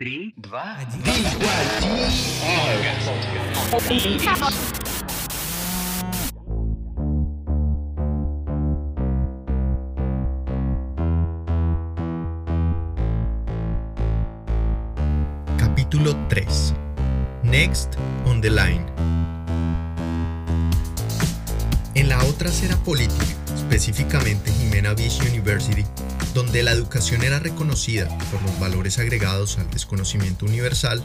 Три, два, Capítulo 3 Next on the Line En la otra acera política, específicamente Jimena Beach University, donde la educación era reconocida por los valores agregados al desconocimiento universal,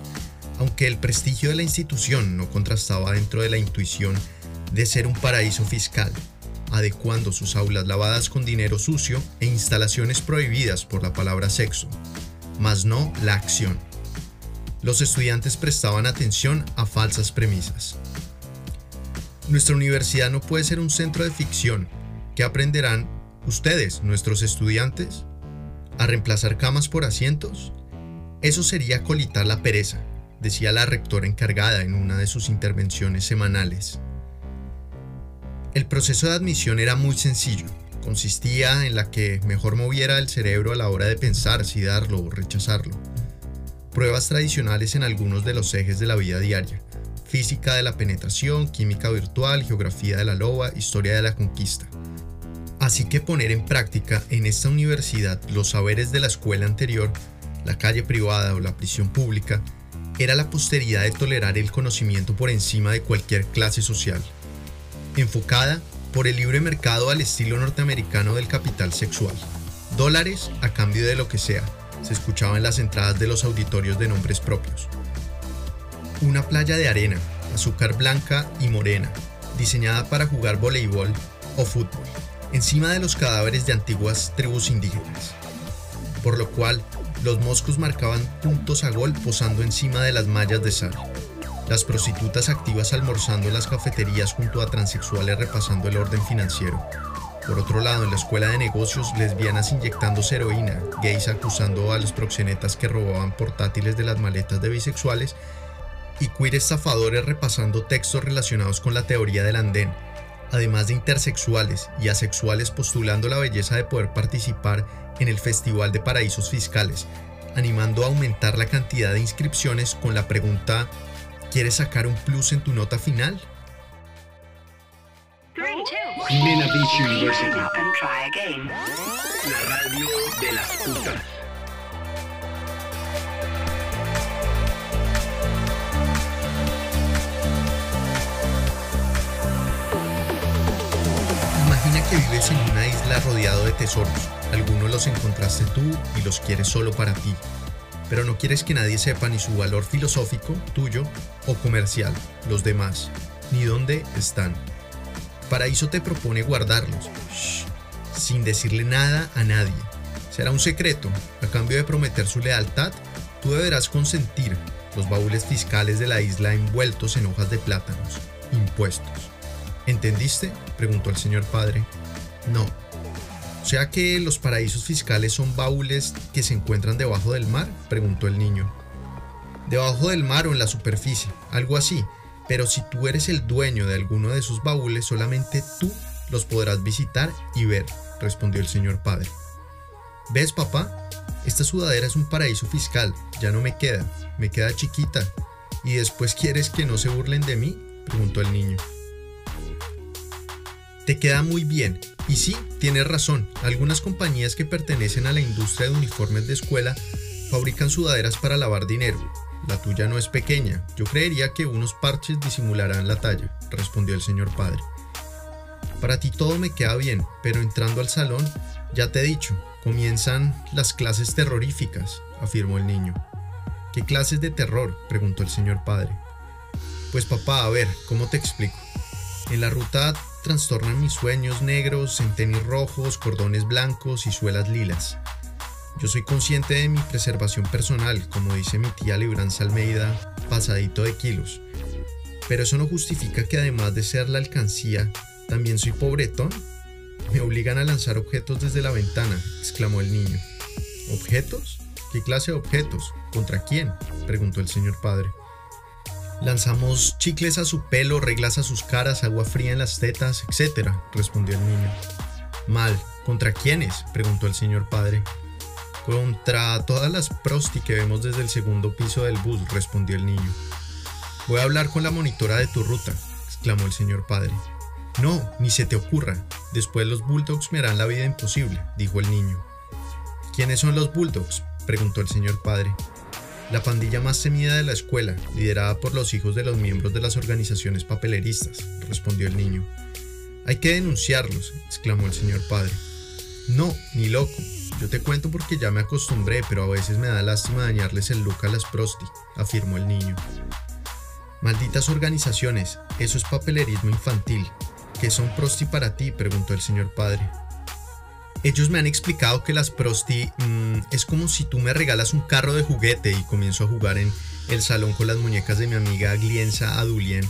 aunque el prestigio de la institución no contrastaba dentro de la intuición de ser un paraíso fiscal, adecuando sus aulas lavadas con dinero sucio e instalaciones prohibidas por la palabra sexo, mas no la acción. Los estudiantes prestaban atención a falsas premisas. Nuestra universidad no puede ser un centro de ficción que aprenderán ustedes, nuestros estudiantes, a reemplazar camas por asientos. Eso sería colitar la pereza, decía la rectora encargada en una de sus intervenciones semanales. El proceso de admisión era muy sencillo. Consistía en la que mejor moviera el cerebro a la hora de pensar si darlo o rechazarlo. Pruebas tradicionales en algunos de los ejes de la vida diaria. Física de la penetración, química virtual, geografía de la loba, historia de la conquista. Así que poner en práctica en esta universidad los saberes de la escuela anterior, la calle privada o la prisión pública, era la posteridad de tolerar el conocimiento por encima de cualquier clase social, enfocada por el libre mercado al estilo norteamericano del capital sexual. Dólares a cambio de lo que sea, se escuchaba en las entradas de los auditorios de nombres propios. Una playa de arena, azúcar blanca y morena, diseñada para jugar voleibol o fútbol encima de los cadáveres de antiguas tribus indígenas, por lo cual los moscos marcaban puntos a gol posando encima de las mallas de sal, las prostitutas activas almorzando en las cafeterías junto a transexuales repasando el orden financiero. Por otro lado, en la escuela de negocios, lesbianas inyectando heroína, gays acusando a los proxenetas que robaban portátiles de las maletas de bisexuales y queer estafadores repasando textos relacionados con la teoría del andén, además de intersexuales y asexuales postulando la belleza de poder participar en el Festival de Paraísos Fiscales, animando a aumentar la cantidad de inscripciones con la pregunta ¿Quieres sacar un plus en tu nota final? Jimena Beach University. La radio de las putas. Que vives en una isla rodeado de tesoros. Algunos los encontraste tú y los quieres solo para ti. Pero no quieres que nadie sepa ni su valor filosófico, tuyo, o comercial, los demás, ni dónde están. Paraíso te propone guardarlos, sin decirle nada a nadie. Será un secreto. A cambio de prometer su lealtad, tú deberás consentir los baúles fiscales de la isla envueltos en hojas de plátanos, impuestos. ¿Entendiste? preguntó el señor padre. No. O sea que los paraísos fiscales son baúles que se encuentran debajo del mar, preguntó el niño. Debajo del mar o en la superficie, algo así. Pero si tú eres el dueño de alguno de esos baúles, solamente tú los podrás visitar y ver, respondió el señor padre. ¿Ves, papá? Esta sudadera es un paraíso fiscal, ya no me queda, me queda chiquita. ¿Y después quieres que no se burlen de mí? preguntó el niño. Te queda muy bien. Y sí, tienes razón, algunas compañías que pertenecen a la industria de uniformes de escuela fabrican sudaderas para lavar dinero. La tuya no es pequeña, yo creería que unos parches disimularán la talla, respondió el señor padre. Para ti todo me queda bien, pero entrando al salón, ya te he dicho, comienzan las clases terroríficas, afirmó el niño. ¿Qué clases de terror? preguntó el señor padre. Pues papá, a ver, ¿cómo te explico? En la ruta trastornan mis sueños negros en tenis rojos, cordones blancos y suelas lilas. Yo soy consciente de mi preservación personal, como dice mi tía Libranza Almeida, pasadito de kilos. Pero eso no justifica que además de ser la alcancía, también soy pobretón. Me obligan a lanzar objetos desde la ventana, exclamó el niño. ¿Objetos? ¿Qué clase de objetos? ¿Contra quién? preguntó el señor padre. Lanzamos chicles a su pelo, reglas a sus caras, agua fría en las tetas, etc., respondió el niño. Mal, ¿contra quiénes? preguntó el señor padre. Contra todas las prosti que vemos desde el segundo piso del bus, respondió el niño. Voy a hablar con la monitora de tu ruta, exclamó el señor padre. No, ni se te ocurra. Después los Bulldogs me harán la vida imposible, dijo el niño. ¿Quiénes son los Bulldogs? preguntó el señor padre. La pandilla más temida de la escuela, liderada por los hijos de los miembros de las organizaciones papeleristas, respondió el niño. Hay que denunciarlos, exclamó el señor padre. No, ni loco. Yo te cuento porque ya me acostumbré, pero a veces me da lástima dañarles el look a las prosti, afirmó el niño. Malditas organizaciones, eso es papelerismo infantil. ¿Qué son prosti para ti? preguntó el señor padre. Ellos me han explicado que las prosti mm, es como si tú me regalas un carro de juguete y comienzo a jugar en el salón con las muñecas de mi amiga Glienza Adulien.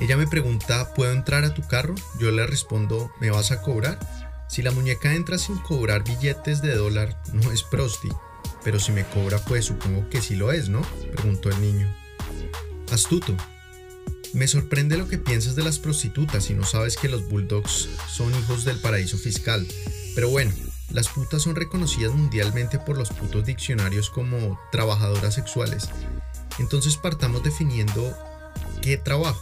Ella me pregunta, ¿puedo entrar a tu carro? Yo le respondo, ¿me vas a cobrar? Si la muñeca entra sin cobrar billetes de dólar, no es prosti. Pero si me cobra, pues supongo que sí lo es, ¿no? Preguntó el niño. Astuto. Me sorprende lo que piensas de las prostitutas y no sabes que los bulldogs son hijos del paraíso fiscal. Pero bueno, las putas son reconocidas mundialmente por los putos diccionarios como trabajadoras sexuales. Entonces partamos definiendo qué trabajo.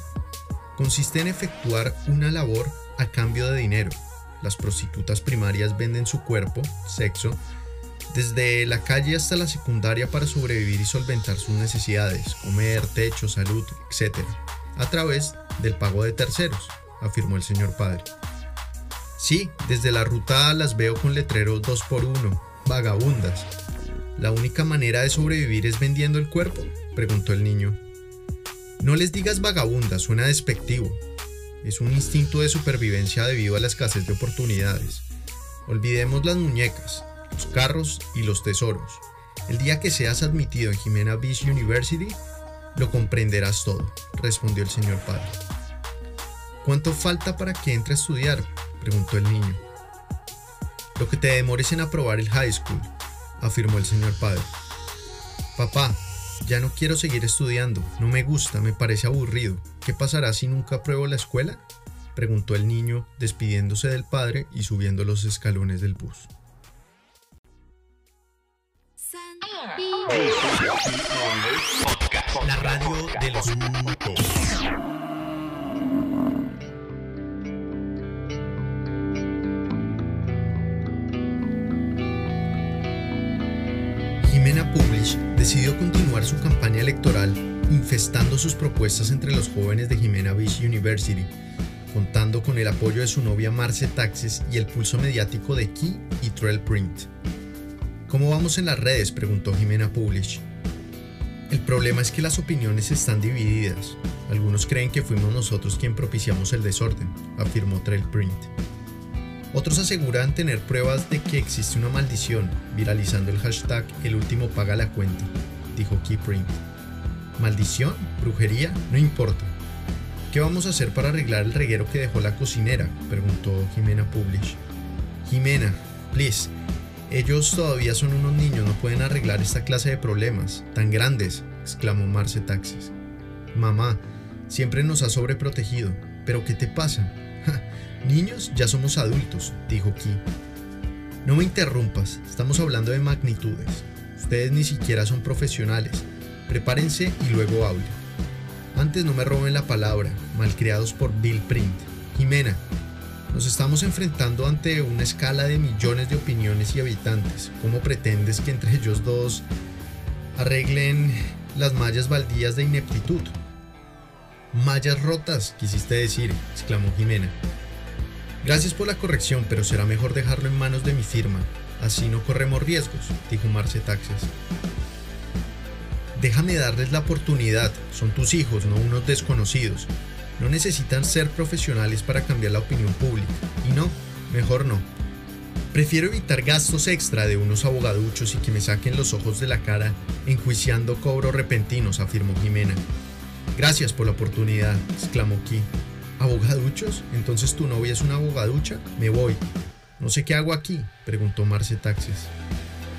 Consiste en efectuar una labor a cambio de dinero. Las prostitutas primarias venden su cuerpo, sexo, desde la calle hasta la secundaria para sobrevivir y solventar sus necesidades, comer, techo, salud, etc., a través del pago de terceros, afirmó el señor padre. Sí, desde la ruta las veo con letreros 2 por 1 vagabundas. ¿La única manera de sobrevivir es vendiendo el cuerpo? preguntó el niño. No les digas vagabundas, suena despectivo. Es un instinto de supervivencia debido a la escasez de oportunidades. Olvidemos las muñecas, los carros y los tesoros. El día que seas admitido en Jimena Beach University, lo comprenderás todo, respondió el señor padre. ¿Cuánto falta para que entre a estudiar? Preguntó el niño. Lo que te demores en aprobar el high school, afirmó el señor padre. Papá, ya no quiero seguir estudiando, no me gusta, me parece aburrido. ¿Qué pasará si nunca apruebo la escuela? preguntó el niño, despidiéndose del padre y subiendo los escalones del bus. La radio de los Decidió continuar su campaña electoral infestando sus propuestas entre los jóvenes de Jimena Beach University, contando con el apoyo de su novia Marce Taxes y el pulso mediático de Key y Trail Print. ¿Cómo vamos en las redes? preguntó Jimena Publish. El problema es que las opiniones están divididas. Algunos creen que fuimos nosotros quien propiciamos el desorden, afirmó Trail Print. Otros aseguran tener pruebas de que existe una maldición, viralizando el hashtag El último paga la cuenta, dijo Keyprint. ¿Maldición? ¿Brujería? No importa. ¿Qué vamos a hacer para arreglar el reguero que dejó la cocinera? preguntó Jimena Publish. Jimena, please. Ellos todavía son unos niños, no pueden arreglar esta clase de problemas, tan grandes, exclamó Marce Taxis. Mamá, siempre nos ha sobreprotegido, pero ¿qué te pasa? Niños, ya somos adultos, dijo Ki. No me interrumpas, estamos hablando de magnitudes. Ustedes ni siquiera son profesionales. Prepárense y luego hablen. Antes no me roben la palabra, malcriados por Bill Print. Jimena, nos estamos enfrentando ante una escala de millones de opiniones y habitantes. ¿Cómo pretendes que entre ellos dos arreglen las mallas baldías de ineptitud? Mallas rotas, quisiste decir, exclamó Jimena. Gracias por la corrección, pero será mejor dejarlo en manos de mi firma. Así no corremos riesgos, dijo Marce Taxes. Déjame darles la oportunidad, son tus hijos, no unos desconocidos. No necesitan ser profesionales para cambiar la opinión pública. Y no, mejor no. Prefiero evitar gastos extra de unos abogaduchos y que me saquen los ojos de la cara enjuiciando cobros repentinos, afirmó Jimena. Gracias por la oportunidad, exclamó Ki. ¿Abogaduchos? ¿Entonces tu novia es una abogaducha? Me voy. No sé qué hago aquí, preguntó Marce Taxes.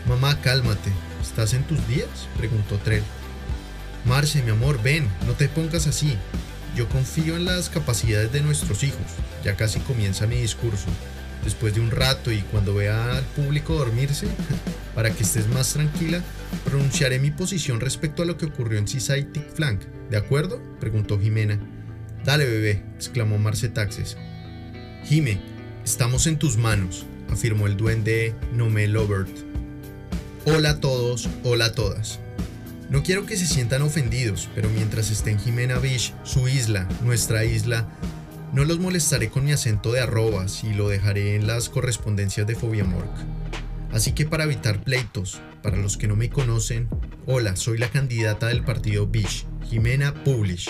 Mamá, cálmate. ¿Estás en tus días? preguntó Trell. Marce, mi amor, ven, no te pongas así. Yo confío en las capacidades de nuestros hijos. Ya casi comienza mi discurso. después de un rato y cuando vea al público dormirse, para que estés más tranquila, pronunciaré mi posición respecto a lo que ocurrió en Seaside Flank. ¿De acuerdo? preguntó Jimena. Dale, bebé, exclamó Marce Taxes. Jime, estamos en tus manos, afirmó el duende Nome Lovert. Hola a todos, hola a todas. No quiero que se sientan ofendidos, pero mientras esté en Jimena Beach, su isla, nuestra isla, no los molestaré con mi acento de arrobas y lo dejaré en las correspondencias de Fobia Mork. Así que para evitar pleitos, para los que no me conocen, hola, soy la candidata del partido Beach, Jimena Publish.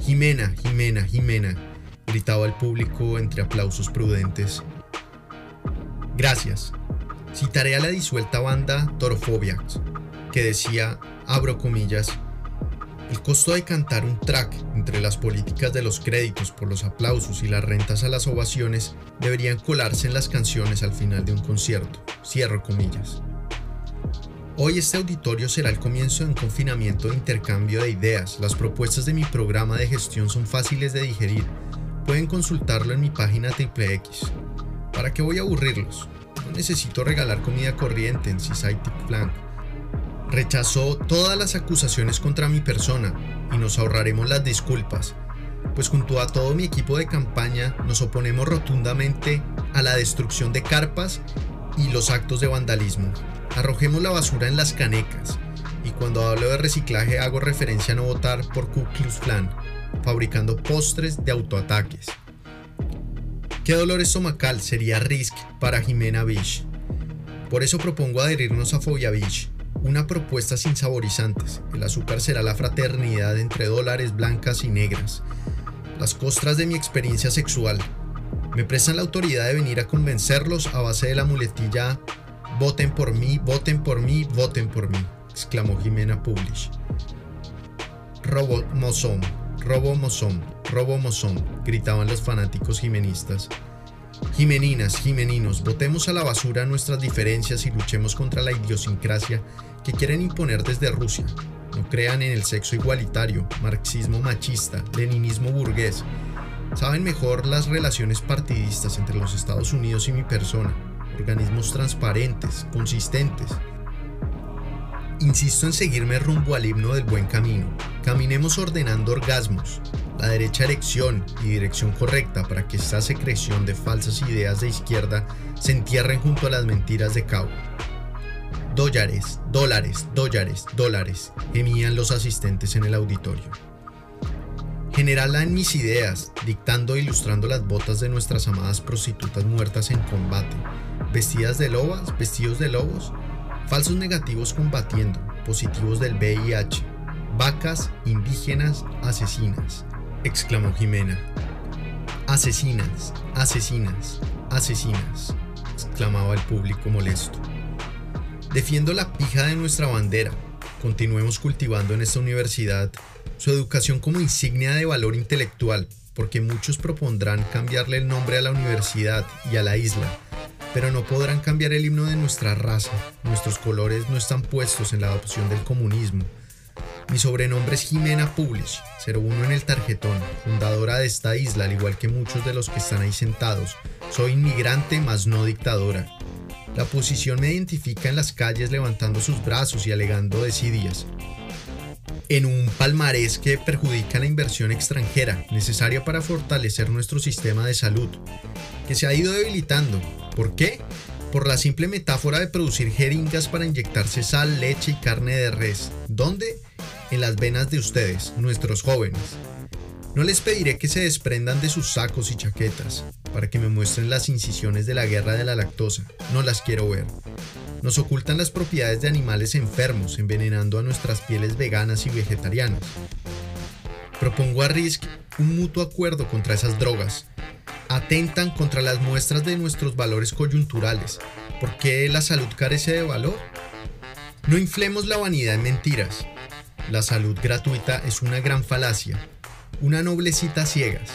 Jimena, Jimena, Jimena, gritaba el público entre aplausos prudentes. Gracias. Citaré a la disuelta banda Torofobiacs, que decía, abro comillas, el costo de cantar un track entre las políticas de los créditos por los aplausos y las rentas a las ovaciones deberían colarse en las canciones al final de un concierto. Cierro comillas. Hoy este auditorio será el comienzo de un confinamiento de intercambio de ideas. Las propuestas de mi programa de gestión son fáciles de digerir. Pueden consultarlo en mi página Triple X. ¿Para qué voy a aburrirlos? No necesito regalar comida corriente en Seaside Flank rechazó todas las acusaciones contra mi persona y nos ahorraremos las disculpas, pues junto a todo mi equipo de campaña nos oponemos rotundamente a la destrucción de carpas y los actos de vandalismo. Arrojemos la basura en las canecas y cuando hablo de reciclaje hago referencia a no votar por Ku Klux Klan, fabricando postres de autoataques. ¿Qué dolor estomacal sería Risk para Jimena Beach? Por eso propongo adherirnos a Fobia Beach, una propuesta sin saborizantes. El azúcar será la fraternidad entre dólares blancas y negras. Las costras de mi experiencia sexual. Me prestan la autoridad de venir a convencerlos a base de la muletilla Voten por mí, voten por mí, voten por mí, exclamó Jimena Publish. Robo mozón, robo mozón, robo mozón, gritaban los fanáticos jimenistas. Jimeninas, jimeninos, votemos a la basura nuestras diferencias y luchemos contra la idiosincrasia que quieren imponer desde Rusia. No crean en el sexo igualitario, marxismo machista, leninismo burgués. Saben mejor las relaciones partidistas entre los Estados Unidos y mi persona, organismos transparentes, consistentes. Insisto en seguirme rumbo al himno del buen camino. Caminemos ordenando orgasmos, la derecha elección y dirección correcta para que esta secreción de falsas ideas de izquierda se entierren junto a las mentiras de Cabo. Dólares, dólares, dólares, dólares, gemían los asistentes en el auditorio. Generala en mis ideas, dictando e ilustrando las botas de nuestras amadas prostitutas muertas en combate, vestidas de lobas, vestidos de lobos, falsos negativos combatiendo, positivos del VIH, vacas, indígenas, asesinas, exclamó Jimena. Asesinas, asesinas, asesinas, exclamaba el público molesto. Defiendo la pija de nuestra bandera. Continuemos cultivando en esta universidad su educación como insignia de valor intelectual, porque muchos propondrán cambiarle el nombre a la universidad y a la isla, pero no podrán cambiar el himno de nuestra raza. Nuestros colores no están puestos en la adopción del comunismo. Mi sobrenombre es Jimena Publish, 01 en el tarjetón, fundadora de esta isla, al igual que muchos de los que están ahí sentados. Soy inmigrante, más no dictadora. La oposición me identifica en las calles levantando sus brazos y alegando desidias. En un palmarés que perjudica la inversión extranjera necesaria para fortalecer nuestro sistema de salud, que se ha ido debilitando. ¿Por qué? Por la simple metáfora de producir jeringas para inyectarse sal, leche y carne de res. ¿Dónde? En las venas de ustedes, nuestros jóvenes. No les pediré que se desprendan de sus sacos y chaquetas para que me muestren las incisiones de la guerra de la lactosa. No las quiero ver. Nos ocultan las propiedades de animales enfermos, envenenando a nuestras pieles veganas y vegetarianas. Propongo a RISC un mutuo acuerdo contra esas drogas. Atentan contra las muestras de nuestros valores coyunturales. ¿Por qué la salud carece de valor? No inflemos la vanidad en mentiras. La salud gratuita es una gran falacia una noblecita ciegas.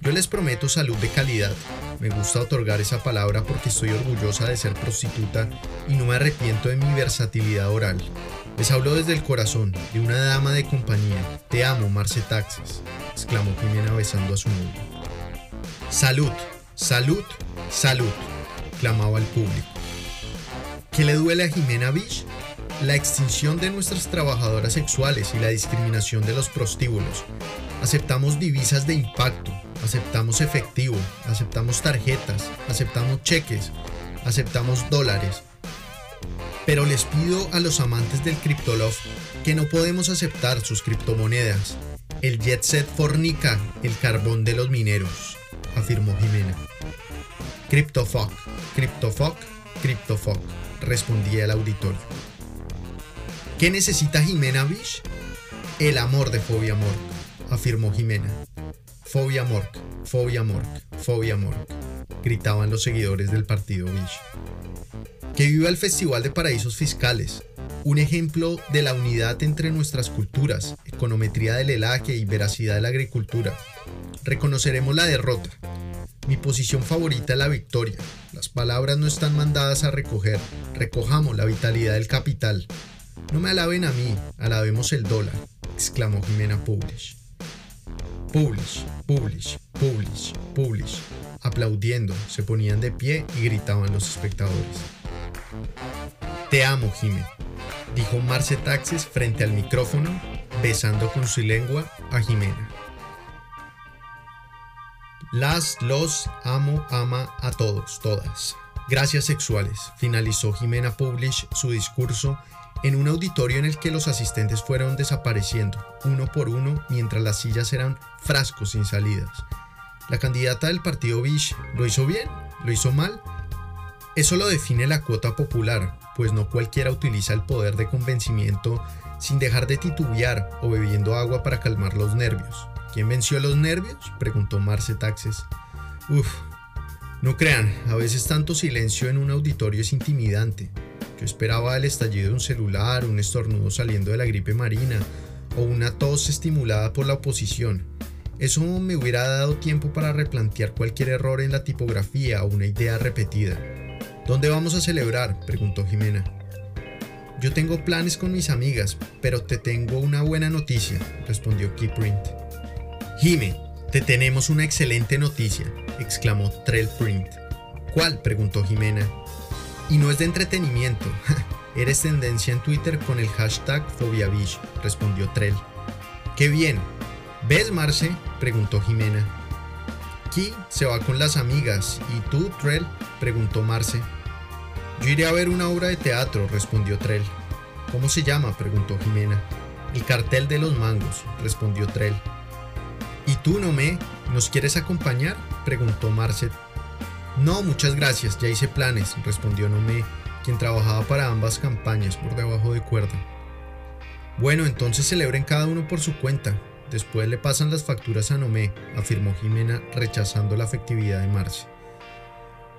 Yo les prometo salud de calidad. Me gusta otorgar esa palabra porque estoy orgullosa de ser prostituta y no me arrepiento de mi versatilidad oral. Les hablo desde el corazón, de una dama de compañía. Te amo, Marce Taxes, exclamó Jimena besando a su novio. Salud, Salud, salud, clamaba el público. ¿Qué le duele a Jimena Bish? La extinción de nuestras trabajadoras sexuales y la discriminación de los prostíbulos. Aceptamos divisas de impacto, aceptamos efectivo, aceptamos tarjetas, aceptamos cheques, aceptamos dólares. Pero les pido a los amantes del CryptoLove que no podemos aceptar sus criptomonedas. El jet set fornica el carbón de los mineros, afirmó Jimena. CryptoFuck, CryptoFuck, CryptoFuck, respondía el auditorio. ¿Qué necesita Jimena Bish? El amor de Fobia Mork, afirmó Jimena. Fobia Mork, Fobia Mork, Fobia Mork, gritaban los seguidores del partido Bish. Que viva el Festival de Paraísos Fiscales, un ejemplo de la unidad entre nuestras culturas, econometría del helaje y veracidad de la agricultura. Reconoceremos la derrota. Mi posición favorita es la victoria. Las palabras no están mandadas a recoger. Recojamos la vitalidad del capital. No me alaben a mí, alabemos el dólar, exclamó Jimena Publish. Publish, publish, publish, publish. Aplaudiendo, se ponían de pie y gritaban los espectadores. Te amo, Jimé, dijo Marce Taxes frente al micrófono, besando con su lengua a Jimena. Las, los, amo, ama a todos, todas. Gracias sexuales, finalizó Jimena Publish su discurso en un auditorio en el que los asistentes fueron desapareciendo, uno por uno, mientras las sillas eran frascos sin salidas. La candidata del partido Bish lo hizo bien, lo hizo mal. Eso lo define la cuota popular, pues no cualquiera utiliza el poder de convencimiento sin dejar de titubear o bebiendo agua para calmar los nervios. ¿Quién venció los nervios? preguntó Marce Taxes. Uf, no crean, a veces tanto silencio en un auditorio es intimidante. Yo esperaba el estallido de un celular, un estornudo saliendo de la gripe marina o una tos estimulada por la oposición. Eso me hubiera dado tiempo para replantear cualquier error en la tipografía o una idea repetida. ¿Dónde vamos a celebrar? preguntó Jimena. Yo tengo planes con mis amigas, pero te tengo una buena noticia, respondió Keyprint. Jime, te tenemos una excelente noticia, exclamó Trellprint. ¿Cuál? preguntó Jimena. Y no es de entretenimiento. Eres tendencia en Twitter con el hashtag FobiaBish, respondió Trell. ¡Qué bien! ¿Ves, Marce? preguntó Jimena. Ki se va con las amigas. ¿Y tú, Trell? preguntó Marce. Yo iré a ver una obra de teatro, respondió Trell. ¿Cómo se llama? preguntó Jimena. El cartel de los mangos, respondió Trell. ¿Y tú, Nomé? ¿Nos quieres acompañar? preguntó Marce no, muchas gracias, ya hice planes, respondió Nomé, quien trabajaba para ambas campañas por debajo de cuerda. Bueno, entonces celebren cada uno por su cuenta. Después le pasan las facturas a Nomé, afirmó Jimena, rechazando la afectividad de Marce.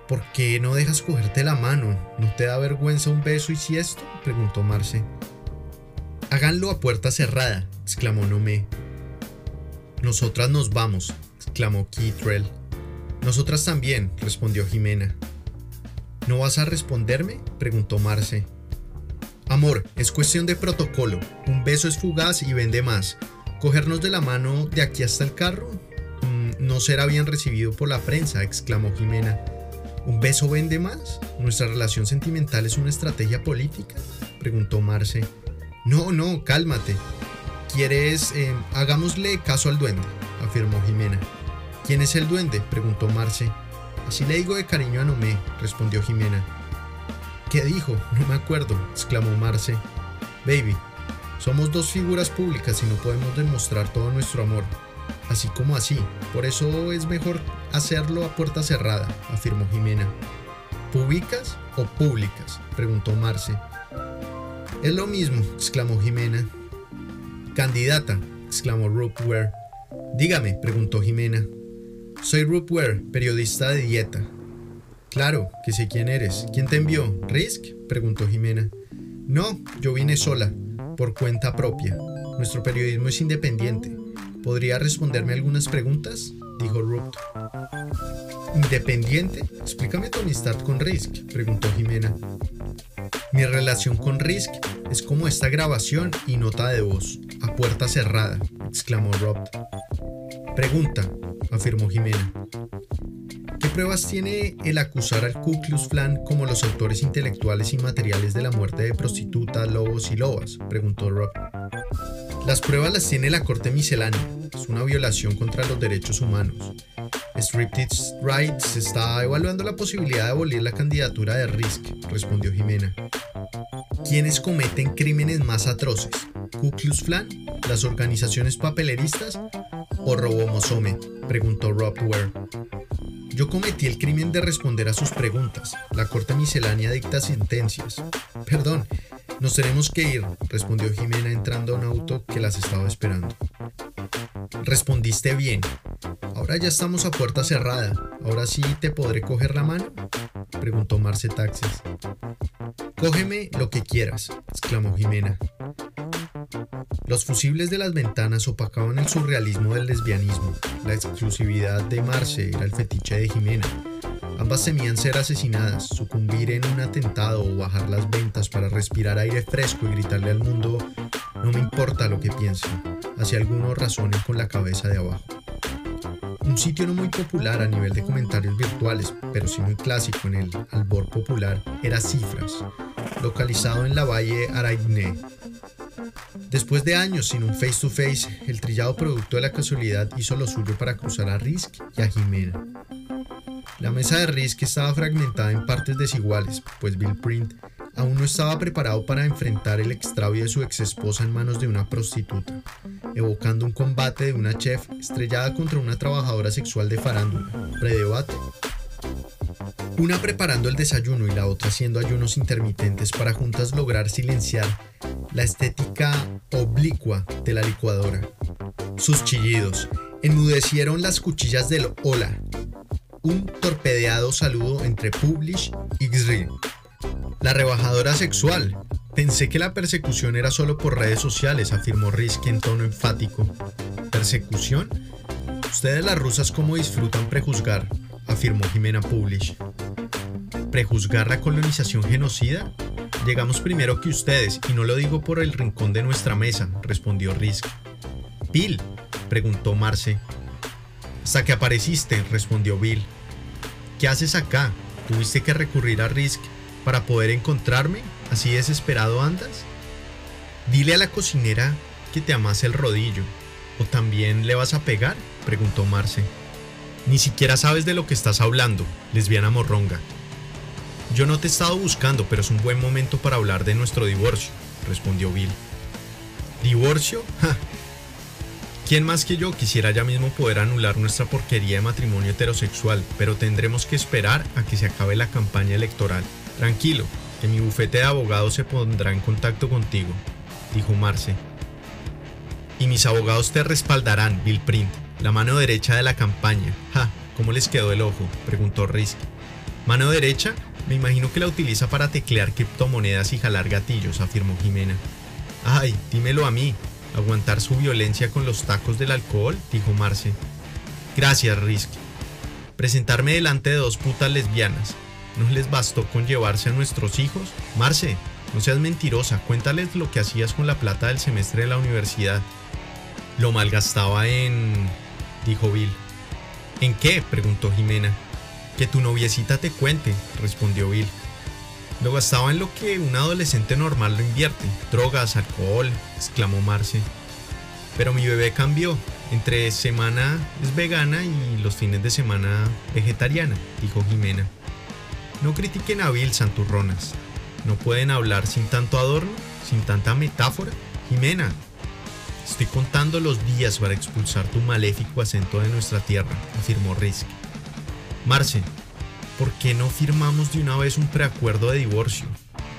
¿Por qué no dejas cogerte la mano? ¿No te da vergüenza un beso y si esto? preguntó Marce. Háganlo a puerta cerrada, exclamó Nomé. Nosotras nos vamos, exclamó Keith nosotras también, respondió Jimena. ¿No vas a responderme? preguntó Marce. Amor, es cuestión de protocolo. Un beso es fugaz y vende más. ¿Cogernos de la mano de aquí hasta el carro? Mm, no será bien recibido por la prensa, exclamó Jimena. ¿Un beso vende más? ¿Nuestra relación sentimental es una estrategia política? preguntó Marce. No, no, cálmate. ¿Quieres... Eh, hagámosle caso al duende, afirmó Jimena. ¿Quién es el duende? preguntó Marce. Así le digo de cariño a Nomé, respondió Jimena. ¿Qué dijo? No me acuerdo, exclamó Marce. Baby, somos dos figuras públicas y no podemos demostrar todo nuestro amor. Así como así. Por eso es mejor hacerlo a puerta cerrada, afirmó Jimena. ¿Públicas o públicas? preguntó Marce. Es lo mismo, exclamó Jimena. Candidata, exclamó Ware. Dígame, preguntó Jimena. Soy Ware, periodista de dieta. Claro, que sé quién eres. ¿Quién te envió? ¿Risk? preguntó Jimena. No, yo vine sola, por cuenta propia. Nuestro periodismo es independiente. ¿Podría responderme algunas preguntas? dijo Ruth. ¿Independiente? Explícame tu amistad con Risk, preguntó Jimena. Mi relación con Risk es como esta grabación y nota de voz, a puerta cerrada, exclamó Rob. Pregunta, afirmó Jimena. ¿Qué pruebas tiene el acusar al Ku Klux Klan como los autores intelectuales y materiales de la muerte de prostitutas, lobos y lobas? preguntó Rob. Las pruebas las tiene la Corte Miscelánea. Es una violación contra los derechos humanos. Striptease Rights está evaluando la posibilidad de abolir la candidatura de Risk, respondió Jimena. ¿Quiénes cometen crímenes más atroces? ¿Ku Klux Klan? ¿Las organizaciones papeleristas? ¿O Robomosome? Preguntó Rob Ware. Yo cometí el crimen de responder a sus preguntas. La corte miscelánea dicta sentencias. Perdón, nos tenemos que ir, respondió Jimena entrando a un auto que las estaba esperando. Respondiste bien. Ahora ya estamos a puerta cerrada. ¿Ahora sí te podré coger la mano? preguntó Marce Taxis. Cógeme lo que quieras, exclamó Jimena. Los fusibles de las ventanas opacaban el surrealismo del lesbianismo. La exclusividad de Marce era el fetiche de Jimena. Ambas temían ser asesinadas, sucumbir en un atentado o bajar las ventas para respirar aire fresco y gritarle al mundo, no me importa lo que piensen, así algunos razonen con la cabeza de abajo. Un sitio no muy popular a nivel de comentarios virtuales, pero sí muy clásico en el albor popular, era Cifras, localizado en la valle Araigné. Después de años sin un face to face, el trillado producto de la casualidad hizo lo suyo para cruzar a Risk y a Jimena. La mesa de Risk estaba fragmentada en partes desiguales, pues Bill Print aún no estaba preparado para enfrentar el extravío de su ex esposa en manos de una prostituta, evocando un combate de una chef estrellada contra una trabajadora sexual de farándula, predebate. Una preparando el desayuno y la otra haciendo ayunos intermitentes para juntas lograr silenciar la estética oblicua de la licuadora. Sus chillidos enmudecieron las cuchillas del hola, un torpedeado saludo entre Publish y Xri. La rebajadora sexual. Pensé que la persecución era solo por redes sociales, afirmó Risk en tono enfático. ¿Persecución? Ustedes las rusas cómo disfrutan prejuzgar, afirmó Jimena Publish. ¿Prejuzgar la colonización genocida? Llegamos primero que ustedes, y no lo digo por el rincón de nuestra mesa, respondió Risk. Bill, preguntó Marce. Hasta que apareciste, respondió Bill. ¿Qué haces acá? ¿Tuviste que recurrir a Risk para poder encontrarme? ¿Así desesperado andas? Dile a la cocinera que te amase el rodillo. ¿O también le vas a pegar? preguntó Marce. Ni siquiera sabes de lo que estás hablando, lesbiana morronga. Yo no te he estado buscando, pero es un buen momento para hablar de nuestro divorcio, respondió Bill. ¿Divorcio? ¿Quién más que yo quisiera ya mismo poder anular nuestra porquería de matrimonio heterosexual, pero tendremos que esperar a que se acabe la campaña electoral. Tranquilo, que mi bufete de abogados se pondrá en contacto contigo, dijo Marce. Y mis abogados te respaldarán, Bill Print, la mano derecha de la campaña. Ja, ¿cómo les quedó el ojo? preguntó Risk. ¿Mano derecha? Me imagino que la utiliza para teclear criptomonedas y jalar gatillos, afirmó Jimena. Ay, dímelo a mí. ¿Aguantar su violencia con los tacos del alcohol? dijo Marce. Gracias, Risk. Presentarme delante de dos putas lesbianas. ¿No les bastó con llevarse a nuestros hijos? Marce, no seas mentirosa, cuéntales lo que hacías con la plata del semestre de la universidad. Lo malgastaba en... dijo Bill. ¿En qué? preguntó Jimena. Que tu noviecita te cuente, respondió Bill. Lo gastaba en lo que un adolescente normal lo invierte, drogas, alcohol, exclamó Marce. Pero mi bebé cambió. Entre semana es vegana y los fines de semana vegetariana, dijo Jimena. No critiquen a Bill, santurronas. ¿No pueden hablar sin tanto adorno? ¿Sin tanta metáfora? Jimena, estoy contando los días para expulsar tu maléfico acento de nuestra tierra, afirmó Risk. Marce, ¿por qué no firmamos de una vez un preacuerdo de divorcio?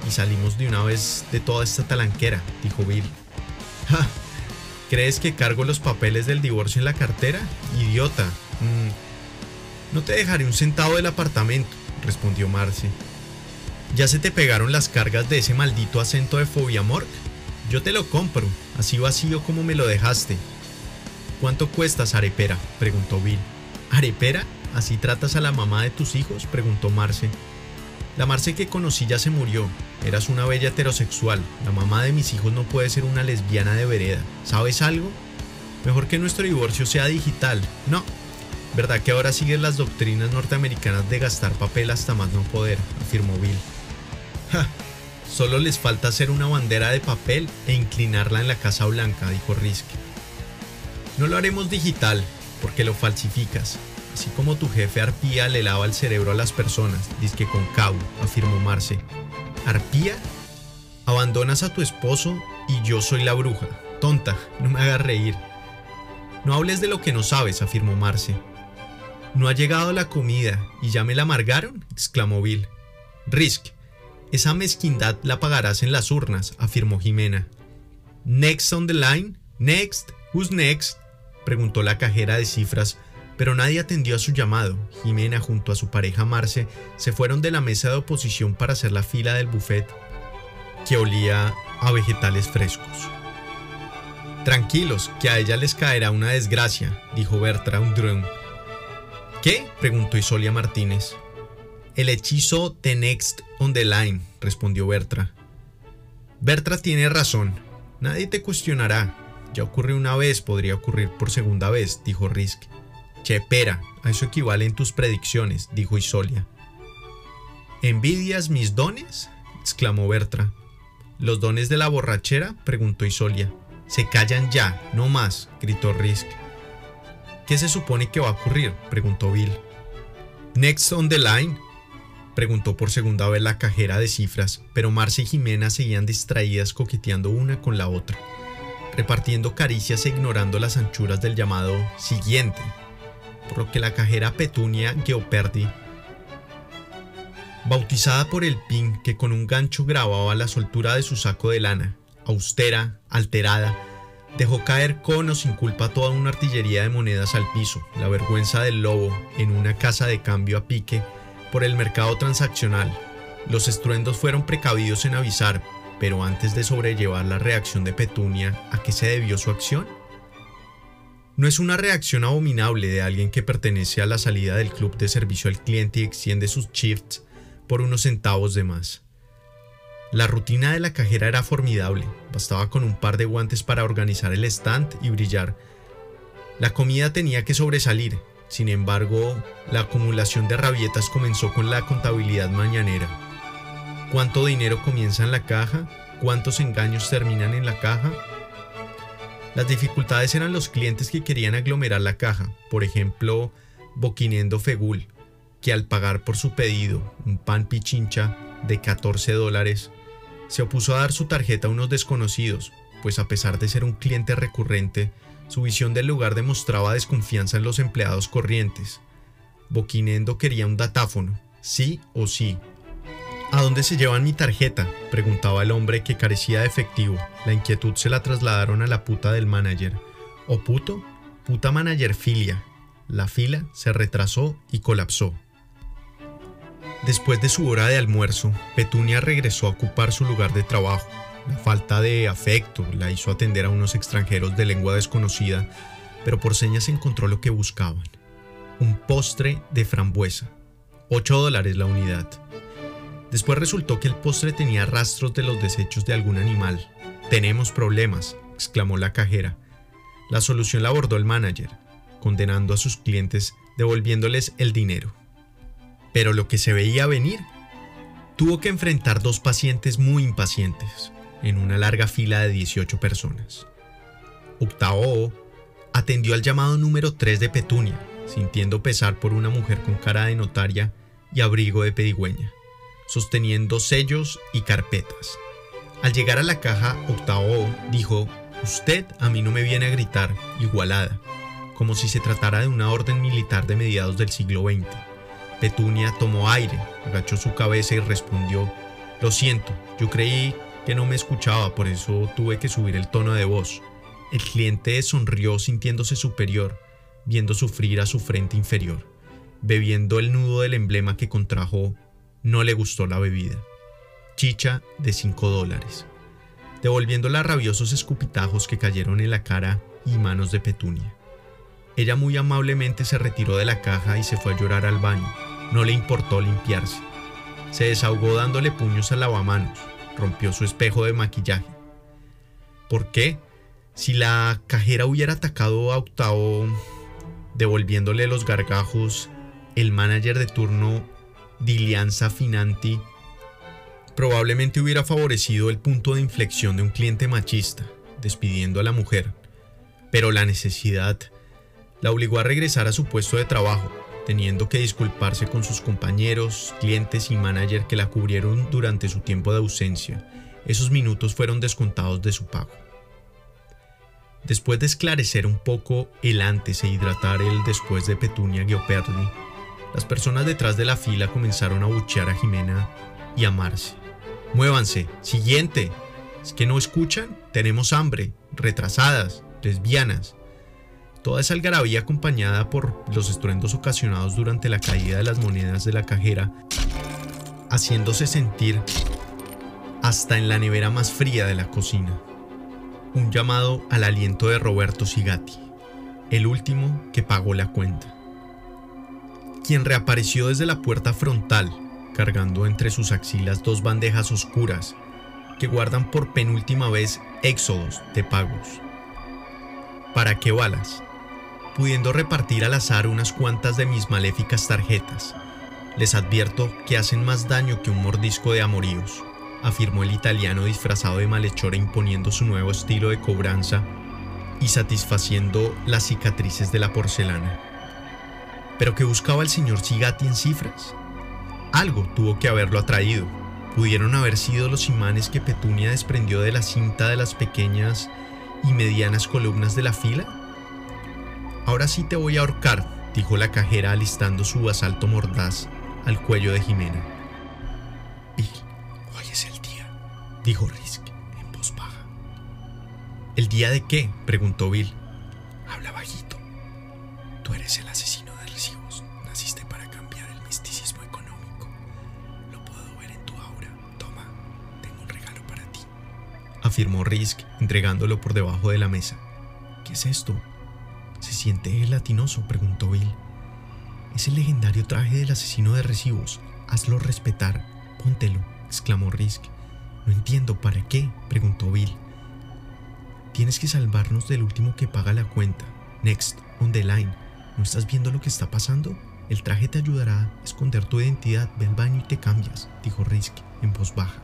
Y salimos de una vez de toda esta talanquera, dijo Bill. ¡Ja! ¿Crees que cargo los papeles del divorcio en la cartera? Idiota. Mm, no te dejaré un centavo del apartamento, respondió Marce. ¿Ya se te pegaron las cargas de ese maldito acento de fobia morg? Yo te lo compro, así vacío como me lo dejaste. ¿Cuánto cuestas, arepera? preguntó Bill. ¿Arepera? ¿Así tratas a la mamá de tus hijos? preguntó Marce. La Marce que conocí ya se murió. Eras una bella heterosexual. La mamá de mis hijos no puede ser una lesbiana de vereda. ¿Sabes algo? Mejor que nuestro divorcio sea digital. No. ¿Verdad que ahora siguen las doctrinas norteamericanas de gastar papel hasta más no poder? afirmó Bill. Ja, solo les falta hacer una bandera de papel e inclinarla en la Casa Blanca, dijo Risk. No lo haremos digital, porque lo falsificas, así como tu jefe Arpía le lava el cerebro a las personas, que con cabo, afirmó Marce. ¿Arpía? Abandonas a tu esposo y yo soy la bruja. Tonta, no me hagas reír. No hables de lo que no sabes, afirmó Marce. No ha llegado la comida y ya me la amargaron, exclamó Bill. Risk, esa mezquindad la pagarás en las urnas, afirmó Jimena. Next on the line, next, who's next? preguntó la cajera de cifras, pero nadie atendió a su llamado. Jimena junto a su pareja Marce se fueron de la mesa de oposición para hacer la fila del buffet, que olía a vegetales frescos. Tranquilos, que a ella les caerá una desgracia, dijo Bertrand Drum. ¿Qué? preguntó Isolia Martínez. El hechizo The Next on the Line, respondió Bertra. Bertra tiene razón. Nadie te cuestionará. Ya ocurrió una vez, podría ocurrir por segunda vez, dijo Risk. Chepera, a eso equivalen tus predicciones, dijo Isolia. ¿Envidias mis dones? exclamó Bertra. ¿Los dones de la borrachera? preguntó Isolia. Se callan ya, no más, gritó Risk. ¿Qué se supone que va a ocurrir? preguntó Bill. Next on the line, preguntó por segunda vez la cajera de cifras, pero Marcia y Jimena seguían distraídas coqueteando una con la otra, repartiendo caricias e ignorando las anchuras del llamado siguiente, por lo que la cajera Petunia Geoperdi, bautizada por el pin que con un gancho grababa la soltura de su saco de lana, austera, alterada, dejó caer con o sin culpa toda una artillería de monedas al piso, la vergüenza del lobo en una casa de cambio a pique por el mercado transaccional. Los estruendos fueron precavidos en avisar, pero antes de sobrellevar la reacción de Petunia, ¿a qué se debió su acción? No es una reacción abominable de alguien que pertenece a la salida del club de servicio al cliente y extiende sus shifts por unos centavos de más. La rutina de la cajera era formidable, bastaba con un par de guantes para organizar el stand y brillar. La comida tenía que sobresalir, sin embargo, la acumulación de rabietas comenzó con la contabilidad mañanera. ¿Cuánto dinero comienza en la caja? ¿Cuántos engaños terminan en la caja? Las dificultades eran los clientes que querían aglomerar la caja, por ejemplo, Boquinendo Fegul, que al pagar por su pedido un pan pichincha de 14 dólares, se opuso a dar su tarjeta a unos desconocidos, pues a pesar de ser un cliente recurrente, su visión del lugar demostraba desconfianza en los empleados corrientes. Boquinendo quería un datáfono, sí o sí. ¿A dónde se llevan mi tarjeta? preguntaba el hombre que carecía de efectivo. La inquietud se la trasladaron a la puta del manager. ¿O puto? Puta manager filia. La fila se retrasó y colapsó. Después de su hora de almuerzo, Petunia regresó a ocupar su lugar de trabajo. La falta de afecto la hizo atender a unos extranjeros de lengua desconocida, pero por señas encontró lo que buscaban. Un postre de frambuesa. 8 dólares la unidad. Después resultó que el postre tenía rastros de los desechos de algún animal. Tenemos problemas, exclamó la cajera. La solución la abordó el manager, condenando a sus clientes devolviéndoles el dinero. Pero lo que se veía venir, tuvo que enfrentar dos pacientes muy impacientes en una larga fila de 18 personas. Octavo atendió al llamado número 3 de Petunia, sintiendo pesar por una mujer con cara de notaria y abrigo de pedigüeña, sosteniendo sellos y carpetas. Al llegar a la caja, Octavo dijo, Usted a mí no me viene a gritar, igualada, como si se tratara de una orden militar de mediados del siglo XX. Petunia tomó aire, agachó su cabeza y respondió, Lo siento, yo creí que no me escuchaba, por eso tuve que subir el tono de voz. El cliente sonrió sintiéndose superior, viendo sufrir a su frente inferior. Bebiendo el nudo del emblema que contrajo, no le gustó la bebida. Chicha de 5 dólares. Devolviéndola rabiosos escupitajos que cayeron en la cara y manos de Petunia. Ella muy amablemente se retiró de la caja y se fue a llorar al baño no le importó limpiarse. Se desahogó dándole puños al lavamanos. Rompió su espejo de maquillaje. ¿Por qué? Si la cajera hubiera atacado a Octavo devolviéndole los gargajos, el manager de turno Dilianza Finanti probablemente hubiera favorecido el punto de inflexión de un cliente machista, despidiendo a la mujer, pero la necesidad la obligó a regresar a su puesto de trabajo, teniendo que disculparse con sus compañeros, clientes y manager que la cubrieron durante su tiempo de ausencia. Esos minutos fueron descontados de su pago. Después de esclarecer un poco el antes e hidratar el después de Petunia Gioperdi, las personas detrás de la fila comenzaron a buchear a Jimena y a Marce. Muévanse, siguiente. ¿Es que no escuchan? Tenemos hambre, retrasadas, lesbianas. Toda esa algarabía acompañada por los estruendos ocasionados durante la caída de las monedas de la cajera, haciéndose sentir hasta en la nevera más fría de la cocina un llamado al aliento de Roberto Sigati, el último que pagó la cuenta, quien reapareció desde la puerta frontal, cargando entre sus axilas dos bandejas oscuras que guardan por penúltima vez éxodos de pagos. ¿Para qué balas? Pudiendo repartir al azar unas cuantas de mis maléficas tarjetas, les advierto que hacen más daño que un mordisco de amoríos afirmó el italiano disfrazado de malhechor imponiendo su nuevo estilo de cobranza y satisfaciendo las cicatrices de la porcelana. ¿Pero qué buscaba el señor Cigati en cifras? Algo tuvo que haberlo atraído. ¿Pudieron haber sido los imanes que Petunia desprendió de la cinta de las pequeñas y medianas columnas de la fila? Ahora sí te voy a ahorcar, dijo la cajera alistando su asalto mordaz al cuello de Jimena dijo Risk en voz baja. ¿El día de qué? preguntó Bill. Habla bajito. Tú eres el asesino de recibos. Naciste para cambiar el misticismo económico. Lo puedo ver en tu aura. Toma, tengo un regalo para ti. Afirmó Risk, entregándolo por debajo de la mesa. ¿Qué es esto? ¿Se siente gelatinoso? preguntó Bill. Es el legendario traje del asesino de recibos. Hazlo respetar. Póntelo, exclamó Risk. No entiendo, ¿para qué? preguntó Bill. Tienes que salvarnos del último que paga la cuenta. Next, on the line. ¿No estás viendo lo que está pasando? El traje te ayudará a esconder tu identidad. Ve al baño y te cambias, dijo Risk en voz baja.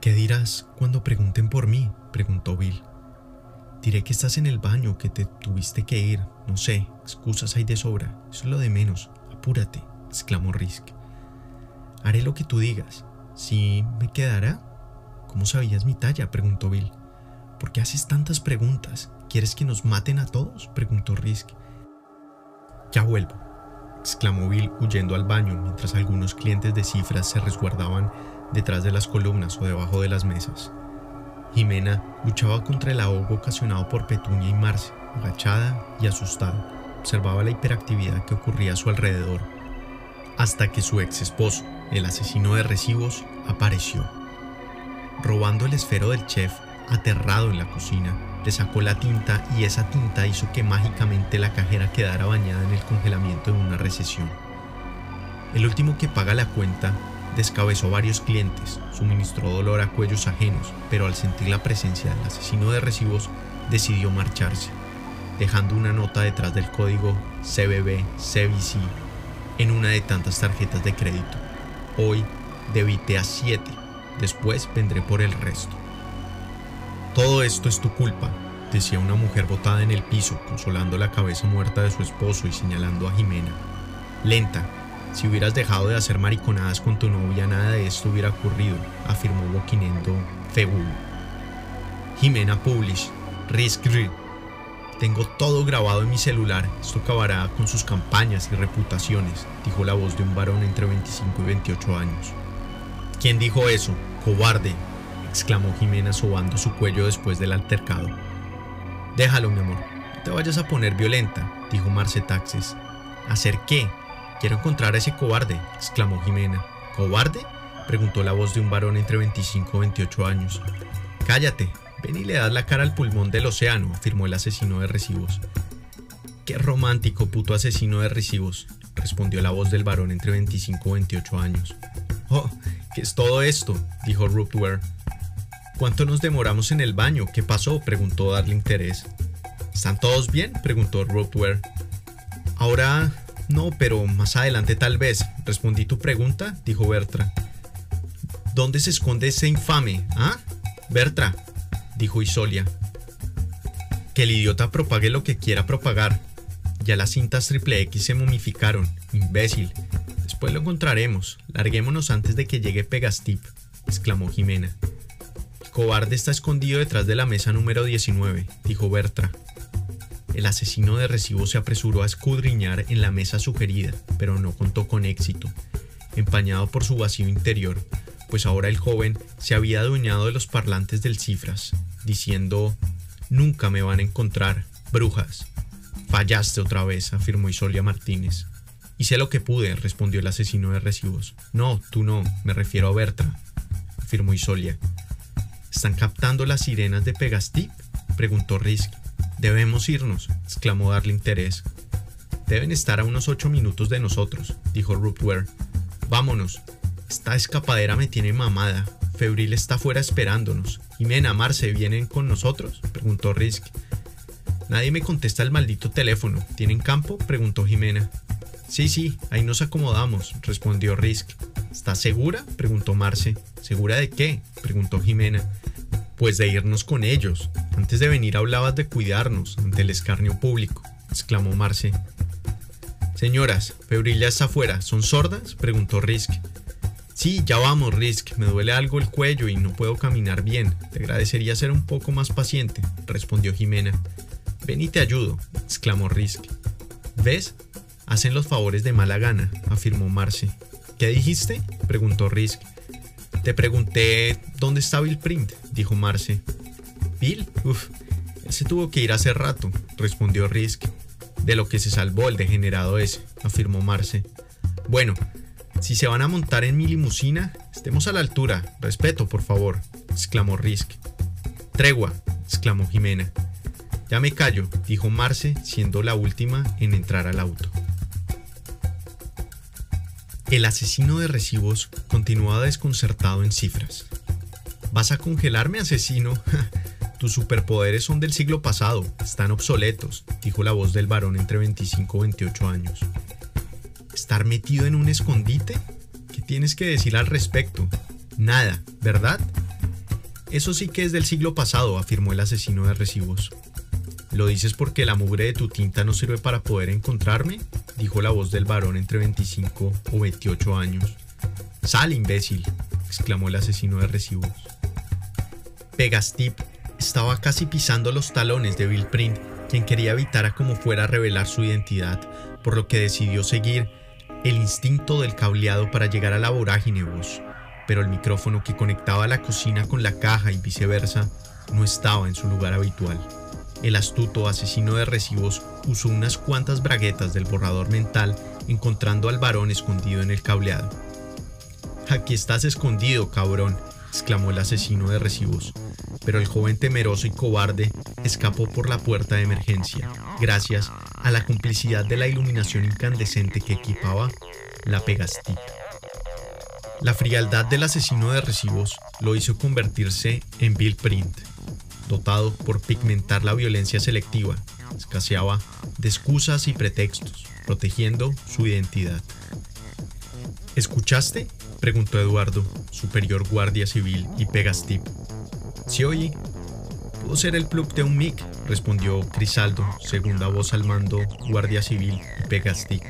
¿Qué dirás cuando pregunten por mí? preguntó Bill. Diré que estás en el baño, que te tuviste que ir. No sé, excusas hay de sobra. Eso es lo de menos. Apúrate, exclamó Risk. Haré lo que tú digas. ¿Sí me quedará? ¿Cómo sabías mi talla? preguntó Bill. ¿Por qué haces tantas preguntas? ¿Quieres que nos maten a todos? preguntó Risk. Ya vuelvo, exclamó Bill huyendo al baño mientras algunos clientes de cifras se resguardaban detrás de las columnas o debajo de las mesas. Jimena luchaba contra el ahogo ocasionado por Petunia y Marce, agachada y asustada. Observaba la hiperactividad que ocurría a su alrededor, hasta que su ex esposo, el asesino de recibos, apareció. Robando el esfero del chef, aterrado en la cocina, le sacó la tinta y esa tinta hizo que mágicamente la cajera quedara bañada en el congelamiento de una recesión. El último que paga la cuenta descabezó varios clientes, suministró dolor a cuellos ajenos, pero al sentir la presencia del asesino de recibos decidió marcharse, dejando una nota detrás del código CBB CBC en una de tantas tarjetas de crédito. Hoy debité a 7, después vendré por el resto. Todo esto es tu culpa, decía una mujer botada en el piso, consolando la cabeza muerta de su esposo y señalando a Jimena. Lenta, si hubieras dejado de hacer mariconadas con tu novia, nada de esto hubiera ocurrido, afirmó boquinendo Febul. Jimena Publish, Risk tengo todo grabado en mi celular. Esto acabará con sus campañas y reputaciones, dijo la voz de un varón entre 25 y 28 años. ¿Quién dijo eso? Cobarde, exclamó Jimena sobando su cuello después del altercado. Déjalo, mi amor. No te vayas a poner violenta, dijo Marce Taxes. ¿Hacer qué? Quiero encontrar a ese cobarde, exclamó Jimena. ¿Cobarde? preguntó la voz de un varón entre 25 y 28 años. Cállate, Ven y le das la cara al pulmón del océano, afirmó el asesino de recibos. Qué romántico, puto asesino de recibos, respondió la voz del varón entre 25 y 28 años. Oh, ¿qué es todo esto? dijo Rootware. ¿Cuánto nos demoramos en el baño? ¿Qué pasó? preguntó Darle Interés. ¿Están todos bien? preguntó Rootware. Ahora no, pero más adelante tal vez. Respondí tu pregunta, dijo Bertra. ¿Dónde se esconde ese infame? ¿Ah? Bertra, dijo Isolia. Que el idiota propague lo que quiera propagar. Ya las cintas triple X se momificaron, imbécil. Después lo encontraremos. Larguémonos antes de que llegue Pegastip, exclamó Jimena. El cobarde está escondido detrás de la mesa número 19, dijo Bertra. El asesino de recibo se apresuró a escudriñar en la mesa sugerida, pero no contó con éxito. Empañado por su vacío interior, pues ahora el joven se había adueñado de los parlantes del cifras, diciendo Nunca me van a encontrar, brujas. Fallaste otra vez, afirmó Isolia Martínez. Hice lo que pude, respondió el asesino de recibos. No, tú no, me refiero a Bertra, afirmó Isolia. ¿Están captando las sirenas de Pegastip? preguntó Risk. Debemos irnos, exclamó darle interés. Deben estar a unos ocho minutos de nosotros, dijo Rootware. Vámonos, esta escapadera me tiene mamada. Febril está fuera esperándonos. Jimena, Marce, ¿vienen con nosotros? preguntó Risk. Nadie me contesta el maldito teléfono. ¿Tienen campo? preguntó Jimena. Sí, sí, ahí nos acomodamos, respondió Risk. ¿Estás segura? preguntó Marce. ¿Segura de qué? preguntó Jimena. Pues de irnos con ellos. Antes de venir hablabas de cuidarnos ante el escarnio público, exclamó Marce. Señoras, Febril ya está afuera. ¿Son sordas? preguntó Risk. Sí, ya vamos, Risk. Me duele algo el cuello y no puedo caminar bien. Te agradecería ser un poco más paciente, respondió Jimena. Ven y te ayudo, exclamó Risk. ¿Ves? Hacen los favores de mala gana, afirmó Marce. ¿Qué dijiste? preguntó Risk. Te pregunté dónde está Bill Print, dijo Marce. ¿Bill? Uf, él se tuvo que ir hace rato, respondió Risk. De lo que se salvó el degenerado ese, afirmó Marce. Bueno, si se van a montar en mi limusina, estemos a la altura. Respeto, por favor, exclamó Risk. Tregua, exclamó Jimena. Ya me callo, dijo Marce, siendo la última en entrar al auto. El asesino de recibos continuaba desconcertado en cifras. ¿Vas a congelarme, asesino? Tus superpoderes son del siglo pasado, están obsoletos, dijo la voz del varón entre 25 y 28 años. ¿Estar metido en un escondite? ¿Qué tienes que decir al respecto? Nada, ¿verdad? Eso sí que es del siglo pasado, afirmó el asesino de recibos. ¿Lo dices porque la mugre de tu tinta no sirve para poder encontrarme? dijo la voz del varón entre 25 o 28 años. Sal, imbécil, exclamó el asesino de recibos. Pegastip estaba casi pisando los talones de Bill Print, quien quería evitar a como fuera revelar su identidad, por lo que decidió seguir el instinto del cableado para llegar a la vorágine voz, pero el micrófono que conectaba la cocina con la caja y viceversa no estaba en su lugar habitual. El astuto asesino de recibos usó unas cuantas braguetas del borrador mental encontrando al varón escondido en el cableado. Aquí estás escondido, cabrón, exclamó el asesino de recibos, pero el joven temeroso y cobarde escapó por la puerta de emergencia, gracias a la complicidad de la iluminación incandescente que equipaba la Pegastip. La frialdad del asesino de recibos lo hizo convertirse en Bill Print, dotado por pigmentar la violencia selectiva, escaseaba de excusas y pretextos, protegiendo su identidad. ¿Escuchaste? preguntó Eduardo, superior guardia civil y Pegastip. Sí oí. Pudo ser el plug de un mic, respondió Crisaldo, segunda voz al mando, guardia civil y Pegastip.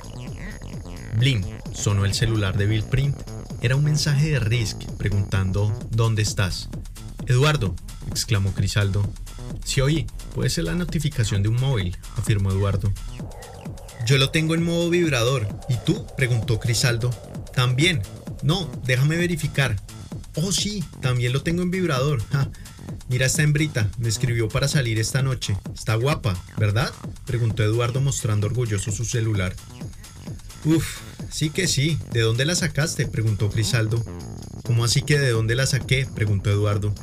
Blim, sonó el celular de Bill Print. Era un mensaje de Risk preguntando ¿Dónde estás? Eduardo, exclamó Crisaldo. Sí oí, puede ser la notificación de un móvil, afirmó Eduardo. Yo lo tengo en modo vibrador. ¿Y tú? preguntó Crisaldo. También. No, déjame verificar. Oh, sí, también lo tengo en vibrador. Mira esta hembrita, me escribió para salir esta noche. Está guapa, ¿verdad? preguntó Eduardo mostrando orgulloso su celular. Uf, sí que sí. ¿De dónde la sacaste? preguntó Crisaldo. ¿Cómo así que de dónde la saqué? preguntó Eduardo.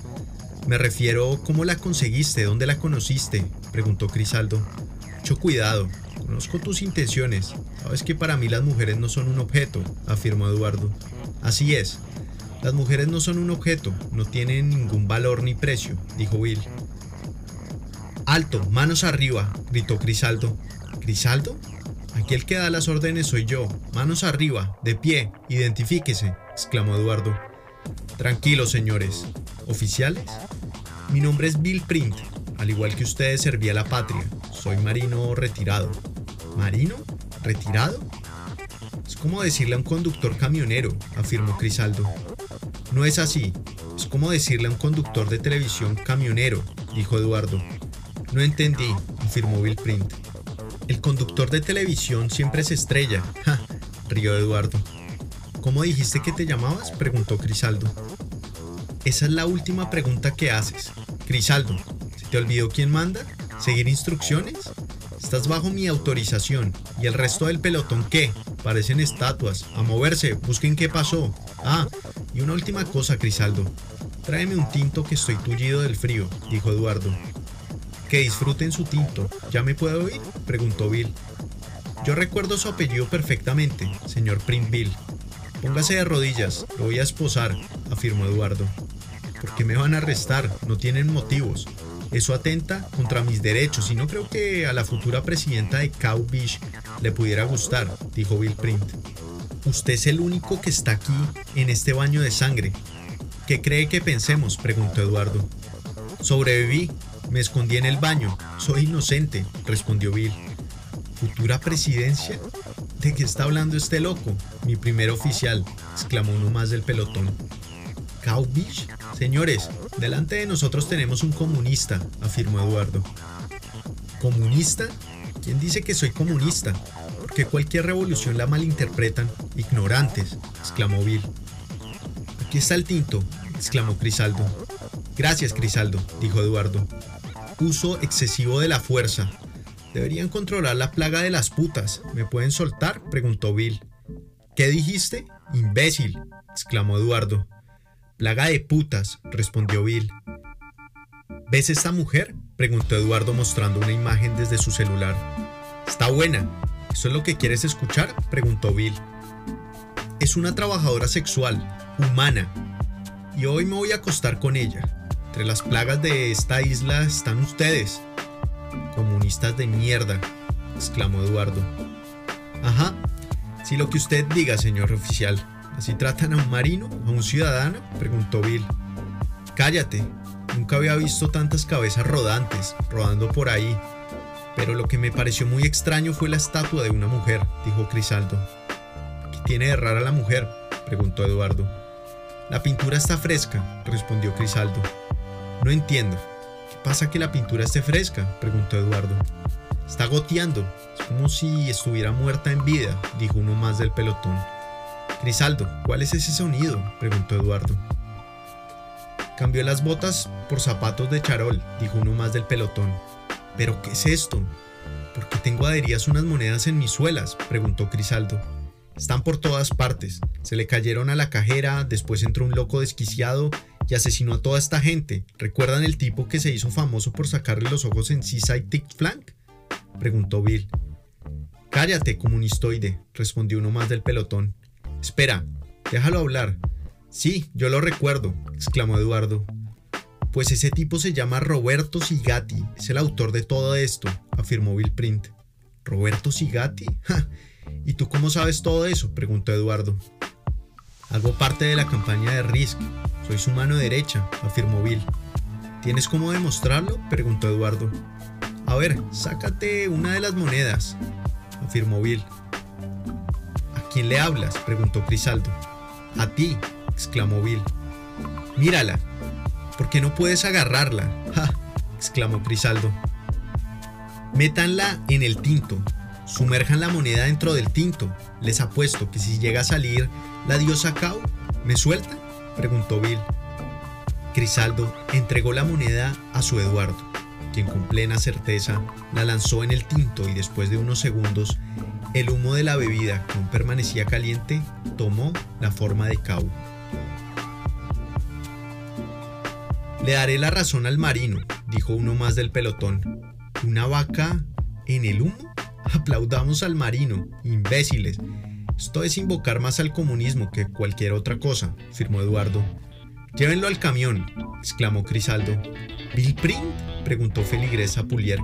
Me refiero, ¿cómo la conseguiste? ¿Dónde la conociste? preguntó Crisaldo. Mucho cuidado, conozco tus intenciones. Sabes que para mí las mujeres no son un objeto, afirmó Eduardo. Así es, las mujeres no son un objeto, no tienen ningún valor ni precio, dijo Will. Alto, manos arriba, gritó Crisaldo. ¿Crisaldo? ¿A Aquí el que da las órdenes soy yo. Manos arriba, de pie, identifíquese, exclamó Eduardo. Tranquilos, señores. ¿Oficiales? Mi nombre es Bill Print. Al igual que ustedes serví a la patria. Soy marino retirado. ¿Marino? ¿Retirado? Es como decirle a un conductor camionero, afirmó Crisaldo. No es así. Es como decirle a un conductor de televisión camionero, dijo Eduardo. No entendí, afirmó Bill Print. El conductor de televisión siempre se estrella. Ja, rió Eduardo. ¿Cómo dijiste que te llamabas? preguntó Crisaldo. Esa es la última pregunta que haces. Crisaldo, ¿se te olvidó quién manda? ¿Seguir instrucciones? Estás bajo mi autorización. ¿Y el resto del pelotón qué? Parecen estatuas. A moverse, busquen qué pasó. Ah, y una última cosa, Crisaldo. Tráeme un tinto que estoy tullido del frío, dijo Eduardo. Que disfruten su tinto. ¿Ya me puedo ir? preguntó Bill. Yo recuerdo su apellido perfectamente, señor Bill. Póngase de rodillas, lo voy a esposar, afirmó Eduardo. ¿Por qué me van a arrestar? No tienen motivos. Eso atenta contra mis derechos y no creo que a la futura presidenta de Cow Beach le pudiera gustar, dijo Bill Print. Usted es el único que está aquí en este baño de sangre. ¿Qué cree que pensemos? preguntó Eduardo. Sobreviví, me escondí en el baño, soy inocente, respondió Bill. ¿Futura presidencia? ¿De qué está hablando este loco? Mi primer oficial, exclamó uno más del pelotón. ¿Cow Beach? Señores, delante de nosotros tenemos un comunista, afirmó Eduardo. ¿Comunista? ¿Quién dice que soy comunista? Porque cualquier revolución la malinterpretan. Ignorantes, exclamó Bill. Aquí está el tinto, exclamó Crisaldo. Gracias, Crisaldo, dijo Eduardo. Uso excesivo de la fuerza. Deberían controlar la plaga de las putas. ¿Me pueden soltar? preguntó Bill. ¿Qué dijiste? Imbécil, exclamó Eduardo. Plaga de putas, respondió Bill. ¿Ves esta mujer? preguntó Eduardo mostrando una imagen desde su celular. Está buena. ¿Eso es lo que quieres escuchar? preguntó Bill. Es una trabajadora sexual, humana, y hoy me voy a acostar con ella. Entre las plagas de esta isla están ustedes. Comunistas de mierda, exclamó Eduardo. Ajá, si lo que usted diga, señor oficial, ¿Así tratan a un marino? ¿A un ciudadano? preguntó Bill. Cállate, nunca había visto tantas cabezas rodantes, rodando por ahí. Pero lo que me pareció muy extraño fue la estatua de una mujer, dijo Crisaldo. ¿Qué tiene de rara la mujer? preguntó Eduardo. La pintura está fresca, respondió Crisaldo. No entiendo. ¿Qué pasa que la pintura esté fresca? preguntó Eduardo. Está goteando. Es como si estuviera muerta en vida, dijo uno más del pelotón. Crisaldo, ¿cuál es ese sonido? preguntó Eduardo. Cambió las botas por zapatos de charol, dijo uno más del pelotón. ¿Pero qué es esto? ¿Por qué tengo adheridas unas monedas en mis suelas? preguntó Crisaldo. Están por todas partes. Se le cayeron a la cajera, después entró un loco desquiciado y asesinó a toda esta gente. ¿Recuerdan el tipo que se hizo famoso por sacarle los ojos en Seaside Tick Flank? preguntó Bill. Cállate, comunistoide, respondió uno más del pelotón. Espera, déjalo hablar. Sí, yo lo recuerdo, exclamó Eduardo. Pues ese tipo se llama Roberto Sigati, es el autor de todo esto, afirmó Bill Print. ¿Roberto Sigati? ¿Y tú cómo sabes todo eso? preguntó Eduardo. Hago parte de la campaña de Risk. Soy su mano derecha, afirmó Bill. ¿Tienes cómo demostrarlo? preguntó Eduardo. A ver, sácate una de las monedas, afirmó Bill. ¿Quién le hablas? preguntó Crisaldo. A ti, exclamó Bill. Mírala. ¿Por qué no puedes agarrarla? ¡Ja! exclamó Crisaldo. Métanla en el tinto. Sumerjan la moneda dentro del tinto. Les apuesto que si llega a salir la diosa Cao, ¿me suelta? preguntó Bill. Crisaldo entregó la moneda a su Eduardo, quien con plena certeza la lanzó en el tinto y después de unos segundos el humo de la bebida, que aún permanecía caliente, tomó la forma de Cau. Le daré la razón al marino, dijo uno más del pelotón. ¿Una vaca en el humo? Aplaudamos al marino, imbéciles. Esto es invocar más al comunismo que cualquier otra cosa, afirmó Eduardo. Llévenlo al camión, exclamó Crisaldo. ¿Bill Print? preguntó Feligresa Pulierk.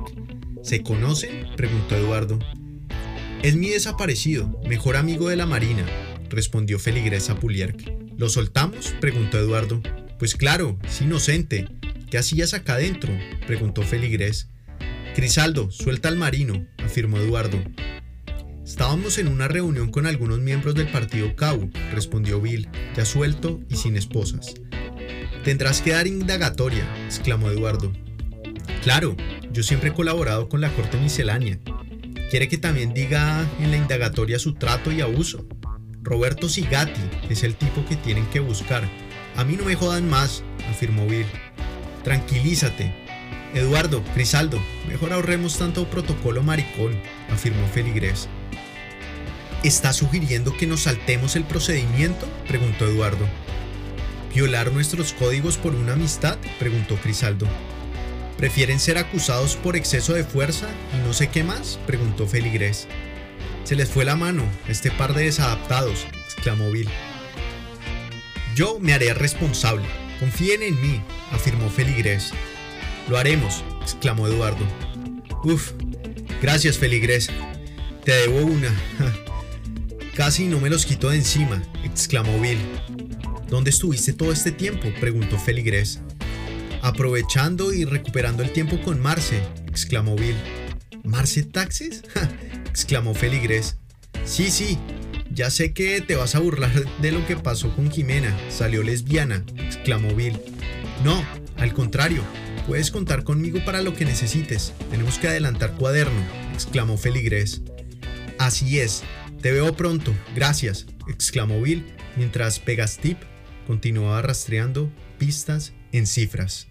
¿Se conocen? preguntó Eduardo. Es mi desaparecido, mejor amigo de la Marina, respondió Feligrés a Pulierc. ¿Lo soltamos? preguntó Eduardo. Pues claro, es inocente. ¿Qué hacías acá adentro? preguntó Feligrés. Crisaldo, suelta al marino, afirmó Eduardo. Estábamos en una reunión con algunos miembros del partido CAU, respondió Bill, ya suelto y sin esposas. Tendrás que dar indagatoria, exclamó Eduardo. Claro, yo siempre he colaborado con la corte miscelánea. ¿Quiere que también diga en la indagatoria su trato y abuso? Roberto Sigati es el tipo que tienen que buscar. A mí no me jodan más, afirmó Bill. Tranquilízate. Eduardo, Crisaldo, mejor ahorremos tanto protocolo maricón, afirmó Feligrés. ¿Está sugiriendo que nos saltemos el procedimiento? preguntó Eduardo. ¿Violar nuestros códigos por una amistad? preguntó Crisaldo. ¿Prefieren ser acusados por exceso de fuerza y no sé qué más? preguntó Feligrés. Se les fue la mano, este par de desadaptados, exclamó Bill. Yo me haré responsable. Confíen en mí, afirmó Feligrés. Lo haremos, exclamó Eduardo. Uf, gracias Feligrés. Te debo una. Casi no me los quito de encima, exclamó Bill. ¿Dónde estuviste todo este tiempo? preguntó Feligrés. Aprovechando y recuperando el tiempo con Marce, exclamó Bill. ¿Marce Taxes? exclamó Feligrés. Sí, sí, ya sé que te vas a burlar de lo que pasó con Jimena, salió lesbiana, exclamó Bill. No, al contrario, puedes contar conmigo para lo que necesites, tenemos que adelantar cuaderno, exclamó Feligrés. Así es, te veo pronto, gracias, exclamó Bill, mientras Pegastip continuaba rastreando pistas en cifras.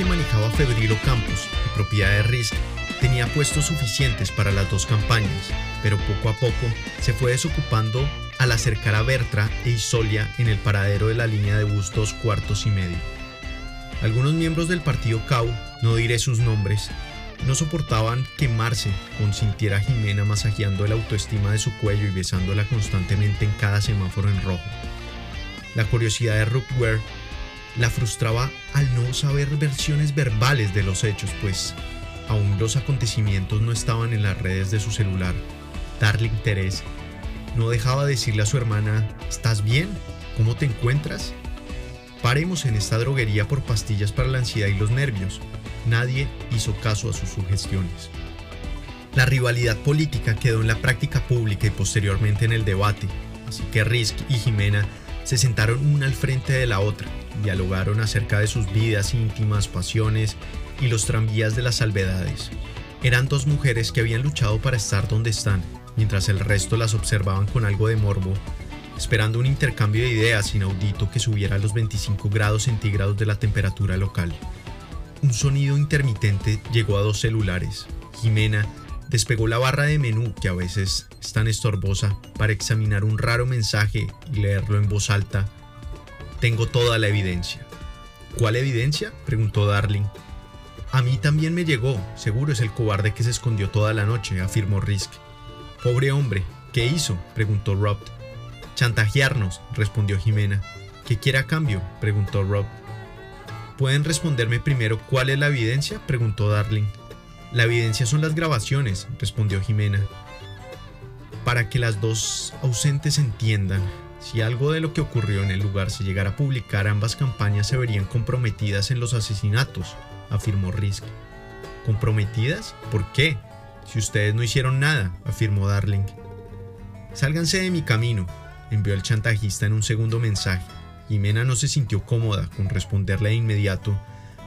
Que manejaba Febrilo Campos, de propiedad de Risk, tenía puestos suficientes para las dos campañas, pero poco a poco se fue desocupando al acercar a Bertra e Isolia en el paradero de la línea de bus dos cuartos y medio. Algunos miembros del partido CAU, no diré sus nombres, no soportaban que Marce consintiera a Jimena masajeando la autoestima de su cuello y besándola constantemente en cada semáforo en rojo. La curiosidad de Ware la frustraba al no saber versiones verbales de los hechos, pues aún los acontecimientos no estaban en las redes de su celular. Darling Teresa no dejaba decirle a su hermana, ¿estás bien? ¿Cómo te encuentras? Paremos en esta droguería por pastillas para la ansiedad y los nervios. Nadie hizo caso a sus sugestiones. La rivalidad política quedó en la práctica pública y posteriormente en el debate, así que Risk y Jimena se sentaron una al frente de la otra, dialogaron acerca de sus vidas íntimas, pasiones y los tranvías de las salvedades. Eran dos mujeres que habían luchado para estar donde están, mientras el resto las observaban con algo de morbo, esperando un intercambio de ideas inaudito que subiera a los 25 grados centígrados de la temperatura local. Un sonido intermitente llegó a dos celulares. Jimena despegó la barra de menú, que a veces es tan estorbosa, para examinar un raro mensaje y leerlo en voz alta. Tengo toda la evidencia. ¿Cuál evidencia? preguntó Darling. A mí también me llegó, seguro es el cobarde que se escondió toda la noche, afirmó Risk. Pobre hombre, ¿qué hizo? preguntó Rob. Chantajearnos, respondió Jimena. ¿Qué quiere a cambio? preguntó Rob. ¿Pueden responderme primero cuál es la evidencia? preguntó Darling. La evidencia son las grabaciones, respondió Jimena. Para que las dos ausentes entiendan, si algo de lo que ocurrió en el lugar se llegara a publicar, ambas campañas se verían comprometidas en los asesinatos, afirmó Risk. ¿Comprometidas? ¿Por qué? Si ustedes no hicieron nada, afirmó Darling. Sálganse de mi camino, envió el chantajista en un segundo mensaje. Jimena no se sintió cómoda con responderle de inmediato,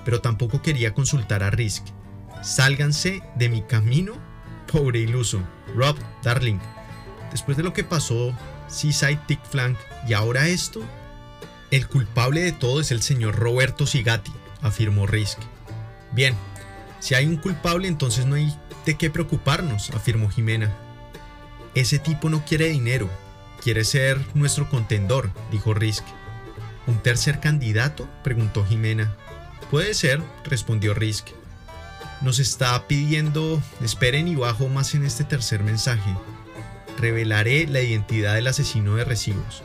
pero tampoco quería consultar a Risk. Sálganse de mi camino, pobre iluso. Rob, Darling, después de lo que pasó, Seaside Tick Flank y ahora esto, el culpable de todo es el señor Roberto Sigati, afirmó Risk. Bien, si hay un culpable entonces no hay de qué preocuparnos, afirmó Jimena. Ese tipo no quiere dinero, quiere ser nuestro contendor, dijo Risk. ¿Un tercer candidato? preguntó Jimena. Puede ser, respondió Risk. Nos está pidiendo, esperen y bajo más en este tercer mensaje. Revelaré la identidad del asesino de recibos.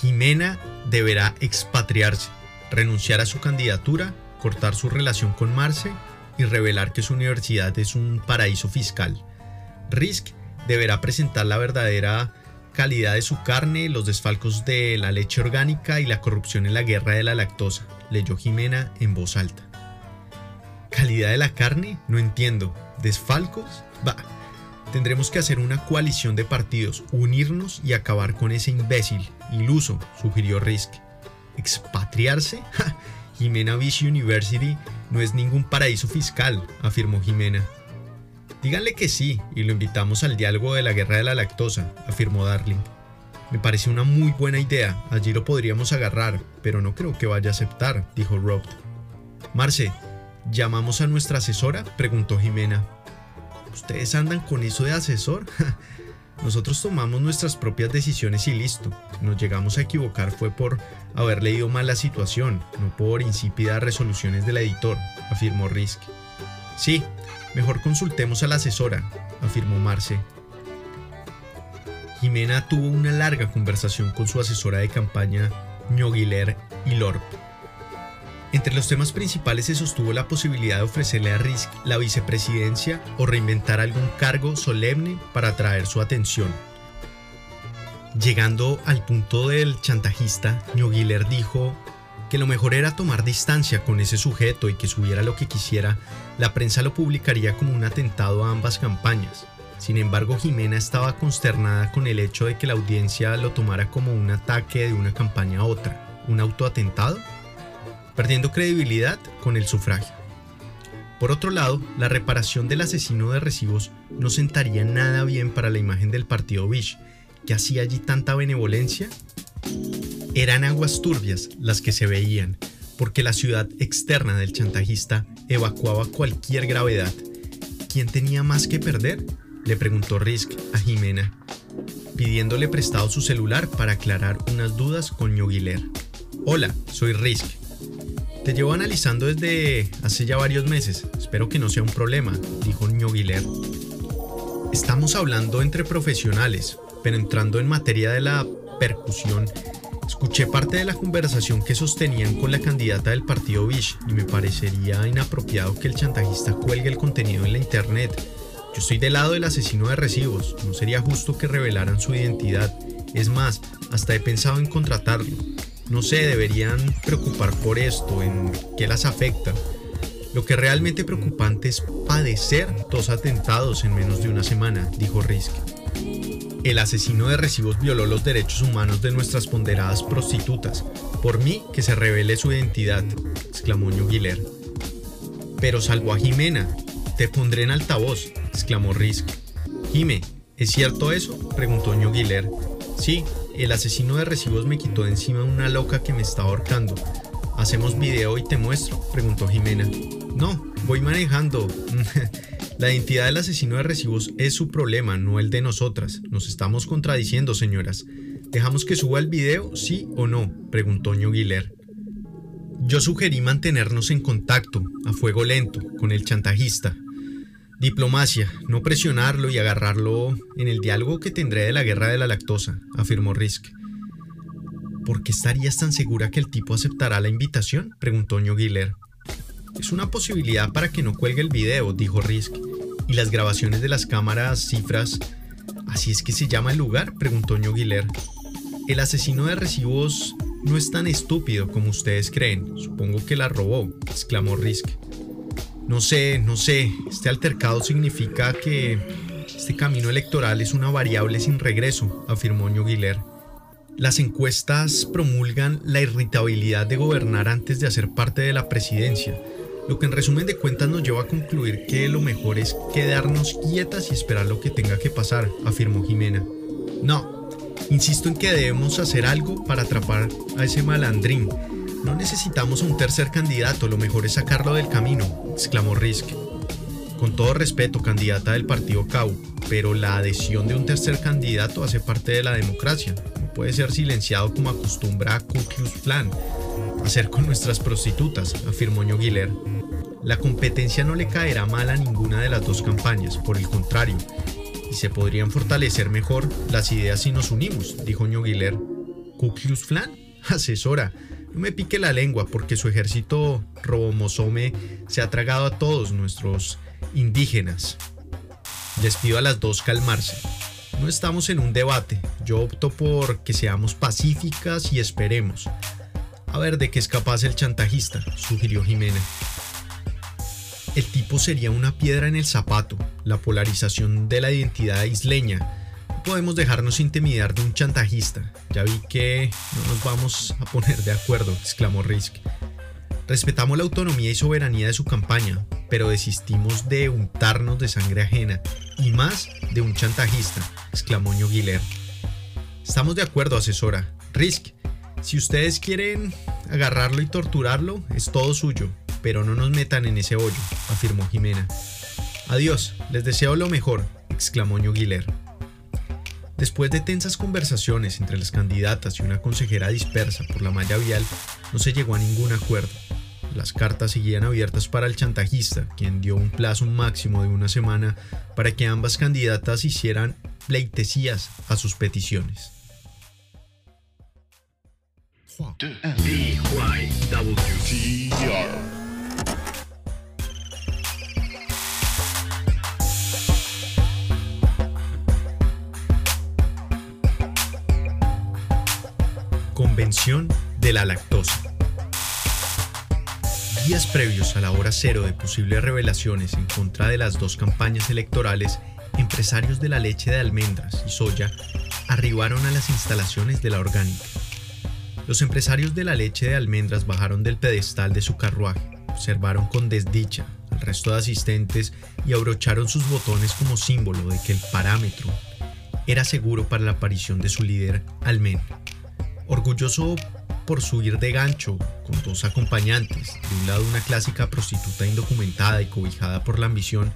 Jimena deberá expatriarse, renunciar a su candidatura, cortar su relación con Marce y revelar que su universidad es un paraíso fiscal. Risk deberá presentar la verdadera calidad de su carne, los desfalcos de la leche orgánica y la corrupción en la guerra de la lactosa, leyó Jimena en voz alta. ¿Calidad de la carne? No entiendo. ¿Desfalcos? Va. Tendremos que hacer una coalición de partidos, unirnos y acabar con ese imbécil, iluso, sugirió Risk. ¿Expatriarse? Jimena Beach University no es ningún paraíso fiscal, afirmó Jimena. Díganle que sí y lo invitamos al diálogo de la guerra de la lactosa, afirmó Darling. Me parece una muy buena idea, allí lo podríamos agarrar, pero no creo que vaya a aceptar, dijo Rob. Marce, ¿llamamos a nuestra asesora? preguntó Jimena. ¿Ustedes andan con eso de asesor? Nosotros tomamos nuestras propias decisiones y listo. nos llegamos a equivocar fue por haber leído mal la situación, no por insípidas resoluciones del editor, afirmó Risk. Sí, mejor consultemos a la asesora, afirmó Marce. Jimena tuvo una larga conversación con su asesora de campaña, Ñoguiler y Lorp. Entre los temas principales se sostuvo la posibilidad de ofrecerle a Risk la vicepresidencia o reinventar algún cargo solemne para atraer su atención. Llegando al punto del chantajista, Ñoguiler dijo que lo mejor era tomar distancia con ese sujeto y que subiera lo que quisiera, la prensa lo publicaría como un atentado a ambas campañas. Sin embargo, Jimena estaba consternada con el hecho de que la audiencia lo tomara como un ataque de una campaña a otra, un autoatentado perdiendo credibilidad con el sufragio. Por otro lado, la reparación del asesino de recibos no sentaría nada bien para la imagen del partido Bish, que hacía allí tanta benevolencia. Eran aguas turbias las que se veían, porque la ciudad externa del chantajista evacuaba cualquier gravedad. ¿Quién tenía más que perder? le preguntó Risk a Jimena, pidiéndole prestado su celular para aclarar unas dudas con Ñoguiler. Hola, soy Risk, te llevo analizando desde hace ya varios meses. Espero que no sea un problema, dijo Ñoguiler. Estamos hablando entre profesionales, pero entrando en materia de la percusión, escuché parte de la conversación que sostenían con la candidata del partido Bish y me parecería inapropiado que el chantajista cuelgue el contenido en la internet. Yo estoy del lado del asesino de recibos, no sería justo que revelaran su identidad. Es más, hasta he pensado en contratarlo no se deberían preocupar por esto, en qué las afecta. Lo que realmente preocupante es padecer dos atentados en menos de una semana, dijo Risk. El asesino de recibos violó los derechos humanos de nuestras ponderadas prostitutas. Por mí, que se revele su identidad, exclamó Ñuguiler. Pero salvó a Jimena. Te pondré en altavoz, exclamó Risk. Jime, ¿es cierto eso? preguntó Ñuguiler. Sí, el asesino de recibos me quitó de encima una loca que me estaba ahorcando. ¿Hacemos video y te muestro? preguntó Jimena. No, voy manejando. La identidad del asesino de recibos es su problema, no el de nosotras. Nos estamos contradiciendo, señoras. ¿Dejamos que suba el video, sí o no? preguntó Ñoguiler. Yo sugerí mantenernos en contacto, a fuego lento, con el chantajista, Diplomacia, no presionarlo y agarrarlo en el diálogo que tendré de la guerra de la lactosa, afirmó Risk. ¿Por qué estarías tan segura que el tipo aceptará la invitación? preguntó Ñoguiler. Es una posibilidad para que no cuelgue el video, dijo Risk. ¿Y las grabaciones de las cámaras, cifras? ¿Así es que se llama el lugar? preguntó Ñoguiler. El asesino de recibos no es tan estúpido como ustedes creen. Supongo que la robó, exclamó Risk. No sé, no sé, este altercado significa que este camino electoral es una variable sin regreso, afirmó Ñoguiler. Las encuestas promulgan la irritabilidad de gobernar antes de hacer parte de la presidencia, lo que en resumen de cuentas nos lleva a concluir que lo mejor es quedarnos quietas y esperar lo que tenga que pasar, afirmó Jimena. No, insisto en que debemos hacer algo para atrapar a ese malandrín, no necesitamos un tercer candidato, lo mejor es sacarlo del camino, exclamó Risk. Con todo respeto, candidata del partido CAU, pero la adhesión de un tercer candidato hace parte de la democracia. No puede ser silenciado como acostumbra a Ku hacer con nuestras prostitutas, afirmó Ñoguiler. La competencia no le caerá mal a ninguna de las dos campañas, por el contrario, y se podrían fortalecer mejor las ideas si nos unimos, dijo Ñoguiler. ¿Ku Klux? Asesora, no me pique la lengua porque su ejército robomosome se ha tragado a todos nuestros indígenas. Les pido a las dos calmarse. No estamos en un debate. Yo opto por que seamos pacíficas y esperemos. A ver de qué es capaz el chantajista, sugirió Jimena. El tipo sería una piedra en el zapato, la polarización de la identidad isleña. Podemos dejarnos intimidar de un chantajista. Ya vi que no nos vamos a poner de acuerdo, exclamó Risk. Respetamos la autonomía y soberanía de su campaña, pero desistimos de untarnos de sangre ajena, y más de un chantajista, exclamó Ñoguiler. Estamos de acuerdo, asesora. Risk, si ustedes quieren agarrarlo y torturarlo, es todo suyo, pero no nos metan en ese hoyo, afirmó Jimena. Adiós, les deseo lo mejor, exclamó Ñoguiler. Después de tensas conversaciones entre las candidatas y una consejera dispersa por la malla vial, no se llegó a ningún acuerdo. Las cartas seguían abiertas para el chantajista, quien dio un plazo máximo de una semana para que ambas candidatas hicieran pleitesías a sus peticiones. Convención de la lactosa. Días previos a la hora cero de posibles revelaciones en contra de las dos campañas electorales, empresarios de la leche de almendras y soya arribaron a las instalaciones de la orgánica. Los empresarios de la leche de almendras bajaron del pedestal de su carruaje, observaron con desdicha al resto de asistentes y abrocharon sus botones como símbolo de que el parámetro era seguro para la aparición de su líder, Almen. Orgulloso por subir de gancho con dos acompañantes, de un lado una clásica prostituta indocumentada y cobijada por la ambición,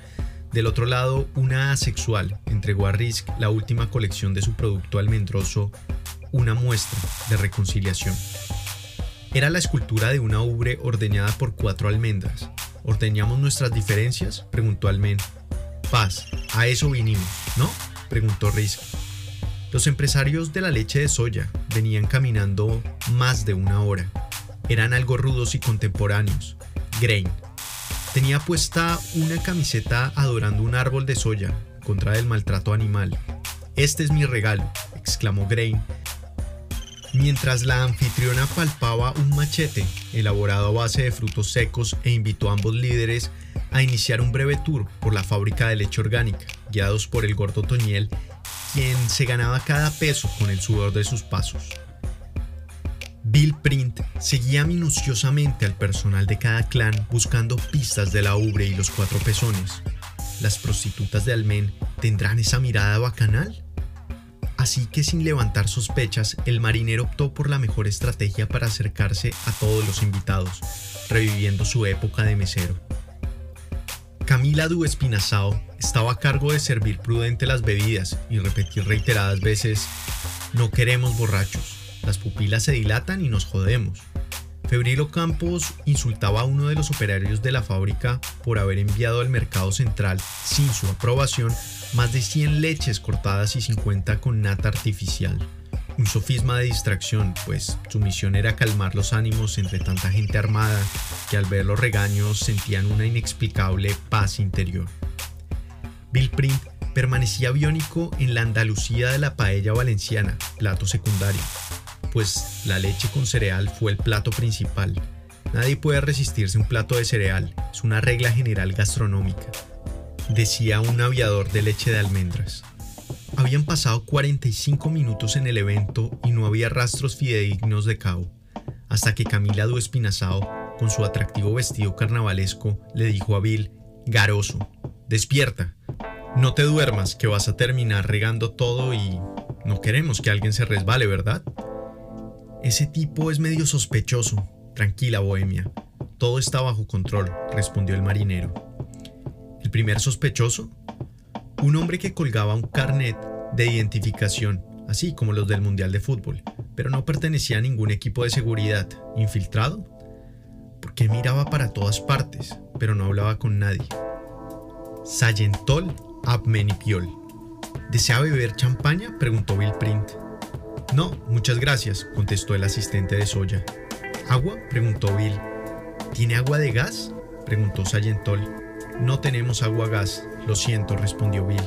del otro lado una asexual, entregó a Risk la última colección de su producto almendroso, una muestra de reconciliación. Era la escultura de una ubre ordeñada por cuatro almendras. ¿Ordeñamos nuestras diferencias? preguntó Almen. Paz, a eso vinimos, ¿no? preguntó Risk. Los empresarios de la leche de soya venían caminando más de una hora. Eran algo rudos y contemporáneos. Grain. Tenía puesta una camiseta adorando un árbol de soya contra el maltrato animal. Este es mi regalo, exclamó Grain, mientras la anfitriona palpaba un machete elaborado a base de frutos secos e invitó a ambos líderes a iniciar un breve tour por la fábrica de leche orgánica, guiados por el gordo Toñel quien se ganaba cada peso con el sudor de sus pasos. Bill Print seguía minuciosamente al personal de cada clan buscando pistas de la ubre y los cuatro pezones. ¿Las prostitutas de Almen tendrán esa mirada bacanal? Así que sin levantar sospechas, el marinero optó por la mejor estrategia para acercarse a todos los invitados, reviviendo su época de mesero. Camila Du Espinazao estaba a cargo de servir prudente las bebidas y repetir reiteradas veces, no queremos borrachos, las pupilas se dilatan y nos jodemos. Febrilo Campos insultaba a uno de los operarios de la fábrica por haber enviado al mercado central, sin su aprobación, más de 100 leches cortadas y 50 con nata artificial un sofisma de distracción, pues su misión era calmar los ánimos entre tanta gente armada que al ver los regaños sentían una inexplicable paz interior. Bill Print permanecía biónico en la Andalucía de la paella valenciana, plato secundario, pues la leche con cereal fue el plato principal. Nadie puede resistirse a un plato de cereal, es una regla general gastronómica, decía un aviador de leche de almendras. Habían pasado 45 minutos en el evento y no había rastros fidedignos de Cao, hasta que Camila Du Espinazao, con su atractivo vestido carnavalesco, le dijo a Bill, Garoso, despierta, no te duermas que vas a terminar regando todo y no queremos que alguien se resbale, ¿verdad? Ese tipo es medio sospechoso. Tranquila, Bohemia. Todo está bajo control, respondió el marinero. ¿El primer sospechoso? Un hombre que colgaba un carnet de identificación así como los del Mundial de Fútbol, pero no pertenecía a ningún equipo de seguridad. ¿Infiltrado? Porque miraba para todas partes, pero no hablaba con nadie. Sayentol Abmenipiol. ¿Desea beber champaña? preguntó Bill Print. No, muchas gracias, contestó el asistente de Soya. ¿Agua? preguntó Bill. ¿Tiene agua de gas? preguntó Sayentol. No tenemos agua gas, lo siento, respondió Bill.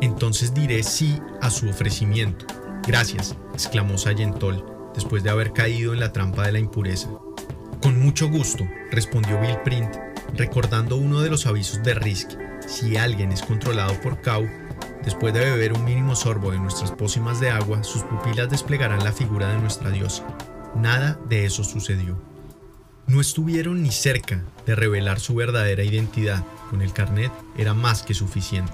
Entonces diré sí a su ofrecimiento. Gracias, exclamó Sayentol, después de haber caído en la trampa de la impureza. Con mucho gusto, respondió Bill Print, recordando uno de los avisos de Risk. Si alguien es controlado por Cow, después de beber un mínimo sorbo de nuestras pócimas de agua, sus pupilas desplegarán la figura de nuestra diosa. Nada de eso sucedió. No estuvieron ni cerca de revelar su verdadera identidad, con el carnet era más que suficiente.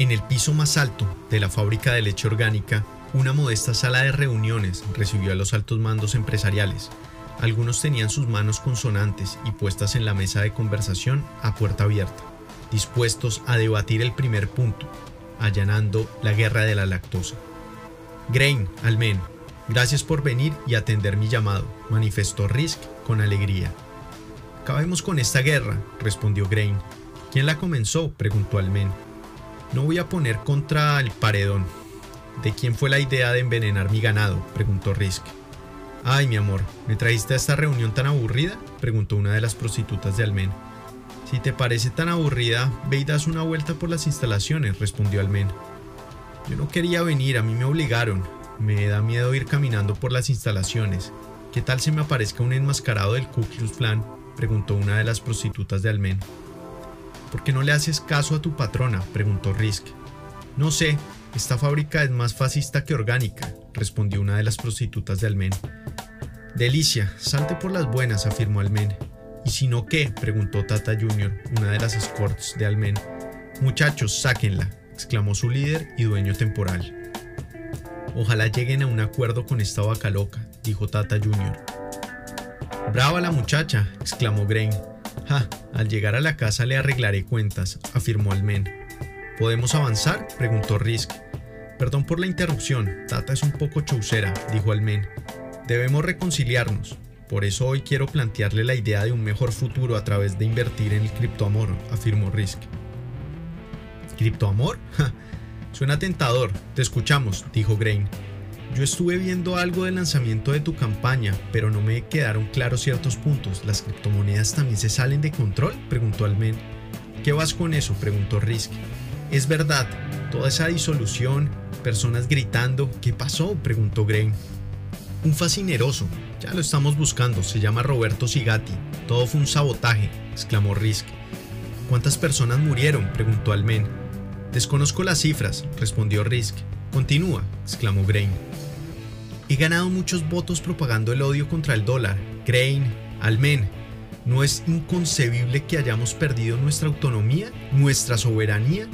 En el piso más alto de la fábrica de leche orgánica, una modesta sala de reuniones recibió a los altos mandos empresariales. Algunos tenían sus manos consonantes y puestas en la mesa de conversación a puerta abierta, dispuestos a debatir el primer punto, allanando la guerra de la lactosa. Grain, Almen, Gracias por venir y atender mi llamado, manifestó Risk con alegría. Acabemos con esta guerra, respondió Grain. ¿Quién la comenzó? preguntó Almen. No voy a poner contra el paredón. ¿De quién fue la idea de envenenar mi ganado? preguntó Risk. Ay, mi amor, ¿me trajiste a esta reunión tan aburrida? preguntó una de las prostitutas de Almen. Si te parece tan aburrida, ve y das una vuelta por las instalaciones, respondió Almen. Yo no quería venir, a mí me obligaron, me da miedo ir caminando por las instalaciones. ¿Qué tal si me aparezca un enmascarado del Ku Klux Klan? preguntó una de las prostitutas de Almen. ¿Por qué no le haces caso a tu patrona? preguntó Risk. No sé, esta fábrica es más fascista que orgánica, respondió una de las prostitutas de Almen. Delicia, salte por las buenas, afirmó Almen. ¿Y si no qué? preguntó Tata Junior, una de las escorts de Almen. Muchachos, sáquenla, exclamó su líder y dueño temporal. Ojalá lleguen a un acuerdo con esta vaca loca, dijo Tata Jr. Brava la muchacha, exclamó Grain. Ja, al llegar a la casa le arreglaré cuentas, afirmó Almen. ¿Podemos avanzar? preguntó Risk. Perdón por la interrupción, Tata es un poco chaucera, dijo Almen. Debemos reconciliarnos. Por eso hoy quiero plantearle la idea de un mejor futuro a través de invertir en el criptoamor, afirmó Risk. ¿Criptoamor? Ja, Suena tentador, te escuchamos, dijo Grain. Yo estuve viendo algo del lanzamiento de tu campaña, pero no me quedaron claros ciertos puntos. ¿Las criptomonedas también se salen de control? preguntó Almen. ¿Qué vas con eso? preguntó Risk. Es verdad, toda esa disolución, personas gritando. ¿Qué pasó? preguntó Grain. Un fascineroso. Ya lo estamos buscando. Se llama Roberto Sigati. Todo fue un sabotaje, exclamó Risk. ¿Cuántas personas murieron? preguntó Almen. Desconozco las cifras, respondió Risk. Continúa, exclamó Grain. He ganado muchos votos propagando el odio contra el dólar. Grain, Almen, ¿no es inconcebible que hayamos perdido nuestra autonomía, nuestra soberanía?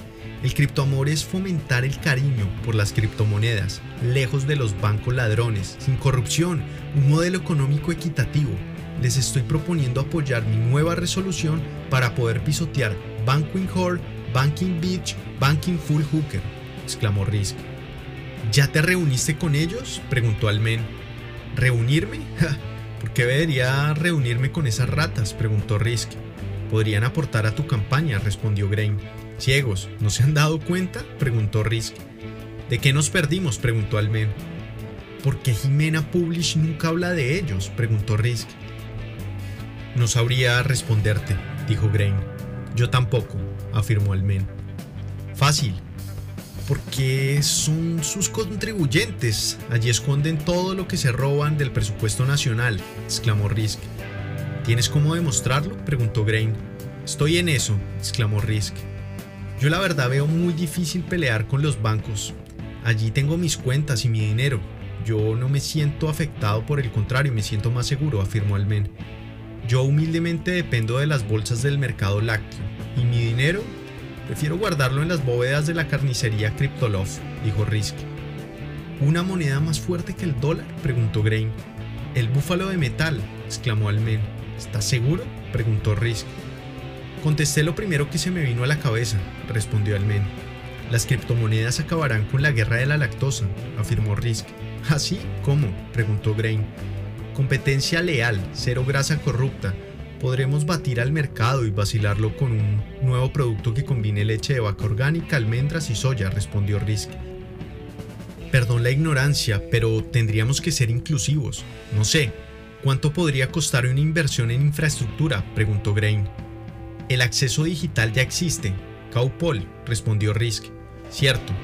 El criptoamor es fomentar el cariño por las criptomonedas, lejos de los bancos ladrones, sin corrupción, un modelo económico equitativo. Les estoy proponiendo apoyar mi nueva resolución para poder pisotear Banking Hall Banking Beach, Banking Full Hooker, exclamó Risk. ¿Ya te reuniste con ellos? preguntó Almen. ¿Reunirme? ¿Por qué debería reunirme con esas ratas? preguntó Risk. Podrían aportar a tu campaña, respondió Grain. Ciegos, ¿no se han dado cuenta? preguntó Risk. ¿De qué nos perdimos? preguntó Almen. ¿Por qué Jimena Publish nunca habla de ellos? preguntó Risk. No sabría responderte, dijo Grain. Yo tampoco, afirmó el men. Fácil, porque son sus contribuyentes. Allí esconden todo lo que se roban del presupuesto nacional, exclamó Risk. ¿Tienes cómo demostrarlo? preguntó Grain. Estoy en eso, exclamó Risk. Yo la verdad veo muy difícil pelear con los bancos. Allí tengo mis cuentas y mi dinero. Yo no me siento afectado, por el contrario, me siento más seguro, afirmó men. Yo humildemente dependo de las bolsas del mercado lácteo y mi dinero prefiero guardarlo en las bóvedas de la carnicería Cryptolov, dijo Risk. ¿Una moneda más fuerte que el dólar? preguntó Grain. El búfalo de metal, exclamó Almen. ¿Estás seguro? preguntó Risk. Contesté lo primero que se me vino a la cabeza, respondió Almen. Las criptomonedas acabarán con la guerra de la lactosa, afirmó Risk. ¿Así? ¿Cómo? preguntó Grain. Competencia leal, cero grasa corrupta. Podremos batir al mercado y vacilarlo con un nuevo producto que combine leche de vaca orgánica, almendras y soya, respondió Risk. Perdón la ignorancia, pero tendríamos que ser inclusivos. No sé, ¿cuánto podría costar una inversión en infraestructura? preguntó Grain. El acceso digital ya existe. Caupol, respondió Risk. Cierto.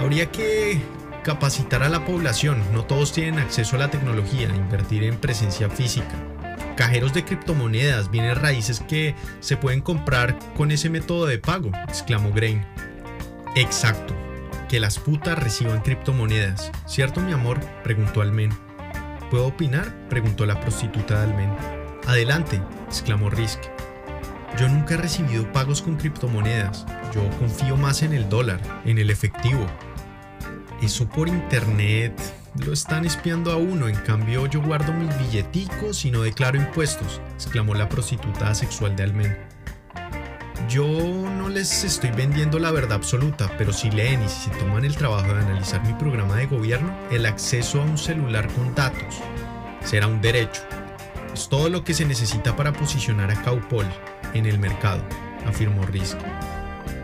Habría que capacitar a la población. No todos tienen acceso a la tecnología, invertir en presencia física. Cajeros de criptomonedas, bienes raíces que se pueden comprar con ese método de pago, exclamó Grain. Exacto. Que las putas reciban criptomonedas. ¿Cierto, mi amor? preguntó Almen. ¿Puedo opinar? preguntó la prostituta de Almen. Adelante, exclamó Risk. Yo nunca he recibido pagos con criptomonedas. Yo confío más en el dólar, en el efectivo. Eso por internet lo están espiando a uno, en cambio yo guardo mis billeticos y no declaro impuestos, exclamó la prostituta sexual de Almen. Yo no les estoy vendiendo la verdad absoluta, pero si leen y si se toman el trabajo de analizar mi programa de gobierno, el acceso a un celular con datos será un derecho. Es todo lo que se necesita para posicionar a Caupol en el mercado, afirmó Risk.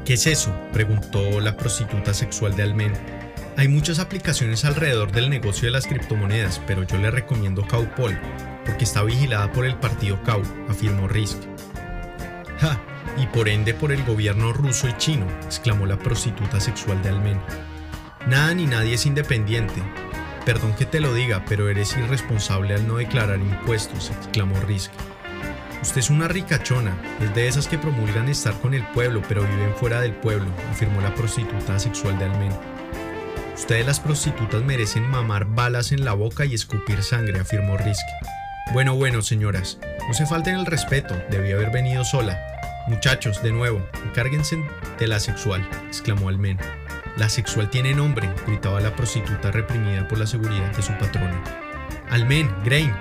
¿Qué es eso? preguntó la prostituta sexual de Almen. Hay muchas aplicaciones alrededor del negocio de las criptomonedas, pero yo le recomiendo Caupol, porque está vigilada por el partido Cau, afirmó Risk. ¡Ja! Y por ende por el gobierno ruso y chino, exclamó la prostituta sexual de Almen. Nada ni nadie es independiente. Perdón que te lo diga, pero eres irresponsable al no declarar impuestos, exclamó Risk. Usted es una ricachona, es de esas que promulgan estar con el pueblo pero viven fuera del pueblo, afirmó la prostituta sexual de Almen. Ustedes las prostitutas merecen mamar balas en la boca y escupir sangre, afirmó Risk. Bueno, bueno, señoras, no se falten el respeto, debí haber venido sola. Muchachos, de nuevo, encárguense de la sexual, exclamó Almen. La sexual tiene nombre, gritaba la prostituta reprimida por la seguridad de su patrona. Almen, Grain,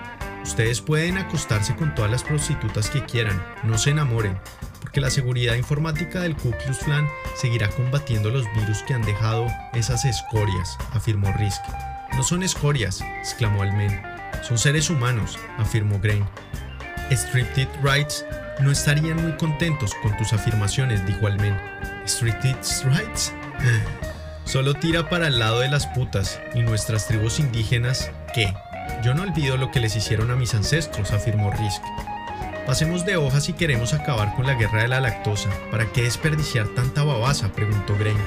Ustedes pueden acostarse con todas las prostitutas que quieran, no se enamoren, porque la seguridad informática del Ku Klux Klan seguirá combatiendo los virus que han dejado esas escorias, afirmó Risk. No son escorias, exclamó Almen. Son seres humanos, afirmó Grain. Stricted Rights no estarían muy contentos con tus afirmaciones, dijo Almen. ¿Stricted Rights? Solo tira para el lado de las putas y nuestras tribus indígenas, ¿qué? Yo no olvido lo que les hicieron a mis ancestros, afirmó Risk. Pasemos de hoja si queremos acabar con la guerra de la lactosa. ¿Para qué desperdiciar tanta babasa? preguntó Grain.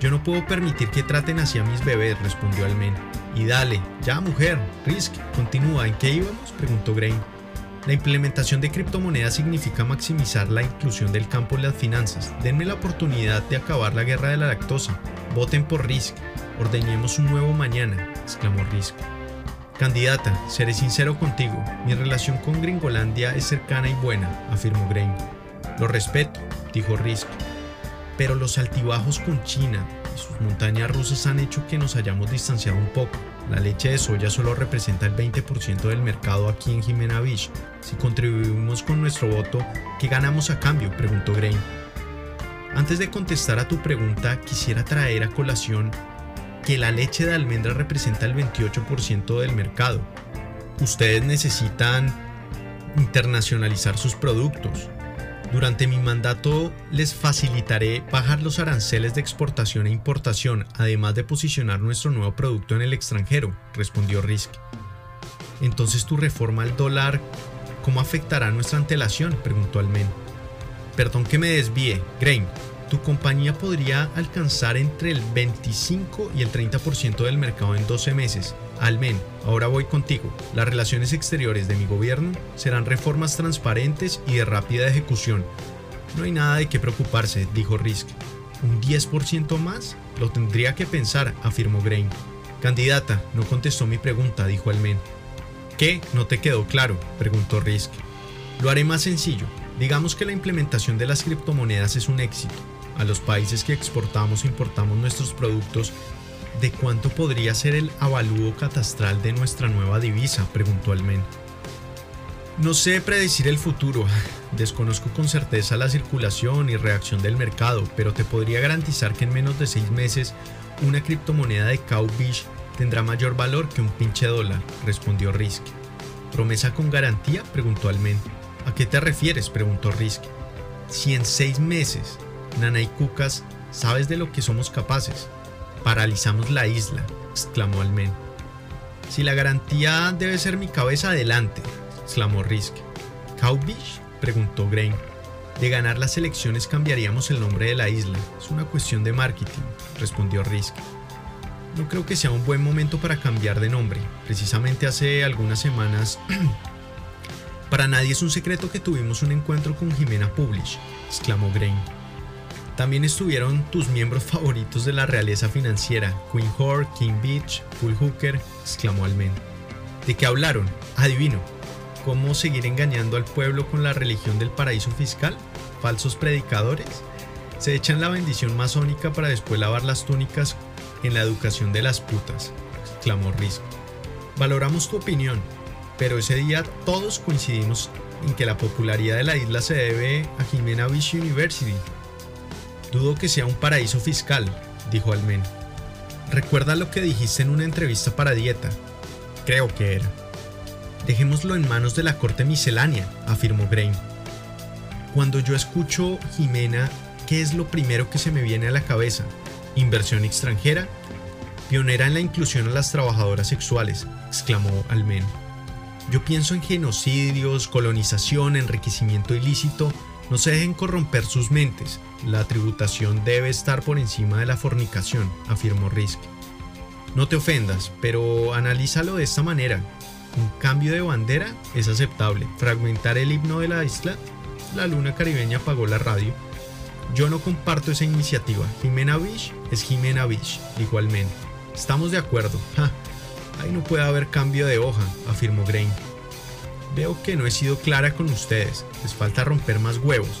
Yo no puedo permitir que traten así a mis bebés, respondió Almen. Y dale, ya mujer, Risk, continúa, ¿en qué íbamos? preguntó Grain. La implementación de criptomonedas significa maximizar la inclusión del campo en las finanzas. Denme la oportunidad de acabar la guerra de la lactosa. Voten por Risk. Ordeñemos un nuevo mañana, exclamó Risk. Candidata, seré sincero contigo, mi relación con Gringolandia es cercana y buena, afirmó Grain. Lo respeto, dijo Risk, pero los altibajos con China y sus montañas rusas han hecho que nos hayamos distanciado un poco. La leche de soya solo representa el 20% del mercado aquí en Jimena Beach. Si contribuimos con nuestro voto, ¿qué ganamos a cambio? preguntó Grain. Antes de contestar a tu pregunta, quisiera traer a colación que la leche de almendra representa el 28% del mercado. Ustedes necesitan internacionalizar sus productos. Durante mi mandato les facilitaré bajar los aranceles de exportación e importación, además de posicionar nuestro nuevo producto en el extranjero, respondió Risk. Entonces tu reforma al dólar, ¿cómo afectará nuestra antelación? preguntó Almen. Perdón que me desvíe, Grain, tu compañía podría alcanzar entre el 25 y el 30% del mercado en 12 meses. Almen, ahora voy contigo. Las relaciones exteriores de mi gobierno serán reformas transparentes y de rápida ejecución. No hay nada de qué preocuparse, dijo Risk. ¿Un 10% más? Lo tendría que pensar, afirmó Grain. Candidata, no contestó mi pregunta, dijo Almen. ¿Qué? ¿No te quedó claro? preguntó Risk. Lo haré más sencillo. Digamos que la implementación de las criptomonedas es un éxito a los países que exportamos e importamos nuestros productos, ¿de cuánto podría ser el avalúo catastral de nuestra nueva divisa? preguntó Almen. No sé predecir el futuro, desconozco con certeza la circulación y reacción del mercado, pero te podría garantizar que en menos de seis meses una criptomoneda de Cow Beach tendrá mayor valor que un pinche dólar, respondió Risk. ¿Promesa con garantía? preguntó Almen. ¿A qué te refieres? preguntó Risk. Si en seis meses, Nana y Cucas, sabes de lo que somos capaces. Paralizamos la isla, exclamó Almen. Si la garantía debe ser mi cabeza, adelante, exclamó Risk. ¿Cow Beach? preguntó Grain. De ganar las elecciones cambiaríamos el nombre de la isla. Es una cuestión de marketing, respondió Risk. No creo que sea un buen momento para cambiar de nombre. Precisamente hace algunas semanas... para nadie es un secreto que tuvimos un encuentro con Jimena Publish, exclamó Grain. También estuvieron tus miembros favoritos de la realeza financiera, Queen Whore, King Beach, Full Hooker, exclamó Almen. ¿De qué hablaron? Adivino, cómo seguir engañando al pueblo con la religión del paraíso fiscal, falsos predicadores. Se echan la bendición masónica para después lavar las túnicas en la educación de las putas, exclamó Risk. Valoramos tu opinión, pero ese día todos coincidimos en que la popularidad de la isla se debe a Jimena Beach University. Dudo que sea un paraíso fiscal, dijo Almen. Recuerda lo que dijiste en una entrevista para dieta. Creo que era. Dejémoslo en manos de la corte miscelánea, afirmó Grain. Cuando yo escucho Jimena, ¿qué es lo primero que se me viene a la cabeza? ¿Inversión extranjera? Pionera en la inclusión a las trabajadoras sexuales, exclamó Almen. Yo pienso en genocidios, colonización, enriquecimiento ilícito. No se dejen corromper sus mentes. La tributación debe estar por encima de la fornicación, afirmó Risk. No te ofendas, pero analízalo de esta manera un cambio de bandera es aceptable. Fragmentar el himno de la isla, la luna caribeña apagó la radio. Yo no comparto esa iniciativa. Jimena Beach es Jimena Beach, igualmente. Estamos de acuerdo. ahí no puede haber cambio de hoja, afirmó Grain. Veo que no he sido clara con ustedes. Les falta romper más huevos.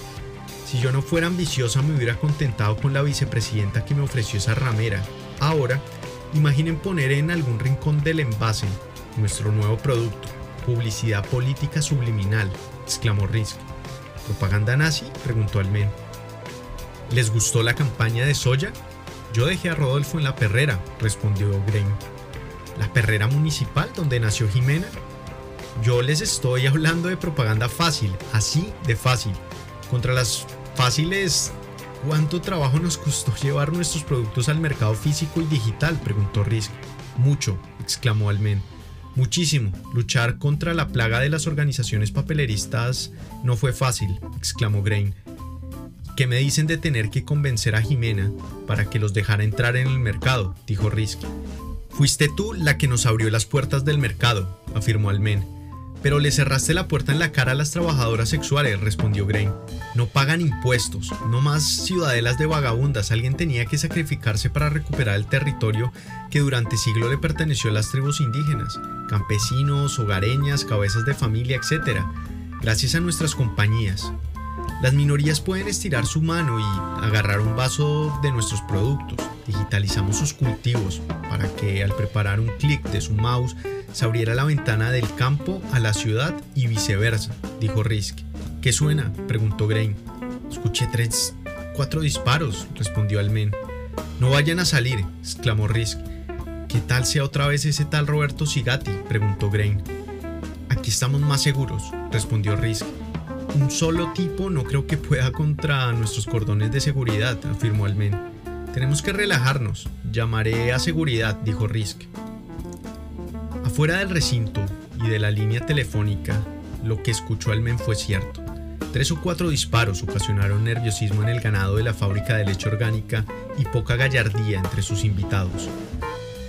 Si yo no fuera ambiciosa me hubiera contentado con la vicepresidenta que me ofreció esa ramera. Ahora, imaginen poner en algún rincón del envase nuestro nuevo producto, publicidad política subliminal, exclamó Risk. ¿Propaganda nazi? preguntó Almen. ¿Les gustó la campaña de Soya? Yo dejé a Rodolfo en la perrera, respondió Grain. ¿La perrera municipal donde nació Jimena? Yo les estoy hablando de propaganda fácil, así de fácil. Contra las fáciles, ¿cuánto trabajo nos costó llevar nuestros productos al mercado físico y digital? preguntó Risk. Mucho, exclamó Almen. Muchísimo. Luchar contra la plaga de las organizaciones papeleristas no fue fácil, exclamó Grain. ¿Qué me dicen de tener que convencer a Jimena para que los dejara entrar en el mercado? dijo Risky. Fuiste tú la que nos abrió las puertas del mercado, afirmó Almen. Pero le cerraste la puerta en la cara a las trabajadoras sexuales, respondió Grain. No pagan impuestos, no más ciudadelas de vagabundas. Alguien tenía que sacrificarse para recuperar el territorio que durante siglos le perteneció a las tribus indígenas, campesinos, hogareñas, cabezas de familia, etc. Gracias a nuestras compañías. Las minorías pueden estirar su mano y agarrar un vaso de nuestros productos. Digitalizamos sus cultivos para que al preparar un clic de su mouse se abriera la ventana del campo a la ciudad y viceversa, dijo Risk. ¿Qué suena? preguntó Grain. Escuché tres, cuatro disparos, respondió Almen. No vayan a salir, exclamó Risk. ¿Qué tal sea otra vez ese tal Roberto Sigati? preguntó Grain. Aquí estamos más seguros, respondió Risk. Un solo tipo no creo que pueda contra nuestros cordones de seguridad, afirmó Almen. Tenemos que relajarnos. Llamaré a seguridad, dijo Risk. Afuera del recinto y de la línea telefónica, lo que escuchó Almen fue cierto. Tres o cuatro disparos ocasionaron nerviosismo en el ganado de la fábrica de leche orgánica y poca gallardía entre sus invitados.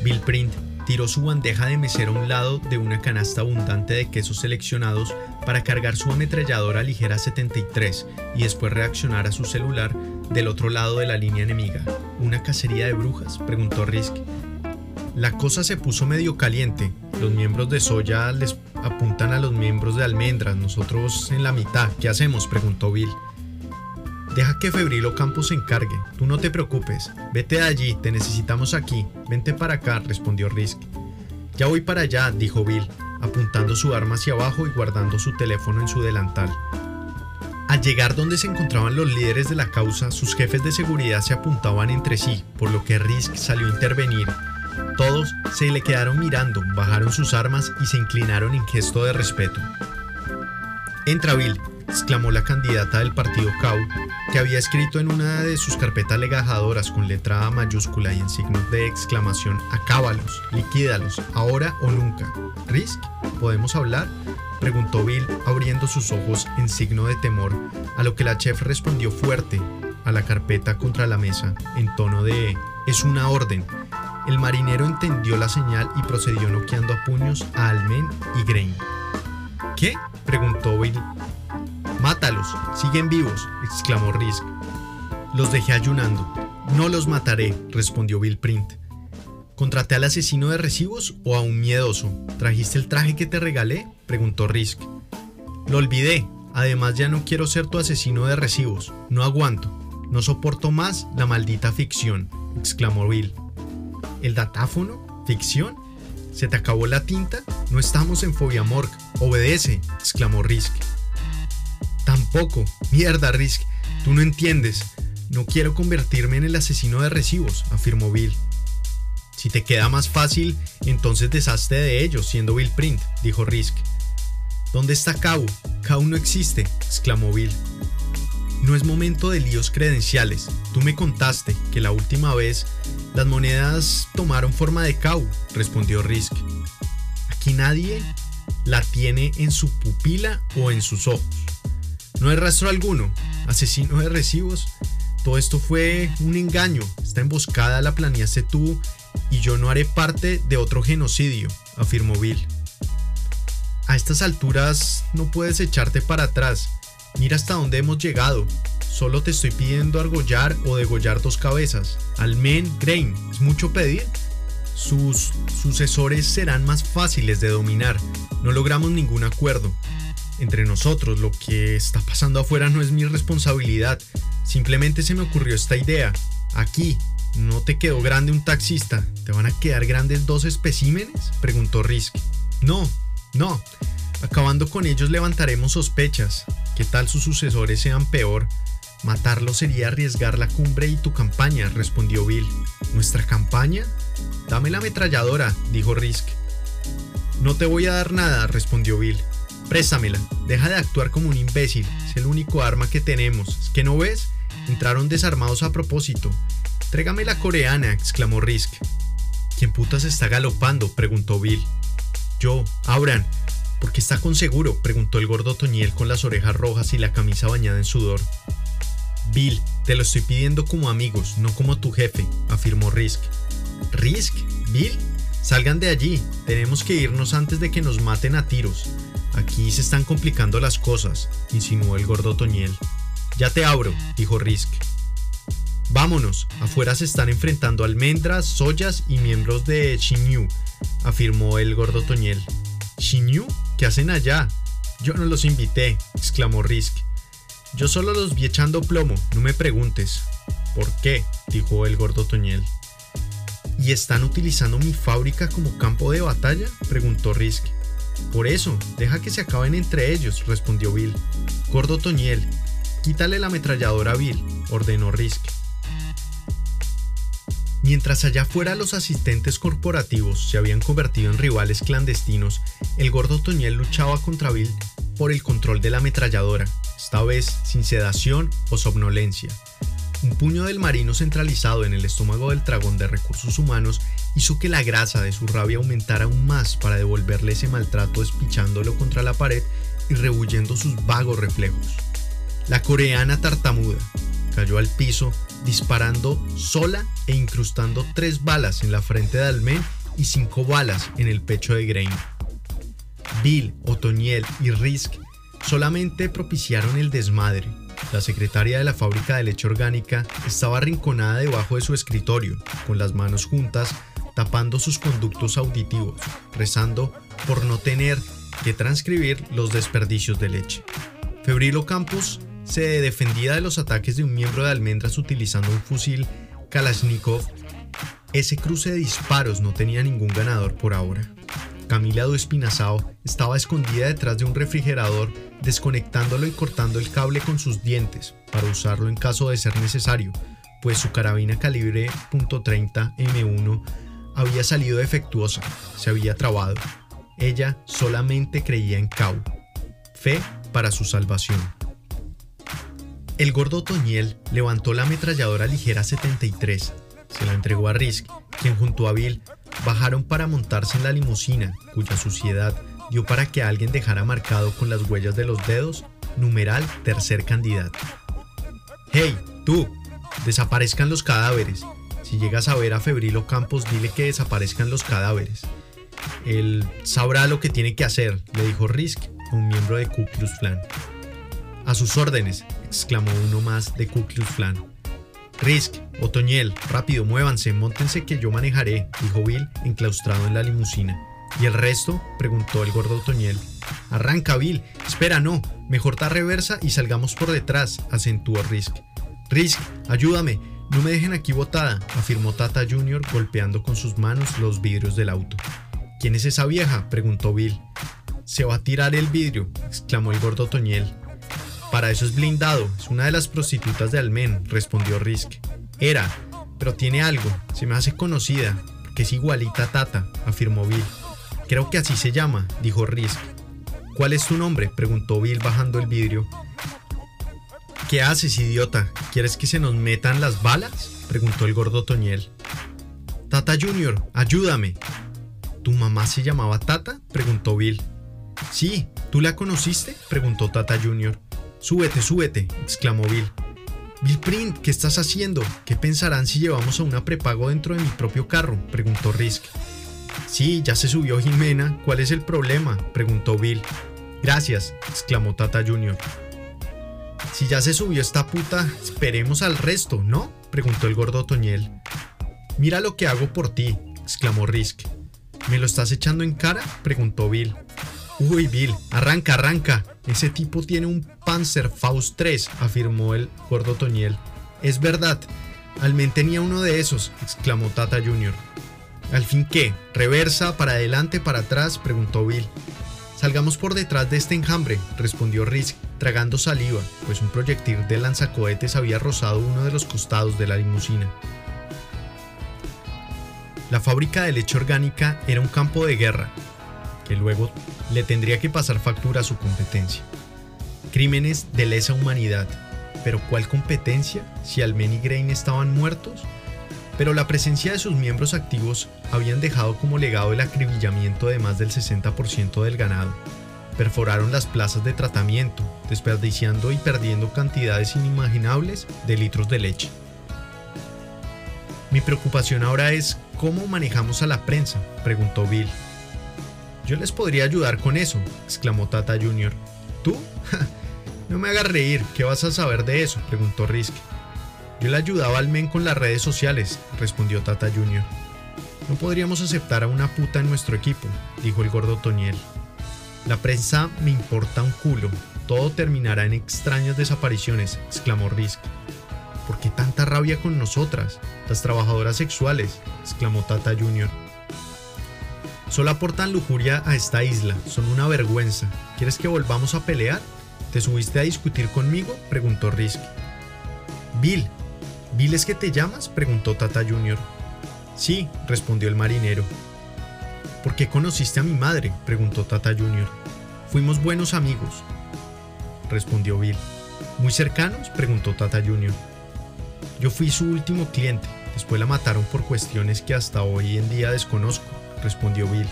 Bill Print tiró su bandeja de mesero a un lado de una canasta abundante de quesos seleccionados para cargar su ametralladora ligera 73 y después reaccionar a su celular del otro lado de la línea enemiga. ¿Una cacería de brujas? preguntó Risk. La cosa se puso medio caliente. Los miembros de Soya les apuntan a los miembros de Almendras, nosotros en la mitad. ¿Qué hacemos? preguntó Bill. Deja que Febrilo Campos se encargue. Tú no te preocupes. Vete de allí, te necesitamos aquí. Vente para acá, respondió Risk. Ya voy para allá, dijo Bill. apuntando su arma hacia abajo y guardando su teléfono en su delantal. Al llegar donde se encontraban los líderes de la causa, sus jefes de seguridad se apuntaban entre sí, por lo que Risk salió a intervenir. Todos se le quedaron mirando, bajaron sus armas y se inclinaron en gesto de respeto. Entra Bill, exclamó la candidata del partido CAU, que había escrito en una de sus carpetas legajadoras con letra A mayúscula y en signos de exclamación: Acábalos, liquídalos, ahora o nunca. ¿Risk? ¿Podemos hablar? preguntó Bill abriendo sus ojos en signo de temor, a lo que la chef respondió fuerte a la carpeta contra la mesa, en tono de es una orden. El marinero entendió la señal y procedió noqueando a puños a Almen y Grain. ¿Qué? preguntó Bill. Mátalos, siguen vivos, exclamó Risk. Los dejé ayunando. No los mataré, respondió Bill Print. ¿Contraté al asesino de recibos o a un miedoso? ¿Trajiste el traje que te regalé? preguntó Risk. Lo olvidé. Además ya no quiero ser tu asesino de recibos. No aguanto. No soporto más la maldita ficción, exclamó Bill. ¿El datáfono? ¿Ficción? ¿Se te acabó la tinta? No estamos en Fobia Morg. Obedece, exclamó Risk. Tampoco. Mierda, Risk. Tú no entiendes. No quiero convertirme en el asesino de recibos, afirmó Bill. Si te queda más fácil, entonces deshazte de ellos, siendo Bill Print, dijo Risk. ¿Dónde está Kau? Kau no existe, exclamó Bill. No es momento de líos credenciales. Tú me contaste que la última vez las monedas tomaron forma de Kau, respondió Risk. Aquí nadie la tiene en su pupila o en sus ojos. No hay rastro alguno. Asesino de recibos. Todo esto fue un engaño. Esta emboscada la planeaste tú y yo no haré parte de otro genocidio, afirmó Bill. A estas alturas no puedes echarte para atrás. Mira hasta dónde hemos llegado. Solo te estoy pidiendo argollar o degollar dos cabezas. Almen Grain, ¿es mucho pedir? Sus sucesores serán más fáciles de dominar. No logramos ningún acuerdo. Entre nosotros, lo que está pasando afuera no es mi responsabilidad. Simplemente se me ocurrió esta idea. Aquí, ¿no te quedó grande un taxista? ¿Te van a quedar grandes dos especímenes? Preguntó Risk. No, no. Acabando con ellos levantaremos sospechas. ¿Qué tal sus sucesores sean peor? Matarlo sería arriesgar la cumbre y tu campaña, respondió Bill. ¿Nuestra campaña? Dame la ametralladora, dijo Risk. No te voy a dar nada, respondió Bill. Préstamela, deja de actuar como un imbécil, es el único arma que tenemos. ¿Es que no ves? Entraron desarmados a propósito. Trégame la coreana, exclamó Risk. ¿Quién putas está galopando? preguntó Bill. Yo, Auran. ¿Por qué está con seguro? preguntó el gordo Toñiel con las orejas rojas y la camisa bañada en sudor. Bill, te lo estoy pidiendo como amigos, no como tu jefe, afirmó Risk. ¿Risk? ¿Bill? Salgan de allí, tenemos que irnos antes de que nos maten a tiros. Aquí se están complicando las cosas, insinuó el gordo Toñiel. Ya te abro, dijo Risk. Vámonos, afuera se están enfrentando almendras, soyas y miembros de Shinyu, afirmó el gordo Toñiel. ¿Shinyu? ¿Qué hacen allá? Yo no los invité, exclamó Risk. Yo solo los vi echando plomo, no me preguntes. ¿Por qué? dijo el gordo Toñiel. ¿Y están utilizando mi fábrica como campo de batalla? preguntó Risk. Por eso, deja que se acaben entre ellos, respondió Bill. Gordo Toñiel, quítale la ametralladora a Bill, ordenó Risk. Mientras allá afuera los asistentes corporativos se habían convertido en rivales clandestinos, el gordo Toñel luchaba contra Bill por el control de la ametralladora, esta vez sin sedación o somnolencia. Un puño del marino centralizado en el estómago del dragón de recursos humanos hizo que la grasa de su rabia aumentara aún más para devolverle ese maltrato despichándolo contra la pared y rehuyendo sus vagos reflejos. La coreana tartamuda cayó al piso disparando sola e incrustando tres balas en la frente de Almen y cinco balas en el pecho de Grain. Bill, Otoniel y Risk solamente propiciaron el desmadre. La secretaria de la fábrica de leche orgánica estaba arrinconada debajo de su escritorio, con las manos juntas, tapando sus conductos auditivos, rezando por no tener que transcribir los desperdicios de leche. Febrilo Campos se defendía de los ataques de un miembro de Almendras utilizando un fusil Kalashnikov. Ese cruce de disparos no tenía ningún ganador por ahora. Camila Espinazao estaba escondida detrás de un refrigerador, desconectándolo y cortando el cable con sus dientes para usarlo en caso de ser necesario, pues su carabina calibre .30 M1 había salido defectuosa, se había trabado. Ella solamente creía en Cau. Fe para su salvación. El gordo Toñel levantó la ametralladora ligera 73, se la entregó a Risk, quien junto a Bill bajaron para montarse en la limusina, cuya suciedad dio para que alguien dejara marcado con las huellas de los dedos numeral tercer candidato. ¡Hey, tú! Desaparezcan los cadáveres. Si llegas a ver a Febrilo Campos, dile que desaparezcan los cadáveres. Él sabrá lo que tiene que hacer, le dijo Risk a un miembro de Ku Klux Klan. A sus órdenes, exclamó uno más de Ku Klux Klan. Risk, Otoñel, rápido, muévanse, montense que yo manejaré, dijo Bill, enclaustrado en la limusina. ¿Y el resto? preguntó el gordo Otoñel. Arranca, Bill. Espera, no. Mejor da reversa y salgamos por detrás, acentuó Risk. Risk, ayúdame. No me dejen aquí botada, afirmó Tata Jr. golpeando con sus manos los vidrios del auto. ¿Quién es esa vieja? preguntó Bill. Se va a tirar el vidrio, exclamó el gordo Toñel. Para eso es blindado, es una de las prostitutas de Almen, respondió Risk. Era, pero tiene algo, se me hace conocida, que es igualita a Tata, afirmó Bill. Creo que así se llama, dijo Risk. ¿Cuál es tu nombre? preguntó Bill bajando el vidrio. ¿Qué haces, idiota? ¿Quieres que se nos metan las balas? preguntó el gordo Toñel. Tata Junior, ayúdame. ¿Tu mamá se llamaba Tata? preguntó Bill. Sí, ¿tú la conociste? preguntó Tata Junior. Súbete, súbete, exclamó Bill. Bill Print, ¿qué estás haciendo? ¿Qué pensarán si llevamos a una prepago dentro de mi propio carro? preguntó Risk. Sí, ya se subió Jimena. ¿Cuál es el problema? preguntó Bill. Gracias, exclamó Tata Junior. Si ya se subió esta puta, esperemos al resto, ¿no? preguntó el gordo Toñel. Mira lo que hago por ti, exclamó Risk. ¿Me lo estás echando en cara? preguntó Bill. Uy, Bill, arranca, arranca. Ese tipo tiene un Panzerfaust 3, afirmó el gordo Toñel. Es verdad, Almen tenía uno de esos, exclamó Tata Jr. ¿Al fin qué? ¿Reversa, para adelante, para atrás? preguntó Bill. Salgamos por detrás de este enjambre, respondió Risk, tragando saliva, pues un proyectil de lanzacohetes había rozado uno de los costados de la limusina. La fábrica de leche orgánica era un campo de guerra, que luego le tendría que pasar factura a su competencia. Crímenes de lesa humanidad, pero ¿cuál competencia si Almen y Grain estaban muertos? Pero la presencia de sus miembros activos habían dejado como legado el acribillamiento de más del 60% del ganado. Perforaron las plazas de tratamiento, desperdiciando y perdiendo cantidades inimaginables de litros de leche. Mi preocupación ahora es cómo manejamos a la prensa, preguntó Bill. Yo les podría ayudar con eso, exclamó Tata Jr. ¿Tú? no me hagas reír, ¿qué vas a saber de eso? preguntó Risk. Yo le ayudaba al men con las redes sociales, respondió Tata Jr. No podríamos aceptar a una puta en nuestro equipo, dijo el gordo Toniel. La prensa me importa un culo, todo terminará en extrañas desapariciones, exclamó Risk. ¿Por qué tanta rabia con nosotras, las trabajadoras sexuales? exclamó Tata Jr. Solo aportan lujuria a esta isla, son una vergüenza. ¿Quieres que volvamos a pelear? ¿Te subiste a discutir conmigo? preguntó Risk. Bill, ¿Bill es que te llamas? preguntó Tata Jr. Sí, respondió el marinero. ¿Por qué conociste a mi madre? preguntó Tata Jr. Fuimos buenos amigos, respondió Bill. ¿Muy cercanos? preguntó Tata Jr. Yo fui su último cliente, después la mataron por cuestiones que hasta hoy en día desconozco, respondió Bill.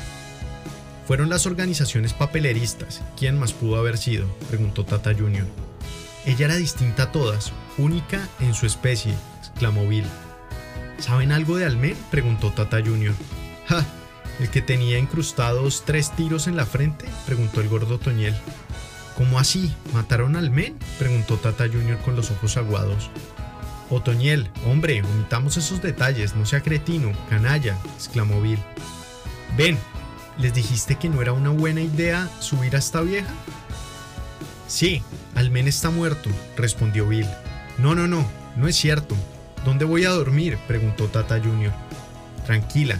Fueron las organizaciones papeleristas. ¿Quién más pudo haber sido? preguntó Tata Jr. Ella era distinta a todas, única en su especie, exclamó Bill. ¿Saben algo de Almen? preguntó Tata Jr. ¡Ja! ¿El que tenía incrustados tres tiros en la frente? preguntó el gordo Toñel. ¿Cómo así? ¿Mataron al men? preguntó Tata Jr. con los ojos aguados. Otoñel, hombre, omitamos esos detalles, no sea cretino, canalla, exclamó Bill. Ven, ¿les dijiste que no era una buena idea subir a esta vieja? Sí, Almen está muerto, respondió Bill. No, no, no, no es cierto. ¿Dónde voy a dormir? preguntó Tata Jr. Tranquila,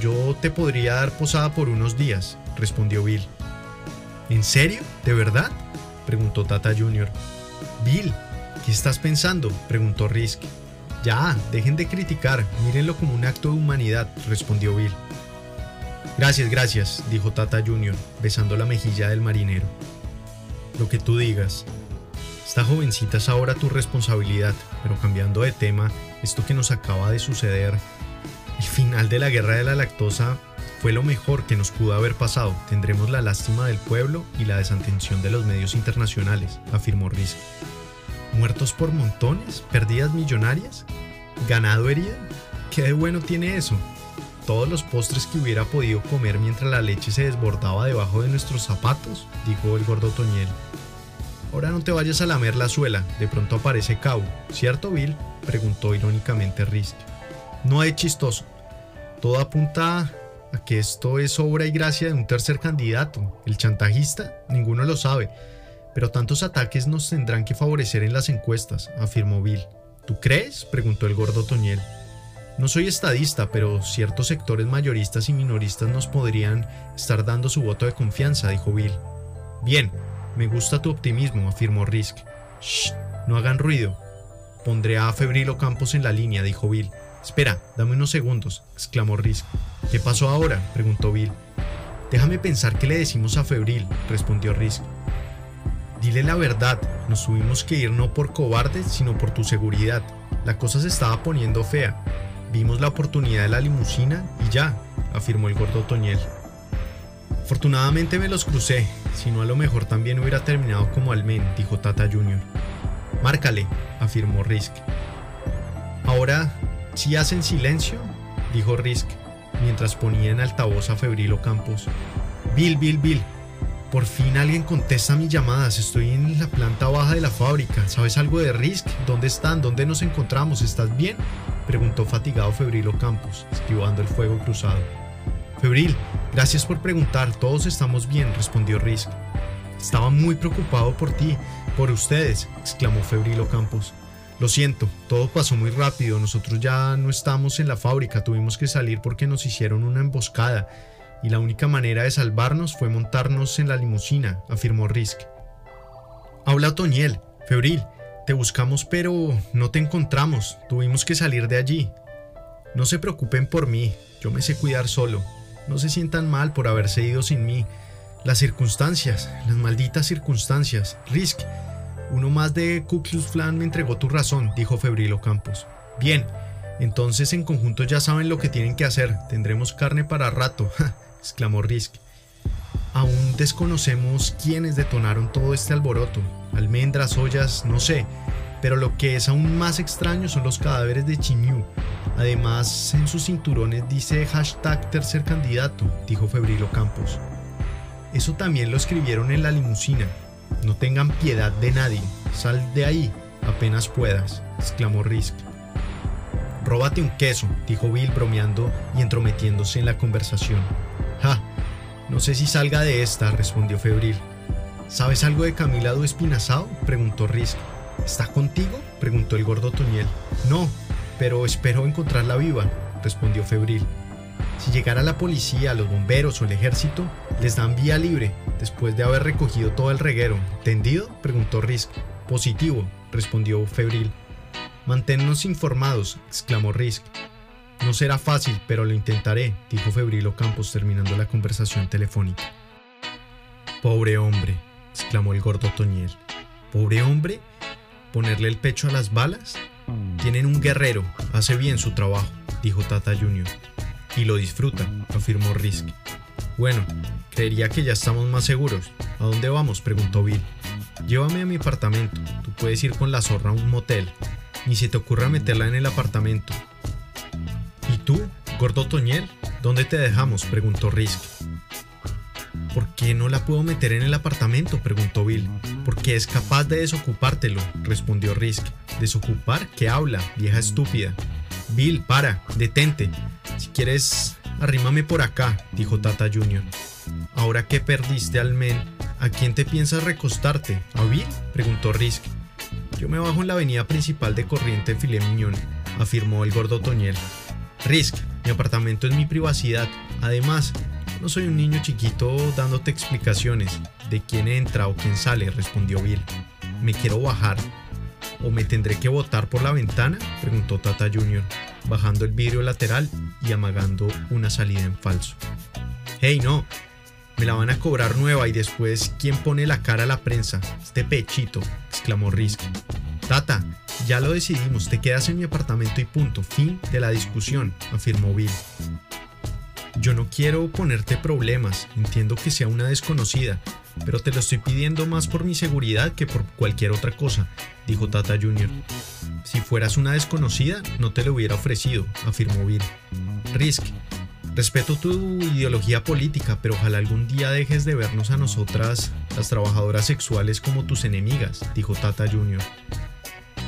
yo te podría dar posada por unos días, respondió Bill. ¿En serio? ¿De verdad? preguntó Tata Jr. Bill, ¿qué estás pensando? preguntó Risk. Ya, dejen de criticar, mírenlo como un acto de humanidad, respondió Bill. Gracias, gracias, dijo Tata Jr., besando la mejilla del marinero. Lo que tú digas. Esta jovencita es ahora tu responsabilidad, pero cambiando de tema, esto que nos acaba de suceder, el final de la guerra de la lactosa fue lo mejor que nos pudo haber pasado. Tendremos la lástima del pueblo y la desatención de los medios internacionales, afirmó Risk. ¿Muertos por montones? ¿Perdidas millonarias? ¿Ganado herido? ¿Qué de bueno tiene eso? Todos los postres que hubiera podido comer mientras la leche se desbordaba debajo de nuestros zapatos, dijo el gordo Toñel. Ahora no te vayas a lamer la suela, de pronto aparece Cabo, ¿cierto Bill? preguntó irónicamente Risk. No hay chistoso. Todo apunta a que esto es obra y gracia de un tercer candidato, el chantajista, ninguno lo sabe, pero tantos ataques nos tendrán que favorecer en las encuestas, afirmó Bill. ¿Tú crees? preguntó el gordo Toñel. No soy estadista, pero ciertos sectores mayoristas y minoristas nos podrían estar dando su voto de confianza, dijo Bill. Bien, me gusta tu optimismo, afirmó Risk. Shh, no hagan ruido. Pondré a Febrilo Campos en la línea, dijo Bill. Espera, dame unos segundos, exclamó Risk. ¿Qué pasó ahora? preguntó Bill. Déjame pensar qué le decimos a Febril, respondió Risk. Dile la verdad, nos tuvimos que ir no por cobardes, sino por tu seguridad. La cosa se estaba poniendo fea. Vimos la oportunidad de la limusina y ya, afirmó el gordo Toñel. Afortunadamente me los crucé, si no a lo mejor también hubiera terminado como Almen, dijo Tata Jr. Márcale, afirmó Risk. Ahora, si hacen silencio, dijo Risk, mientras ponía en altavoz a Febrilo Campos. Bill, Bill, Bill, por fin alguien contesta mis llamadas. Estoy en la planta baja de la fábrica. ¿Sabes algo de Risk? ¿Dónde están? ¿Dónde nos encontramos? ¿Estás bien? Preguntó fatigado Febrilo Campos, esquivando el fuego cruzado. Febril, gracias por preguntar. Todos estamos bien, respondió Risk. Estaba muy preocupado por ti, por ustedes, exclamó Febrilo Campos. Lo siento, todo pasó muy rápido. Nosotros ya no estamos en la fábrica. Tuvimos que salir porque nos hicieron una emboscada y la única manera de salvarnos fue montarnos en la limusina, afirmó Risk. Habla Otoniel, febril, te buscamos pero no te encontramos, tuvimos que salir de allí. No se preocupen por mí, yo me sé cuidar solo, no se sientan mal por haberse ido sin mí. Las circunstancias, las malditas circunstancias, Risk, uno más de Ku Klux me entregó tu razón, dijo Febrilo Campos. Bien, entonces en conjunto ya saben lo que tienen que hacer, tendremos carne para rato. exclamó Risk. Aún desconocemos quiénes detonaron todo este alboroto. Almendras, ollas, no sé. Pero lo que es aún más extraño son los cadáveres de Chimiu. Además, en sus cinturones dice hashtag tercer candidato, dijo Febrilo Campos. Eso también lo escribieron en la limusina. No tengan piedad de nadie. Sal de ahí, apenas puedas, exclamó Risk. Róbate un queso, dijo Bill bromeando y entrometiéndose en la conversación. Ja, no sé si salga de esta, respondió Febril. ¿Sabes algo de Camila Du preguntó Risk. ¿Está contigo? preguntó el gordo Toñel. No, pero espero encontrarla viva, respondió Febril. Si llegara la policía, los bomberos o el ejército, les dan vía libre, después de haber recogido todo el reguero. ¿Entendido? preguntó Risk. Positivo, respondió Febril. Manténnos informados, exclamó Risk. No será fácil, pero lo intentaré, dijo Febrilo Campos terminando la conversación telefónica. Pobre hombre, exclamó el gordo Toñel. ¿Pobre hombre? ¿Ponerle el pecho a las balas? Tienen un guerrero, hace bien su trabajo, dijo Tata Junior. Y lo disfruta, afirmó Risk. Bueno, creería que ya estamos más seguros. ¿A dónde vamos? preguntó Bill. Llévame a mi apartamento. Tú puedes ir con la zorra a un motel. Ni se te ocurra meterla en el apartamento. ¿Y tú, gordo Toñel? ¿Dónde te dejamos? preguntó Risk. ¿Por qué no la puedo meter en el apartamento? preguntó Bill. Porque es capaz de desocupártelo, respondió Risk. ¿Desocupar? ¿Qué habla, vieja estúpida? Bill, para, detente. Si quieres, arrímame por acá, dijo Tata Jr. Ahora que perdiste al men, ¿a quién te piensas recostarte? ¿A Bill? preguntó Risk. Yo me bajo en la avenida principal de Corriente Filet Miñón, afirmó el gordo Toñel. Risk, Mi apartamento es mi privacidad. Además, no soy un niño chiquito dándote explicaciones de quién entra o quién sale, respondió Bill. Me quiero bajar. ¿O me tendré que botar por la ventana? preguntó Tata Jr., bajando el vidrio lateral y amagando una salida en falso. Hey, no, me la van a cobrar nueva y después, ¿quién pone la cara a la prensa? Este pechito, exclamó Risk. Tata, ya lo decidimos, te quedas en mi apartamento y punto. Fin de la discusión, afirmó Bill. Yo no quiero ponerte problemas, entiendo que sea una desconocida, pero te lo estoy pidiendo más por mi seguridad que por cualquier otra cosa, dijo Tata Jr. Si fueras una desconocida, no te lo hubiera ofrecido, afirmó Bill. Risk, Respeto tu ideología política, pero ojalá algún día dejes de vernos a nosotras, las trabajadoras sexuales, como tus enemigas, dijo Tata Jr.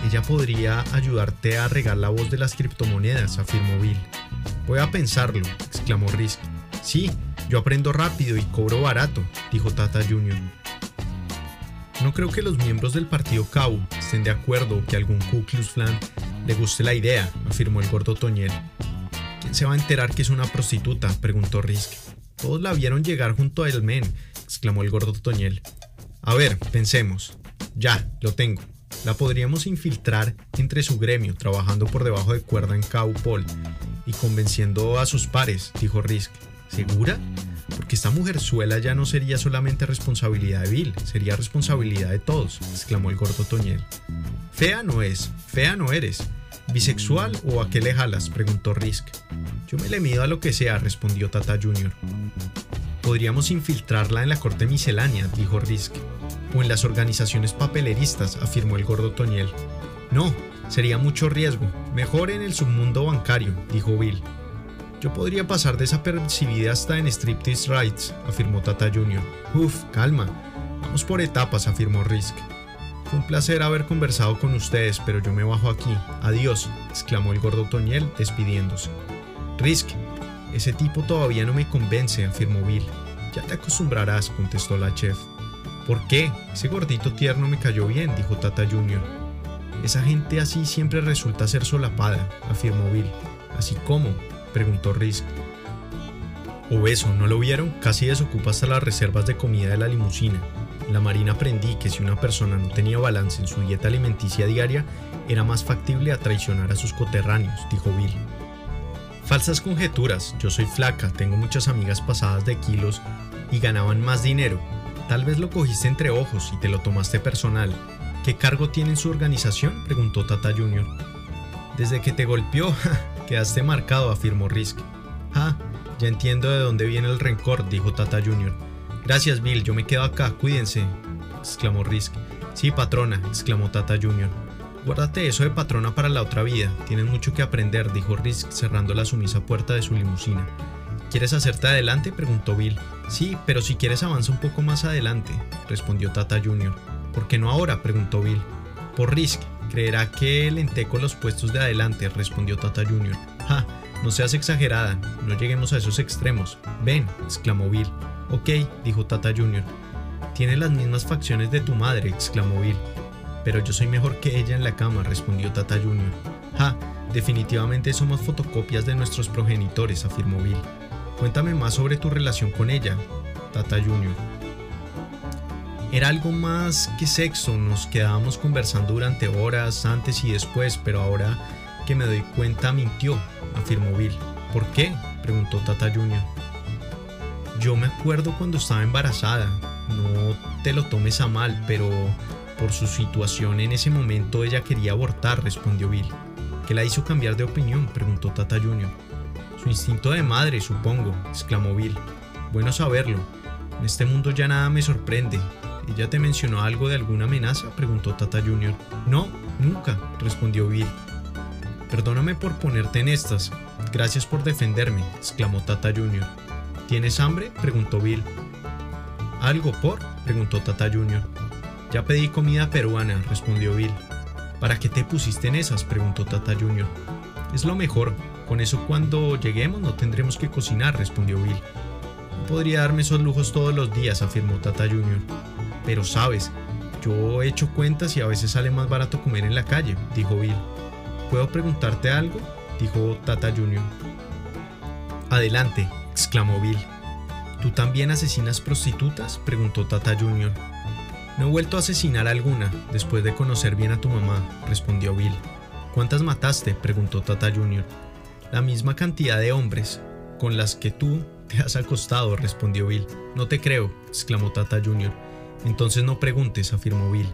Ella podría ayudarte a regar la voz de las criptomonedas, afirmó Bill. Voy a pensarlo, exclamó Risk. Sí, yo aprendo rápido y cobro barato, dijo Tata Jr. No creo que los miembros del partido CAU estén de acuerdo que algún Ku Klux Klan le guste la idea, afirmó el gordo Toñel. ¿Quién se va a enterar que es una prostituta? preguntó Risk. Todos la vieron llegar junto a men, exclamó el gordo Toñel. A ver, pensemos. Ya, lo tengo. La podríamos infiltrar entre su gremio, trabajando por debajo de cuerda en Paul y convenciendo a sus pares, dijo Risk. ¿Segura? Porque esta mujerzuela ya no sería solamente responsabilidad de Bill, sería responsabilidad de todos, exclamó el gordo Toñel. Fea no es, fea no eres. ¿Bisexual o a qué le jalas? preguntó Risk. Yo me le mido a lo que sea, respondió Tata Jr. Podríamos infiltrarla en la corte miscelánea, dijo Risk. O en las organizaciones papeleristas, afirmó el gordo Toñel. No, sería mucho riesgo. Mejor en el submundo bancario, dijo Bill. Yo podría pasar desapercibida hasta en Striptease Rights, afirmó Tata Jr. Uf, calma. Vamos por etapas, afirmó Risk. Fue un placer haber conversado con ustedes, pero yo me bajo aquí. Adiós, exclamó el gordo Toñel, despidiéndose. Risk, ese tipo todavía no me convence, afirmó Bill. Ya te acostumbrarás, contestó la chef. ¿Por qué? Ese gordito tierno me cayó bien, dijo Tata Jr. Esa gente así siempre resulta ser solapada, afirmó Bill. ¿Así como? preguntó Risk. Obeso, ¿no lo vieron? Casi desocupa hasta las reservas de comida de la limusina. En la marina aprendí que si una persona no tenía balance en su dieta alimenticia diaria, era más factible a traicionar a sus coterráneos, dijo Bill. Falsas conjeturas, yo soy flaca, tengo muchas amigas pasadas de kilos y ganaban más dinero. Tal vez lo cogiste entre ojos y te lo tomaste personal. ¿Qué cargo tiene en su organización? preguntó Tata Jr. Desde que te golpeó, quedaste marcado, afirmó Risk. Ah, ya entiendo de dónde viene el rencor, dijo Tata Jr. Gracias, Bill, yo me quedo acá, cuídense, exclamó Risk. Sí, patrona, exclamó Tata Jr. Guárdate eso de patrona para la otra vida, tienes mucho que aprender, dijo Risk cerrando la sumisa puerta de su limusina. ¿Quieres hacerte adelante? preguntó Bill. Sí, pero si quieres avanza un poco más adelante, respondió Tata Jr. ¿Por qué no ahora? preguntó Bill. Por Risk, creerá que le enteco los puestos de adelante, respondió Tata Jr. Ja, no seas exagerada, no lleguemos a esos extremos. Ven, exclamó Bill. Ok, dijo Tata Jr. Tiene las mismas facciones de tu madre, exclamó Bill. Pero yo soy mejor que ella en la cama, respondió Tata Jr. Ja, definitivamente somos fotocopias de nuestros progenitores, afirmó Bill. Cuéntame más sobre tu relación con ella, Tata Jr. Era algo más que sexo, nos quedábamos conversando durante horas antes y después, pero ahora que me doy cuenta mintió, afirmó Bill. ¿Por qué? preguntó Tata Jr. Yo me acuerdo cuando estaba embarazada. No te lo tomes a mal, pero por su situación en ese momento ella quería abortar, respondió Bill. ¿Qué la hizo cambiar de opinión? preguntó Tata Jr. Su instinto de madre, supongo, exclamó Bill. Bueno saberlo. En este mundo ya nada me sorprende. ¿Ella te mencionó algo de alguna amenaza? preguntó Tata Jr. No, nunca, respondió Bill. Perdóname por ponerte en estas. Gracias por defenderme, exclamó Tata Jr. ¿Tienes hambre? preguntó Bill. ¿Algo por? preguntó Tata Jr. Ya pedí comida peruana, respondió Bill. ¿Para qué te pusiste en esas? preguntó Tata Jr. Es lo mejor. Con eso cuando lleguemos no tendremos que cocinar, respondió Bill. No podría darme esos lujos todos los días, afirmó Tata Jr. Pero sabes, yo he hecho cuentas y a veces sale más barato comer en la calle, dijo Bill. ¿Puedo preguntarte algo? dijo Tata Jr. Adelante, exclamó Bill. ¿Tú también asesinas prostitutas? preguntó Tata Junior. No he vuelto a asesinar a alguna después de conocer bien a tu mamá, respondió Bill. ¿Cuántas mataste? preguntó Tata Junior. La misma cantidad de hombres, con las que tú te has acostado, respondió Bill. No te creo, exclamó Tata Junior. Entonces no preguntes, afirmó Bill.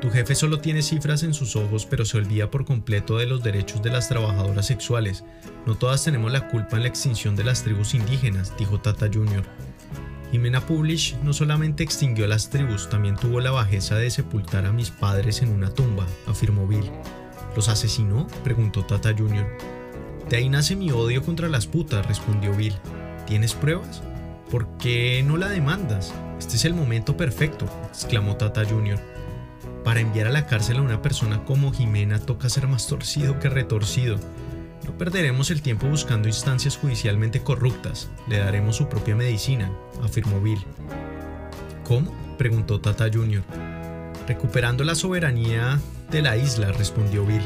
Tu jefe solo tiene cifras en sus ojos, pero se olvida por completo de los derechos de las trabajadoras sexuales. No todas tenemos la culpa en la extinción de las tribus indígenas, dijo Tata Junior. Jimena Publish no solamente extinguió las tribus, también tuvo la bajeza de sepultar a mis padres en una tumba, afirmó Bill. ¿Los asesinó? preguntó Tata Jr. De ahí nace mi odio contra las putas, respondió Bill. ¿Tienes pruebas? ¿Por qué no la demandas? Este es el momento perfecto, exclamó Tata Jr. Para enviar a la cárcel a una persona como Jimena toca ser más torcido que retorcido. No perderemos el tiempo buscando instancias judicialmente corruptas, le daremos su propia medicina, afirmó Bill. ¿Cómo? preguntó Tata Jr. Recuperando la soberanía de la isla, respondió Bill.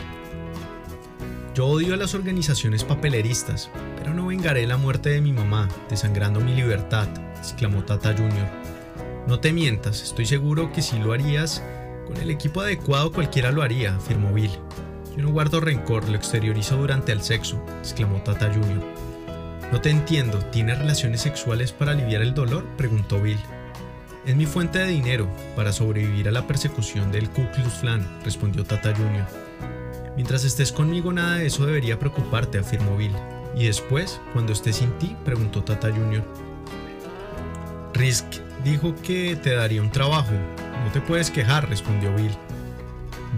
Yo odio a las organizaciones papeleristas, pero no vengaré la muerte de mi mamá, desangrando mi libertad, exclamó Tata Jr. No te mientas, estoy seguro que si lo harías, con el equipo adecuado cualquiera lo haría, afirmó Bill. Yo no guardo rencor, lo exteriorizo durante el sexo, exclamó Tata Jr. No te entiendo, ¿tienes relaciones sexuales para aliviar el dolor? preguntó Bill. Es mi fuente de dinero para sobrevivir a la persecución del Ku Klux Klan, respondió Tata Jr. Mientras estés conmigo nada de eso debería preocuparte, afirmó Bill. ¿Y después, cuando esté sin ti? preguntó Tata Jr. Risk dijo que te daría un trabajo. No te puedes quejar, respondió Bill.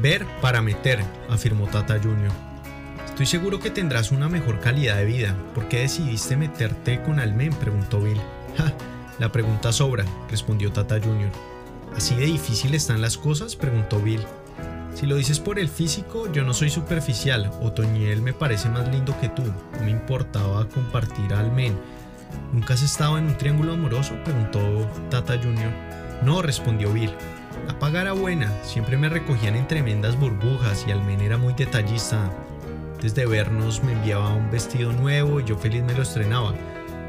Ver para meter, afirmó Tata Jr. Estoy seguro que tendrás una mejor calidad de vida. ¿Por qué decidiste meterte con Almen? preguntó Bill. Ja, la pregunta sobra, respondió Tata Jr. ¿Así de difícil están las cosas? preguntó Bill. Si lo dices por el físico, yo no soy superficial. Otoñiel me parece más lindo que tú. No me importaba compartir a Almen. ¿Nunca has estado en un triángulo amoroso? preguntó Tata Jr. No, respondió Bill. La paga era buena, siempre me recogían en tremendas burbujas y Almen era muy detallista. Desde vernos me enviaba un vestido nuevo y yo feliz me lo estrenaba,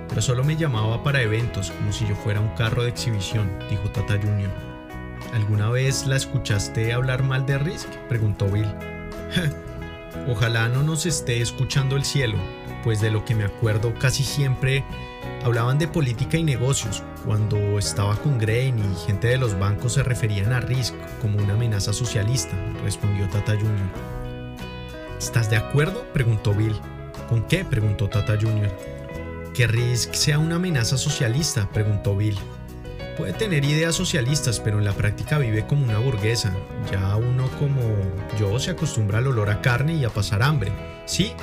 pero solo me llamaba para eventos como si yo fuera un carro de exhibición, dijo Tata Jr. ¿Alguna vez la escuchaste hablar mal de Risk? preguntó Bill. Ojalá no nos esté escuchando el cielo, pues de lo que me acuerdo casi siempre hablaban de política y negocios. Cuando estaba con Grain y gente de los bancos se referían a Risk como una amenaza socialista, respondió Tata Jr. ¿Estás de acuerdo? preguntó Bill. ¿Con qué? preguntó Tata Jr. Que Risk sea una amenaza socialista, preguntó Bill. Puede tener ideas socialistas, pero en la práctica vive como una burguesa. Ya uno como yo se acostumbra al olor a carne y a pasar hambre. Sí,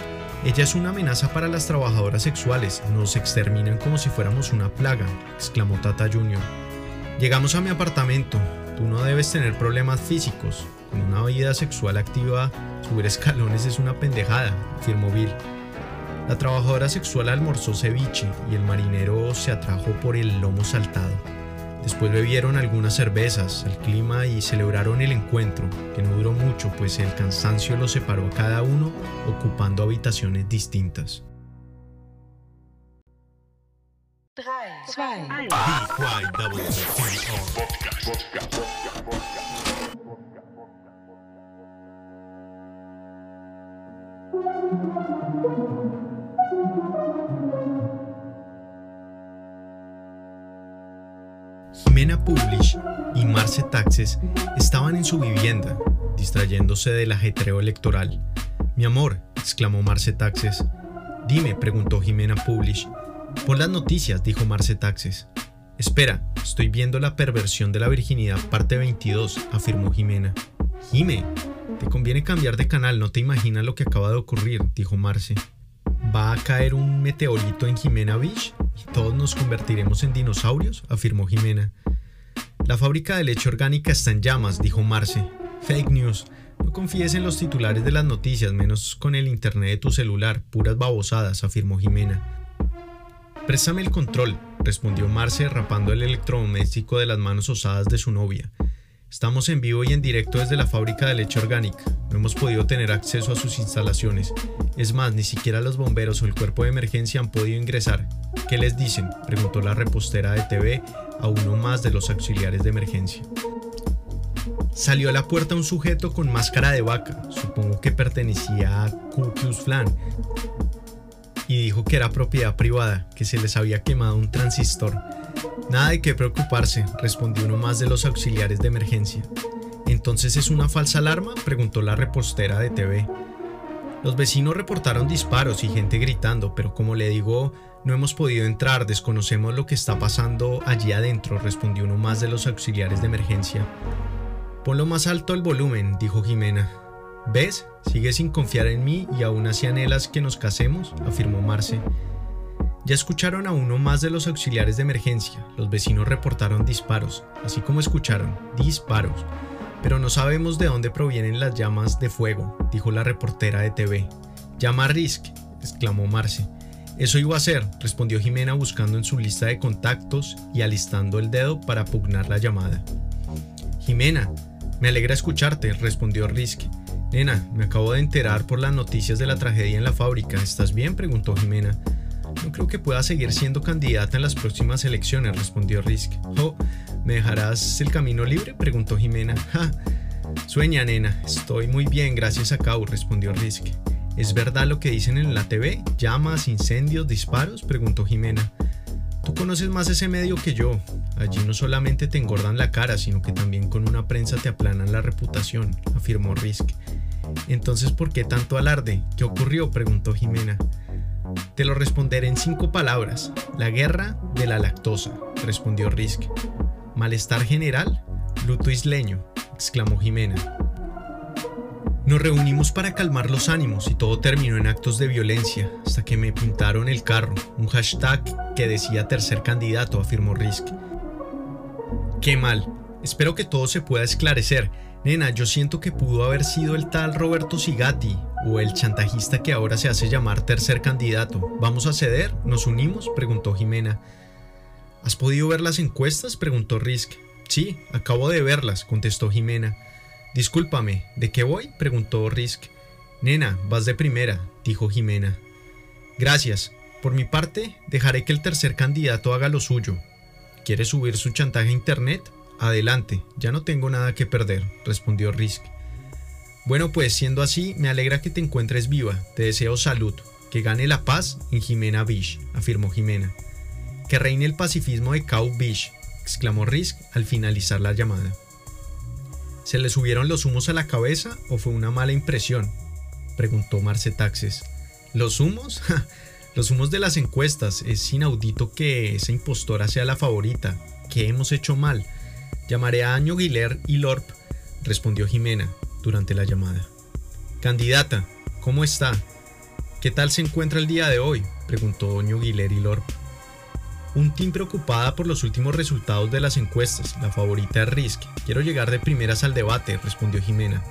ella es una amenaza para las trabajadoras sexuales. Nos exterminan como si fuéramos una plaga, exclamó Tata Jr. Llegamos a mi apartamento. Tú no debes tener problemas físicos. Con una vida sexual activa, subir escalones es una pendejada, afirmó Bill. La trabajadora sexual almorzó ceviche y el marinero se atrajo por el lomo saltado. Después bebieron algunas cervezas, el clima y celebraron el encuentro, que no duró mucho, pues el cansancio los separó a cada uno ocupando habitaciones distintas. Jimena Publish y Marce Taxes estaban en su vivienda, distrayéndose del ajetreo electoral. Mi amor, exclamó Marce Taxes. Dime, preguntó Jimena Publish. Por las noticias, dijo Marce Taxes. Espera, estoy viendo la perversión de la virginidad, parte 22, afirmó Jimena. Jime, te conviene cambiar de canal, no te imaginas lo que acaba de ocurrir, dijo Marce. ¿Va a caer un meteorito en Jimena Beach y todos nos convertiremos en dinosaurios? afirmó Jimena. La fábrica de leche orgánica está en llamas, dijo Marce. Fake news. No confíes en los titulares de las noticias, menos con el internet de tu celular. Puras babosadas, afirmó Jimena. Préstame el control, respondió Marce rapando el electrodoméstico de las manos osadas de su novia. Estamos en vivo y en directo desde la fábrica de leche orgánica. No hemos podido tener acceso a sus instalaciones. Es más, ni siquiera los bomberos o el cuerpo de emergencia han podido ingresar. ¿Qué les dicen? preguntó la repostera de TV a uno más de los auxiliares de emergencia. Salió a la puerta un sujeto con máscara de vaca, supongo que pertenecía a Ku Klan, y dijo que era propiedad privada, que se les había quemado un transistor. Nada de qué preocuparse, respondió uno más de los auxiliares de emergencia. ¿Entonces es una falsa alarma? preguntó la repostera de TV. Los vecinos reportaron disparos y gente gritando, pero como le digo, no hemos podido entrar, desconocemos lo que está pasando allí adentro, respondió uno más de los auxiliares de emergencia. Ponlo más alto el volumen, dijo Jimena. ¿Ves? Sigues sin confiar en mí y aún así anhelas que nos casemos, afirmó Marce. Ya escucharon a uno más de los auxiliares de emergencia. Los vecinos reportaron disparos, así como escucharon disparos. Pero no sabemos de dónde provienen las llamas de fuego, dijo la reportera de TV. Llama a Risk, exclamó Marce. Eso iba a ser, respondió Jimena buscando en su lista de contactos y alistando el dedo para pugnar la llamada. Jimena, me alegra escucharte, respondió Risk. Nena, me acabo de enterar por las noticias de la tragedia en la fábrica. ¿Estás bien? preguntó Jimena. No creo que pueda seguir siendo candidata en las próximas elecciones, respondió Risk. Oh, ¿me dejarás el camino libre? preguntó Jimena. Ja. Sueña, nena. Estoy muy bien, gracias a Kau, respondió Risk. ¿Es verdad lo que dicen en la TV? ¿Llamas, incendios, disparos? preguntó Jimena. Tú conoces más ese medio que yo. Allí no solamente te engordan la cara, sino que también con una prensa te aplanan la reputación, afirmó Risk. Entonces, ¿por qué tanto alarde? ¿Qué ocurrió? preguntó Jimena. Te lo responderé en cinco palabras. La guerra de la lactosa, respondió Risk. Malestar general, luto isleño, exclamó Jimena. Nos reunimos para calmar los ánimos y todo terminó en actos de violencia, hasta que me pintaron el carro, un hashtag que decía tercer candidato, afirmó Risk. Qué mal. Espero que todo se pueda esclarecer. Nena, yo siento que pudo haber sido el tal Roberto Sigati o el chantajista que ahora se hace llamar tercer candidato. ¿Vamos a ceder? ¿Nos unimos? preguntó Jimena. ¿Has podido ver las encuestas? preguntó Risk. Sí, acabo de verlas, contestó Jimena. Discúlpame, ¿de qué voy? preguntó Risk. Nena, vas de primera, dijo Jimena. Gracias. Por mi parte, dejaré que el tercer candidato haga lo suyo. ¿Quiere subir su chantaje a internet? Adelante, ya no tengo nada que perder, respondió Risk. Bueno, pues siendo así, me alegra que te encuentres viva. Te deseo salud. Que gane la paz en Jimena Beach, afirmó Jimena. Que reine el pacifismo de Cow Beach, exclamó Risk al finalizar la llamada. ¿Se le subieron los humos a la cabeza o fue una mala impresión? preguntó Marce Taxes. ¿Los humos? los humos de las encuestas. Es inaudito que esa impostora sea la favorita. ¿Qué hemos hecho mal? Llamaré a Año Guiler y Lorp, respondió Jimena durante la llamada. Candidata, ¿cómo está? ¿Qué tal se encuentra el día de hoy? preguntó Doño Guiler y Lorp. Un team preocupada por los últimos resultados de las encuestas. La favorita es Risk. Quiero llegar de primeras al debate, respondió Jimena.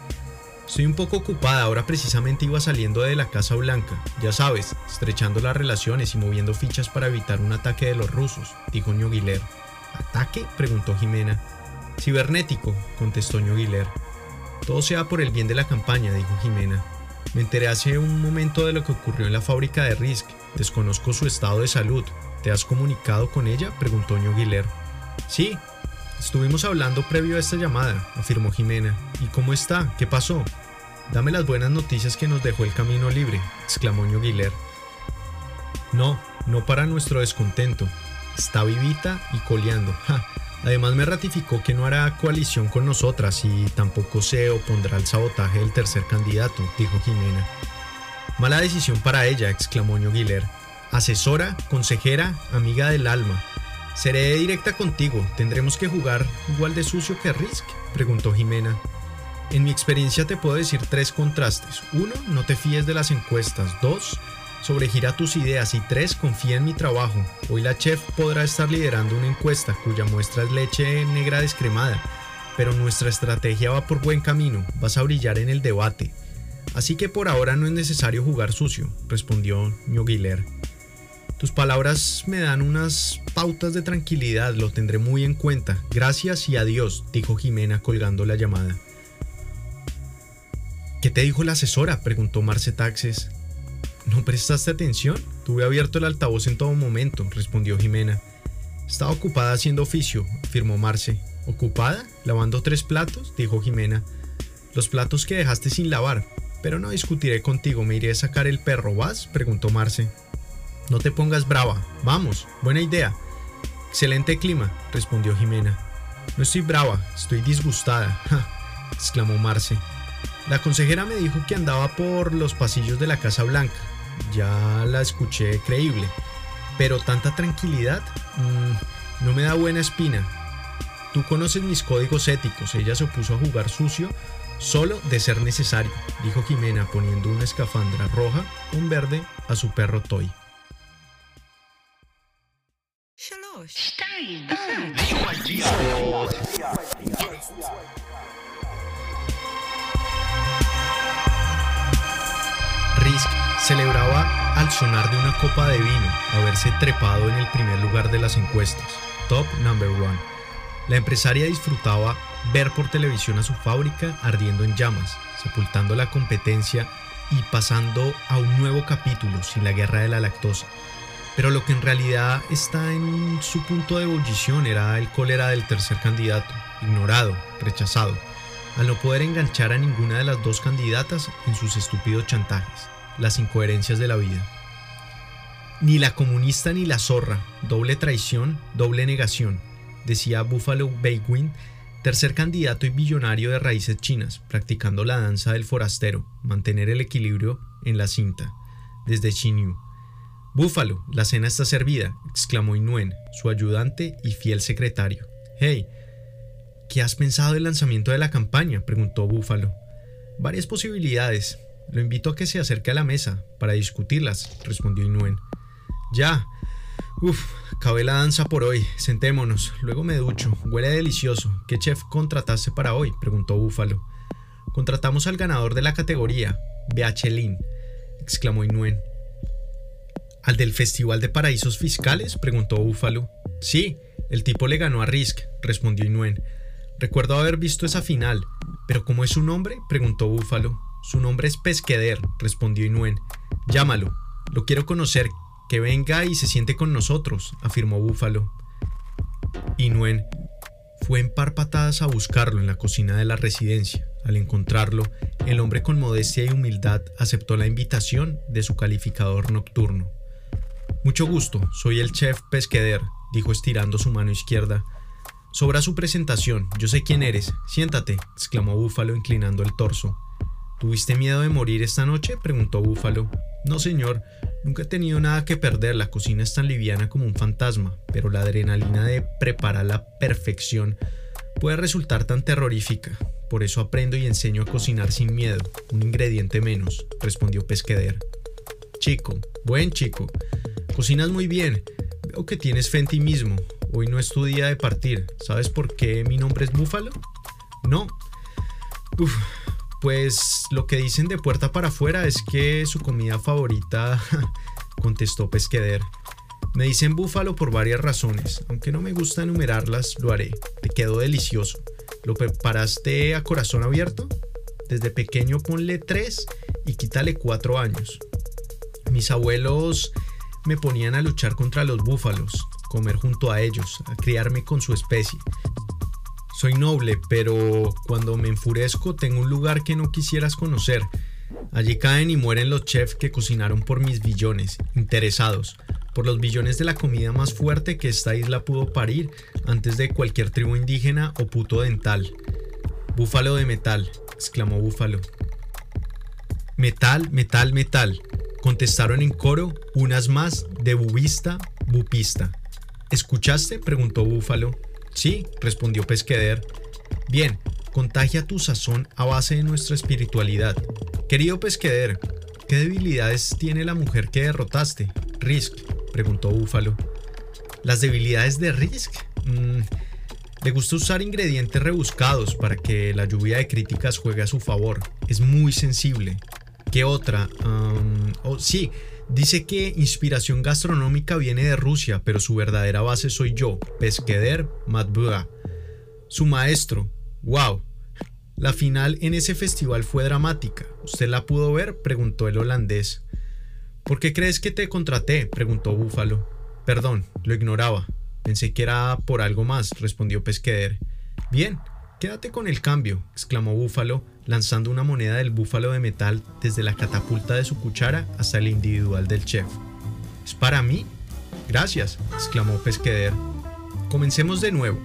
Estoy un poco ocupada, ahora precisamente iba saliendo de la Casa Blanca, ya sabes, estrechando las relaciones y moviendo fichas para evitar un ataque de los rusos, dijo Ñoguiler. ¿Ataque? preguntó Jimena. Cibernético, contestó Ñoguiler. Todo sea por el bien de la campaña, dijo Jimena. Me enteré hace un momento de lo que ocurrió en la fábrica de Risk. Desconozco su estado de salud. ¿Te has comunicado con ella? preguntó Ñoguiler. Sí, estuvimos hablando previo a esta llamada, afirmó Jimena. ¿Y cómo está? ¿Qué pasó? Dame las buenas noticias que nos dejó el camino libre, exclamó Ñoguiler. No, no para nuestro descontento. Está vivita y coleando. Además me ratificó que no hará coalición con nosotras y tampoco se opondrá al sabotaje del tercer candidato, dijo Jimena. Mala decisión para ella, exclamó Ñoguiler asesora, consejera, amiga del alma. Seré directa contigo, ¿tendremos que jugar igual de sucio que Risk? preguntó Jimena. En mi experiencia te puedo decir tres contrastes. Uno, no te fíes de las encuestas. Dos, sobregira tus ideas. Y tres, confía en mi trabajo. Hoy la chef podrá estar liderando una encuesta cuya muestra es leche negra descremada. Pero nuestra estrategia va por buen camino. Vas a brillar en el debate. Así que por ahora no es necesario jugar sucio, respondió Ñoguiler. Tus palabras me dan unas pautas de tranquilidad, lo tendré muy en cuenta. Gracias y adiós, dijo Jimena colgando la llamada. ¿Qué te dijo la asesora? preguntó Marce Taxes. ¿No prestaste atención? Tuve abierto el altavoz en todo momento, respondió Jimena. Estaba ocupada haciendo oficio, afirmó Marce. ¿Ocupada? ¿Lavando tres platos? dijo Jimena. Los platos que dejaste sin lavar. Pero no discutiré contigo, me iré a sacar el perro, ¿vas? preguntó Marce. No te pongas brava. Vamos, buena idea. Excelente clima, respondió Jimena. No estoy brava, estoy disgustada, exclamó Marce. La consejera me dijo que andaba por los pasillos de la Casa Blanca. Ya la escuché creíble. Pero tanta tranquilidad mm, no me da buena espina. Tú conoces mis códigos éticos. Ella se opuso a jugar sucio solo de ser necesario, dijo Jimena poniendo una escafandra roja con verde a su perro Toy. Risk celebraba al sonar de una copa de vino haberse trepado en el primer lugar de las encuestas, top number one. La empresaria disfrutaba ver por televisión a su fábrica ardiendo en llamas, sepultando la competencia y pasando a un nuevo capítulo sin la guerra de la lactosa. Pero lo que en realidad está en su punto de ebullición era el cólera del tercer candidato, ignorado, rechazado, al no poder enganchar a ninguna de las dos candidatas en sus estúpidos chantajes, las incoherencias de la vida. Ni la comunista ni la zorra, doble traición, doble negación, decía Buffalo Baywind, tercer candidato y billonario de raíces chinas, practicando la danza del forastero, mantener el equilibrio en la cinta, desde Xinyu. Búfalo, la cena está servida, exclamó Inuen, su ayudante y fiel secretario. Hey, ¿qué has pensado del lanzamiento de la campaña? preguntó Búfalo. Varias posibilidades. Lo invito a que se acerque a la mesa para discutirlas, respondió Inuen. Ya. Uf, acabé la danza por hoy. Sentémonos. Luego me ducho. Huele delicioso. ¿Qué chef contrataste para hoy? preguntó Búfalo. Contratamos al ganador de la categoría, Beachelin, exclamó Inuen. ¿Al del Festival de Paraísos Fiscales? preguntó Búfalo. Sí, el tipo le ganó a Risk, respondió Inuen. Recuerdo haber visto esa final. ¿Pero cómo es su nombre? preguntó Búfalo. Su nombre es Pesqueder, respondió Inuen. Llámalo. Lo quiero conocer. Que venga y se siente con nosotros, afirmó Búfalo. Inuen fue en par patadas a buscarlo en la cocina de la residencia. Al encontrarlo, el hombre con modestia y humildad aceptó la invitación de su calificador nocturno. Mucho gusto, soy el chef Pesqueder, dijo estirando su mano izquierda. Sobra su presentación, yo sé quién eres. Siéntate, exclamó Búfalo inclinando el torso. ¿Tuviste miedo de morir esta noche? preguntó Búfalo. No, señor, nunca he tenido nada que perder, la cocina es tan liviana como un fantasma, pero la adrenalina de preparar la perfección puede resultar tan terrorífica. Por eso aprendo y enseño a cocinar sin miedo, un ingrediente menos, respondió Pesqueder. Chico, buen chico, Cocinas muy bien. Veo que tienes fe en ti mismo. Hoy no es tu día de partir. ¿Sabes por qué mi nombre es Búfalo? No. Pues lo que dicen de puerta para afuera es que su comida favorita, contestó Pesqueder. Me dicen búfalo por varias razones, aunque no me gusta enumerarlas, lo haré. Te quedó delicioso. ¿Lo preparaste a corazón abierto? Desde pequeño ponle tres y quítale cuatro años. Mis abuelos me ponían a luchar contra los búfalos, comer junto a ellos, a criarme con su especie. Soy noble, pero cuando me enfurezco tengo un lugar que no quisieras conocer. Allí caen y mueren los chefs que cocinaron por mis billones, interesados, por los billones de la comida más fuerte que esta isla pudo parir antes de cualquier tribu indígena o puto dental. Búfalo de metal, exclamó Búfalo. Metal, metal, metal, Contestaron en coro unas más de bubista, bupista. ¿Escuchaste? preguntó Búfalo. Sí, respondió Pesqueder. Bien, contagia tu sazón a base de nuestra espiritualidad. Querido Pesqueder, ¿qué debilidades tiene la mujer que derrotaste? Risk, preguntó Búfalo. ¿Las debilidades de Risk? Mm, le gusta usar ingredientes rebuscados para que la lluvia de críticas juegue a su favor. Es muy sensible. ¿Qué otra? oh, sí, Dice que inspiración gastronómica viene de Rusia, pero su verdadera base soy yo, Pesqueder Matbua. Su maestro. ¡Wow! La final en ese festival fue dramática. ¿Usted la pudo ver? preguntó el holandés. ¿Por qué crees que te contraté? preguntó Búfalo. Perdón, lo ignoraba. Pensé que era por algo más, respondió Pesqueder. Bien, quédate con el cambio, exclamó Búfalo, lanzando una moneda del búfalo de metal desde la catapulta de su cuchara hasta el individual del chef. ¿Es para mí? Gracias, exclamó Pesqueder. Comencemos de nuevo.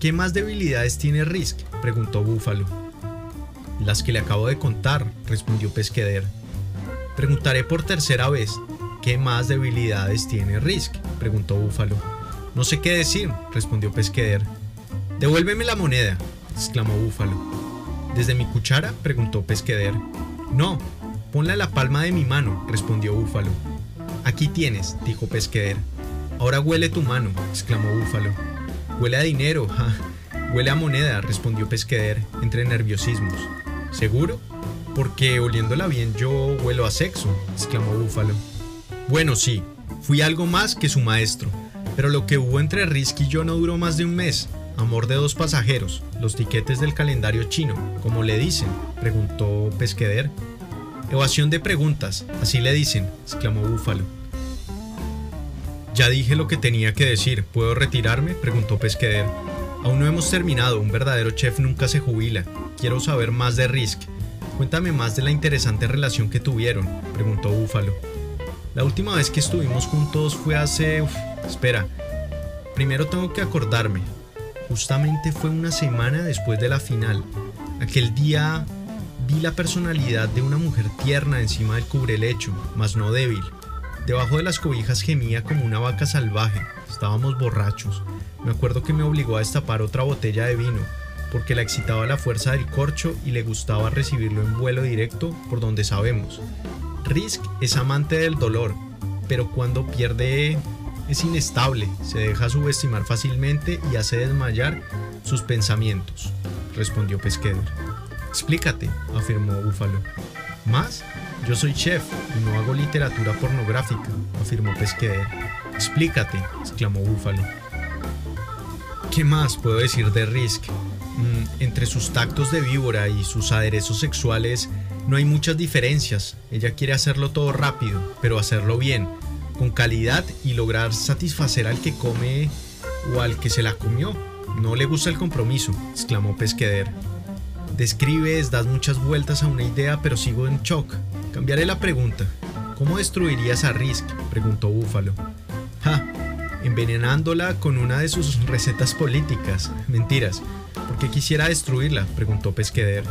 ¿Qué más debilidades tiene Risk? preguntó Búfalo. Las que le acabo de contar, respondió Pesqueder. Preguntaré por tercera vez. ¿Qué más debilidades tiene Risk? preguntó Búfalo. No sé qué decir, respondió Pesqueder. Devuélveme la moneda, exclamó Búfalo. ¿Desde mi cuchara? preguntó Pesqueder. No, ponla en la palma de mi mano, respondió Búfalo. Aquí tienes, dijo Pesqueder. Ahora huele tu mano, exclamó Búfalo. Huele a dinero, ja. Huele a moneda, respondió Pesqueder, entre nerviosismos. ¿Seguro? Porque oliéndola bien yo huelo a sexo, exclamó Búfalo. Bueno, sí, fui algo más que su maestro, pero lo que hubo entre Risky y yo no duró más de un mes. Amor de dos pasajeros, los tiquetes del calendario chino, como le dicen, preguntó Pesqueder. Evasión de preguntas, así le dicen, exclamó Búfalo. Ya dije lo que tenía que decir, ¿puedo retirarme? preguntó Pesqueder. Aún no hemos terminado, un verdadero chef nunca se jubila. Quiero saber más de Risk. Cuéntame más de la interesante relación que tuvieron, preguntó Búfalo. La última vez que estuvimos juntos fue hace... espera. Primero tengo que acordarme. Justamente fue una semana después de la final. Aquel día vi la personalidad de una mujer tierna encima del cubrelecho, mas no débil. Debajo de las cobijas gemía como una vaca salvaje. Estábamos borrachos. Me acuerdo que me obligó a destapar otra botella de vino, porque la excitaba la fuerza del corcho y le gustaba recibirlo en vuelo directo por donde sabemos. Risk es amante del dolor, pero cuando pierde es inestable, se deja subestimar fácilmente y hace desmayar sus pensamientos, respondió Pesqueder. Explícate, afirmó Búfalo. ¿Más? Yo soy chef y no hago literatura pornográfica, afirmó Pesqueder. Explícate, exclamó Búfalo. ¿Qué más puedo decir de Risk? Mm, entre sus tactos de víbora y sus aderezos sexuales no hay muchas diferencias. Ella quiere hacerlo todo rápido, pero hacerlo bien, con calidad y lograr satisfacer al que come o al que se la comió. No le gusta el compromiso, exclamó Pesqueder. Describes, das muchas vueltas a una idea, pero sigo en shock. Cambiaré la pregunta. ¿Cómo destruirías a Risk? preguntó Búfalo. Ja, envenenándola con una de sus recetas políticas. Mentiras. ¿Por qué quisiera destruirla? preguntó Pesqueder.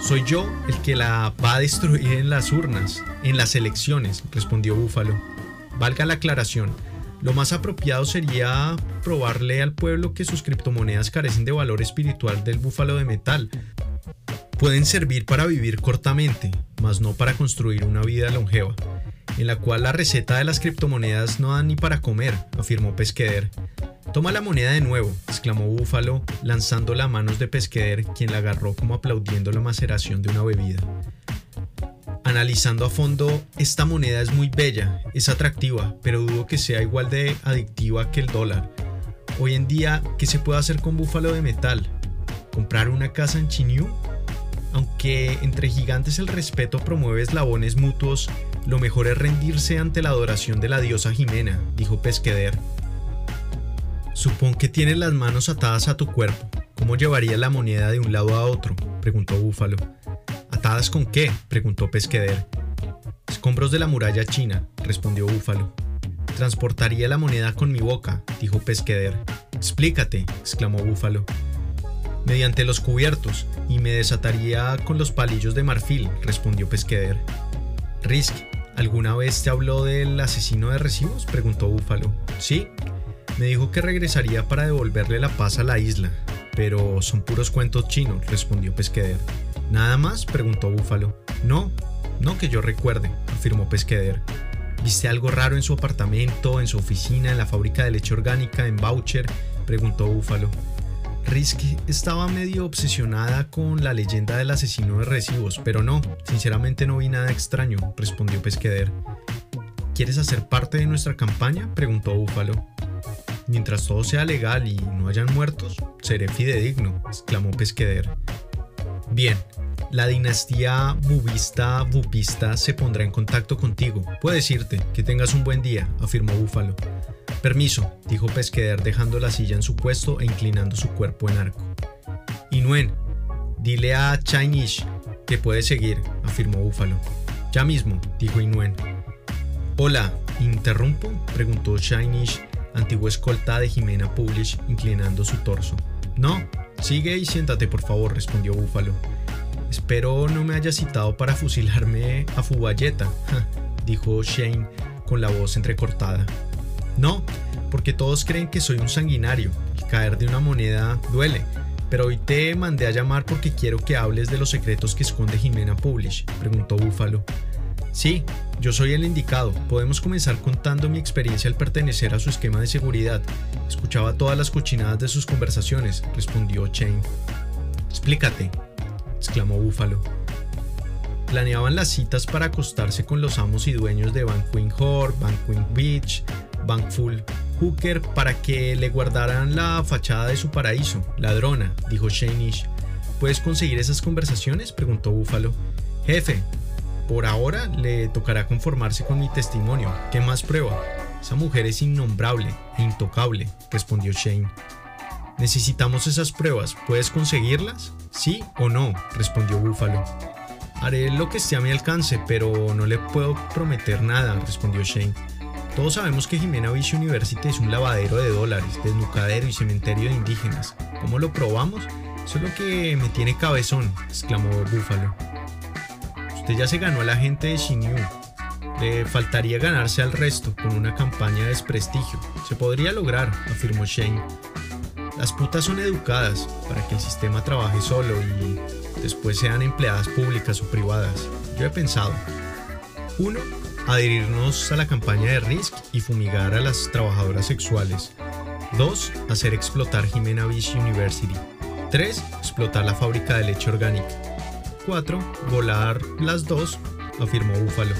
Soy yo el que la va a destruir en las urnas, en las elecciones, respondió Búfalo. Valga la aclaración, lo más apropiado sería probarle al pueblo que sus criptomonedas carecen de valor espiritual del búfalo de metal. Pueden servir para vivir cortamente, mas no para construir una vida longeva, en la cual la receta de las criptomonedas no dan ni para comer, afirmó Pesqueder. Toma la moneda de nuevo, exclamó Búfalo, lanzándola a manos de Pesqueder, quien la agarró como aplaudiendo la maceración de una bebida. Analizando a fondo, esta moneda es muy bella, es atractiva, pero dudo que sea igual de adictiva que el dólar. Hoy en día, ¿qué se puede hacer con búfalo de metal? ¿Comprar una casa en Chinyu? Aunque entre gigantes el respeto promueve eslabones mutuos, lo mejor es rendirse ante la adoración de la diosa Jimena, dijo Pesqueder. Supón que tienes las manos atadas a tu cuerpo. ¿Cómo llevaría la moneda de un lado a otro? preguntó Búfalo. ¿Atadas con qué? preguntó Pesqueder. Escombros de la muralla china, respondió Búfalo. Transportaría la moneda con mi boca, dijo Pesqueder. Explícate, exclamó Búfalo. Mediante los cubiertos, y me desataría con los palillos de marfil, respondió Pesqueder. Risk, ¿alguna vez te habló del asesino de recibos? preguntó Búfalo. Sí. Me dijo que regresaría para devolverle la paz a la isla, pero son puros cuentos chinos, respondió Pesqueder. ¿Nada más? preguntó Búfalo. No, no que yo recuerde, afirmó Pesqueder. ¿Viste algo raro en su apartamento, en su oficina, en la fábrica de leche orgánica, en Boucher? preguntó Búfalo. Risk estaba medio obsesionada con la leyenda del asesino de recibos, pero no, sinceramente no vi nada extraño, respondió Pesqueder. ¿Quieres hacer parte de nuestra campaña? preguntó Búfalo. Mientras todo sea legal y no hayan muertos, seré fidedigno, exclamó Pesqueder. Bien, la dinastía bubista bupista se pondrá en contacto contigo. Puedes irte, que tengas un buen día, afirmó Búfalo. Permiso, dijo Pesqueder dejando la silla en su puesto e inclinando su cuerpo en arco. Inuen, dile a Chinese que puede seguir, afirmó Búfalo. Ya mismo, dijo Inuen. Hola, ¿interrumpo? preguntó Shinish, antiguo escolta de Jimena Publish, inclinando su torso. No, sigue y siéntate por favor, respondió Búfalo. Espero no me haya citado para fusilarme a Fubayeta, dijo Shane con la voz entrecortada. No, porque todos creen que soy un sanguinario y caer de una moneda duele. Pero hoy te mandé a llamar porque quiero que hables de los secretos que esconde Jimena Publish, preguntó Búfalo. Sí, yo soy el indicado. Podemos comenzar contando mi experiencia al pertenecer a su esquema de seguridad. Escuchaba todas las cochinadas de sus conversaciones, respondió Chain. Explícate, exclamó Búfalo. Planeaban las citas para acostarse con los amos y dueños de Banquin Hall, Banquin Beach, Bankful Hooker para que le guardaran la fachada de su paraíso. Ladrona, dijo Shanish. ¿Puedes conseguir esas conversaciones? preguntó Búfalo. Jefe, por ahora le tocará conformarse con mi testimonio. ¿Qué más prueba? Esa mujer es innombrable e intocable, respondió Shane. Necesitamos esas pruebas. ¿Puedes conseguirlas? Sí o no, respondió Búfalo. Haré lo que esté a mi alcance, pero no le puedo prometer nada, respondió Shane. Todos sabemos que Jimena Beach University es un lavadero de dólares, desnucadero y cementerio de indígenas. ¿Cómo lo probamos? Eso es lo que me tiene cabezón, exclamó Búfalo. Usted ya se ganó a la gente de Xinyu. Le faltaría ganarse al resto con una campaña de desprestigio. Se podría lograr, afirmó Shane. Las putas son educadas para que el sistema trabaje solo y después sean empleadas públicas o privadas. Yo he pensado. Uno, adherirnos a la campaña de RISC y fumigar a las trabajadoras sexuales. 2. Hacer explotar Jimena Beach University. 3. Explotar la fábrica de leche orgánica. 4. Volar las dos, afirmó Búfalo.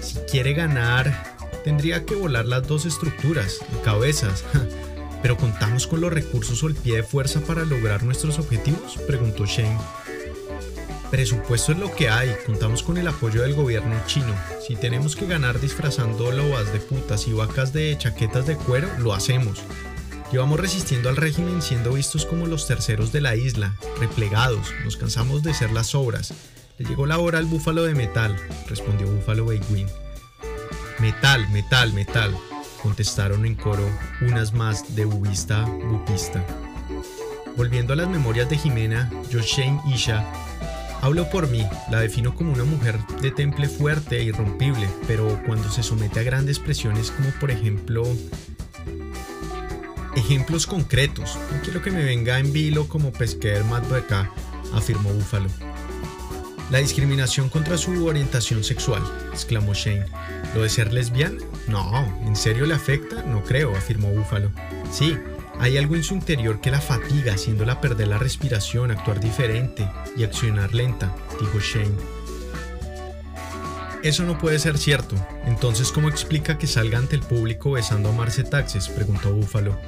Si quiere ganar, tendría que volar las dos estructuras, cabezas. ¿Pero contamos con los recursos o el pie de fuerza para lograr nuestros objetivos? preguntó Shane. Presupuesto es lo que hay, contamos con el apoyo del gobierno chino. Si tenemos que ganar disfrazando lobas de putas y vacas de chaquetas de cuero, lo hacemos. Llevamos resistiendo al régimen siendo vistos como los terceros de la isla, replegados, nos cansamos de ser las obras. Le llegó la hora al búfalo de metal, respondió Búfalo Beiguin. Metal, metal, metal, contestaron en coro unas más de bubista, bupista. Volviendo a las memorias de Jimena, Yoshane Isha, hablo por mí, la defino como una mujer de temple fuerte e irrompible, pero cuando se somete a grandes presiones como por ejemplo Ejemplos concretos. No quiero que me venga en vilo como pesquer de acá, afirmó Búfalo. La discriminación contra su orientación sexual, exclamó Shane. ¿Lo de ser lesbiana? No, ¿en serio le afecta? No creo, afirmó Búfalo. Sí, hay algo en su interior que la fatiga, haciéndola perder la respiración, actuar diferente y accionar lenta, dijo Shane. Eso no puede ser cierto. Entonces, ¿cómo explica que salga ante el público besando a Marce Taxes? preguntó Búfalo.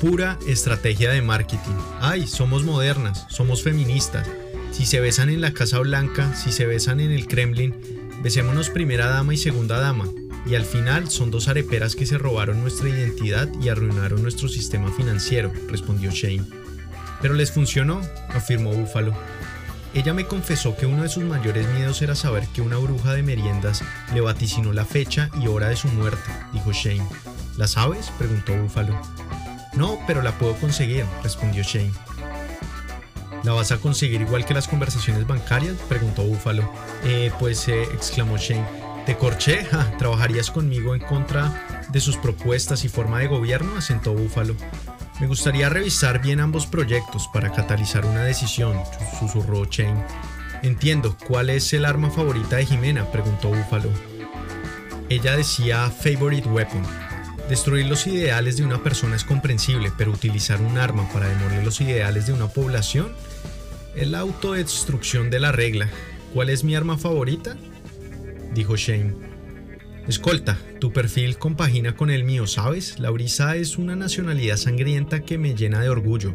Pura estrategia de marketing. Ay, somos modernas, somos feministas. Si se besan en la Casa Blanca, si se besan en el Kremlin, besémonos primera dama y segunda dama. Y al final son dos areperas que se robaron nuestra identidad y arruinaron nuestro sistema financiero, respondió Shane. Pero les funcionó, afirmó Búfalo. Ella me confesó que uno de sus mayores miedos era saber que una bruja de meriendas le vaticinó la fecha y hora de su muerte, dijo Shane. ¿La sabes? preguntó Búfalo. No, pero la puedo conseguir, respondió Shane. ¿La vas a conseguir igual que las conversaciones bancarias? preguntó Búfalo. Eh, pues, eh, exclamó Shane. ¿Te corché? ¿Trabajarías conmigo en contra de sus propuestas y forma de gobierno? asentó Búfalo. Me gustaría revisar bien ambos proyectos para catalizar una decisión, susurró Chain. Entiendo, ¿cuál es el arma favorita de Jimena? preguntó Búfalo. Ella decía favorite weapon. Destruir los ideales de una persona es comprensible, pero utilizar un arma para demoler los ideales de una población es la autodestrucción de la regla. ¿Cuál es mi arma favorita? Dijo Shane. Escolta, tu perfil compagina con el mío, ¿sabes? La brisa es una nacionalidad sangrienta que me llena de orgullo.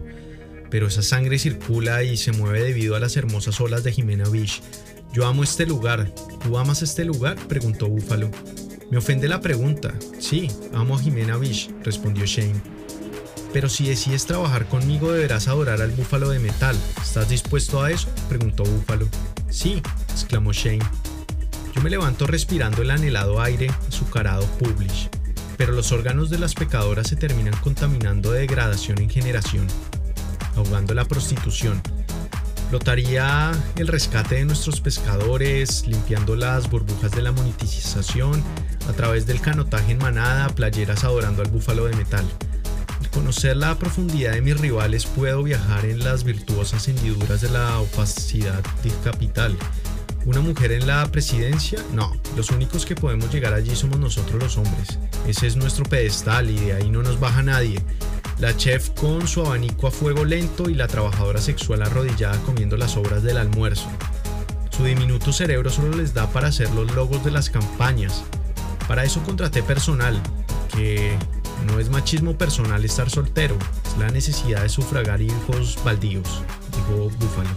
Pero esa sangre circula y se mueve debido a las hermosas olas de Jimena Beach. Yo amo este lugar. ¿Tú amas este lugar? preguntó Búfalo. Me ofende la pregunta. Sí, amo a Jimena Beach, respondió Shane. Pero si decides trabajar conmigo deberás adorar al búfalo de metal. ¿Estás dispuesto a eso? preguntó Búfalo. Sí, exclamó Shane. Yo me levanto respirando el anhelado aire azucarado Publish, pero los órganos de las pecadoras se terminan contaminando de degradación en generación, ahogando la prostitución. Flotaría el rescate de nuestros pescadores, limpiando las burbujas de la monetización, a través del canotaje en manada, playeras adorando al búfalo de metal. Al conocer la profundidad de mis rivales puedo viajar en las virtuosas hendiduras de la opacidad del capital ¿Una mujer en la presidencia? No, los únicos que podemos llegar allí somos nosotros los hombres. Ese es nuestro pedestal y de ahí no nos baja nadie. La chef con su abanico a fuego lento y la trabajadora sexual arrodillada comiendo las obras del almuerzo. Su diminuto cerebro solo les da para hacer los logos de las campañas. Para eso contraté personal, que no es machismo personal estar soltero, es la necesidad de sufragar hijos baldíos, dijo Búfalo.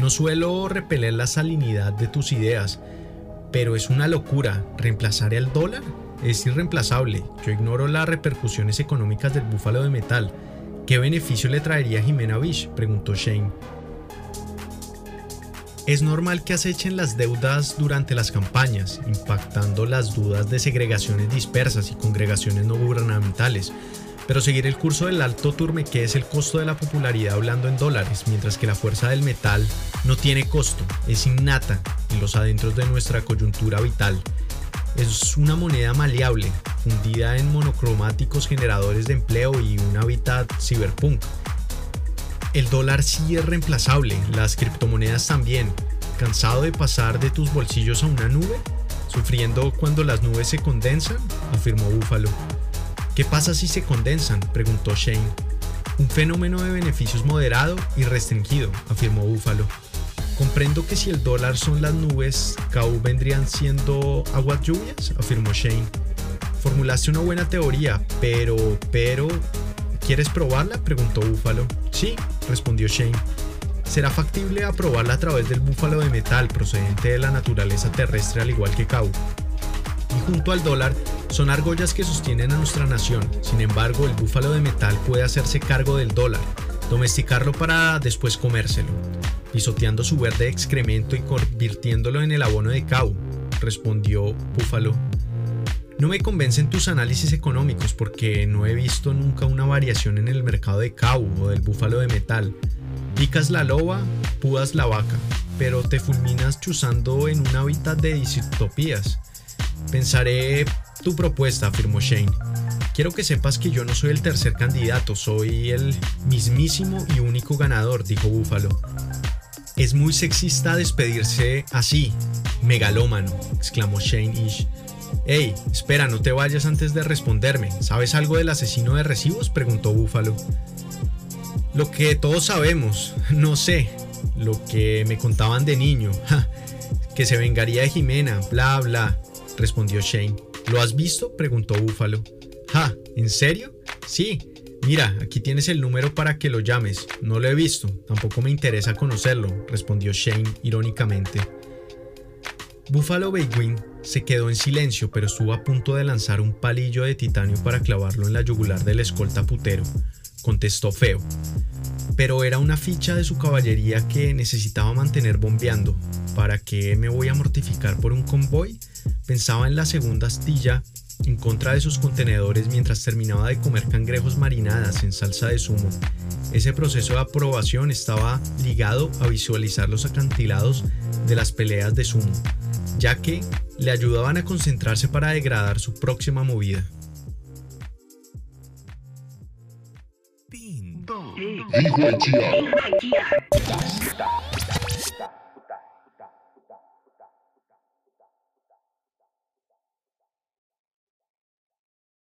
No suelo repeler la salinidad de tus ideas, pero es una locura. ¿Reemplazar el dólar? Es irreemplazable. Yo ignoro las repercusiones económicas del búfalo de metal. ¿Qué beneficio le traería a Jimena Bish? preguntó Shane. Es normal que acechen las deudas durante las campañas, impactando las dudas de segregaciones dispersas y congregaciones no gubernamentales, pero seguir el curso del alto turmeque es el costo de la popularidad hablando en dólares, mientras que la fuerza del metal no tiene costo, es innata en los adentros de nuestra coyuntura vital. Es una moneda maleable, fundida en monocromáticos generadores de empleo y un hábitat cyberpunk. El dólar sí es reemplazable, las criptomonedas también. ¿Cansado de pasar de tus bolsillos a una nube? ¿Sufriendo cuando las nubes se condensan? afirmó Búfalo. ¿Qué pasa si se condensan? preguntó Shane. Un fenómeno de beneficios moderado y restringido, afirmó Buffalo. Comprendo que si el dólar son las nubes, KU vendrían siendo aguas lluvias, afirmó Shane. Formulaste una buena teoría, pero, pero, ¿quieres probarla? preguntó Búfalo. Sí, respondió Shane. Será factible aprobarla a través del búfalo de metal procedente de la naturaleza terrestre al igual que KU y junto al dólar son argollas que sostienen a nuestra nación. Sin embargo, el búfalo de metal puede hacerse cargo del dólar, domesticarlo para después comérselo, pisoteando su verde excremento y convirtiéndolo en el abono de cau, respondió Búfalo. No me convencen tus análisis económicos porque no he visto nunca una variación en el mercado de cau o del búfalo de metal. Picas la loba, pudas la vaca, pero te fulminas chuzando en un hábitat de disutopías. Pensaré tu propuesta, afirmó Shane. Quiero que sepas que yo no soy el tercer candidato, soy el mismísimo y único ganador, dijo Búfalo. Es muy sexista despedirse así, megalómano, exclamó Shane Ish. Hey, espera, no te vayas antes de responderme. ¿Sabes algo del asesino de recibos? preguntó Búfalo. Lo que todos sabemos, no sé, lo que me contaban de niño, que se vengaría de Jimena, bla, bla respondió Shane. ¿Lo has visto? preguntó Búfalo. Ja, ¿en serio? Sí. Mira, aquí tienes el número para que lo llames. No lo he visto, tampoco me interesa conocerlo, respondió Shane irónicamente. Buffalo Wing se quedó en silencio, pero estuvo a punto de lanzar un palillo de titanio para clavarlo en la yugular del escolta putero. Contestó feo. Pero era una ficha de su caballería que necesitaba mantener bombeando. ¿Para qué me voy a mortificar por un convoy? Pensaba en la segunda astilla en contra de sus contenedores mientras terminaba de comer cangrejos marinadas en salsa de zumo. Ese proceso de aprobación estaba ligado a visualizar los acantilados de las peleas de zumo, ya que le ayudaban a concentrarse para degradar su próxima movida.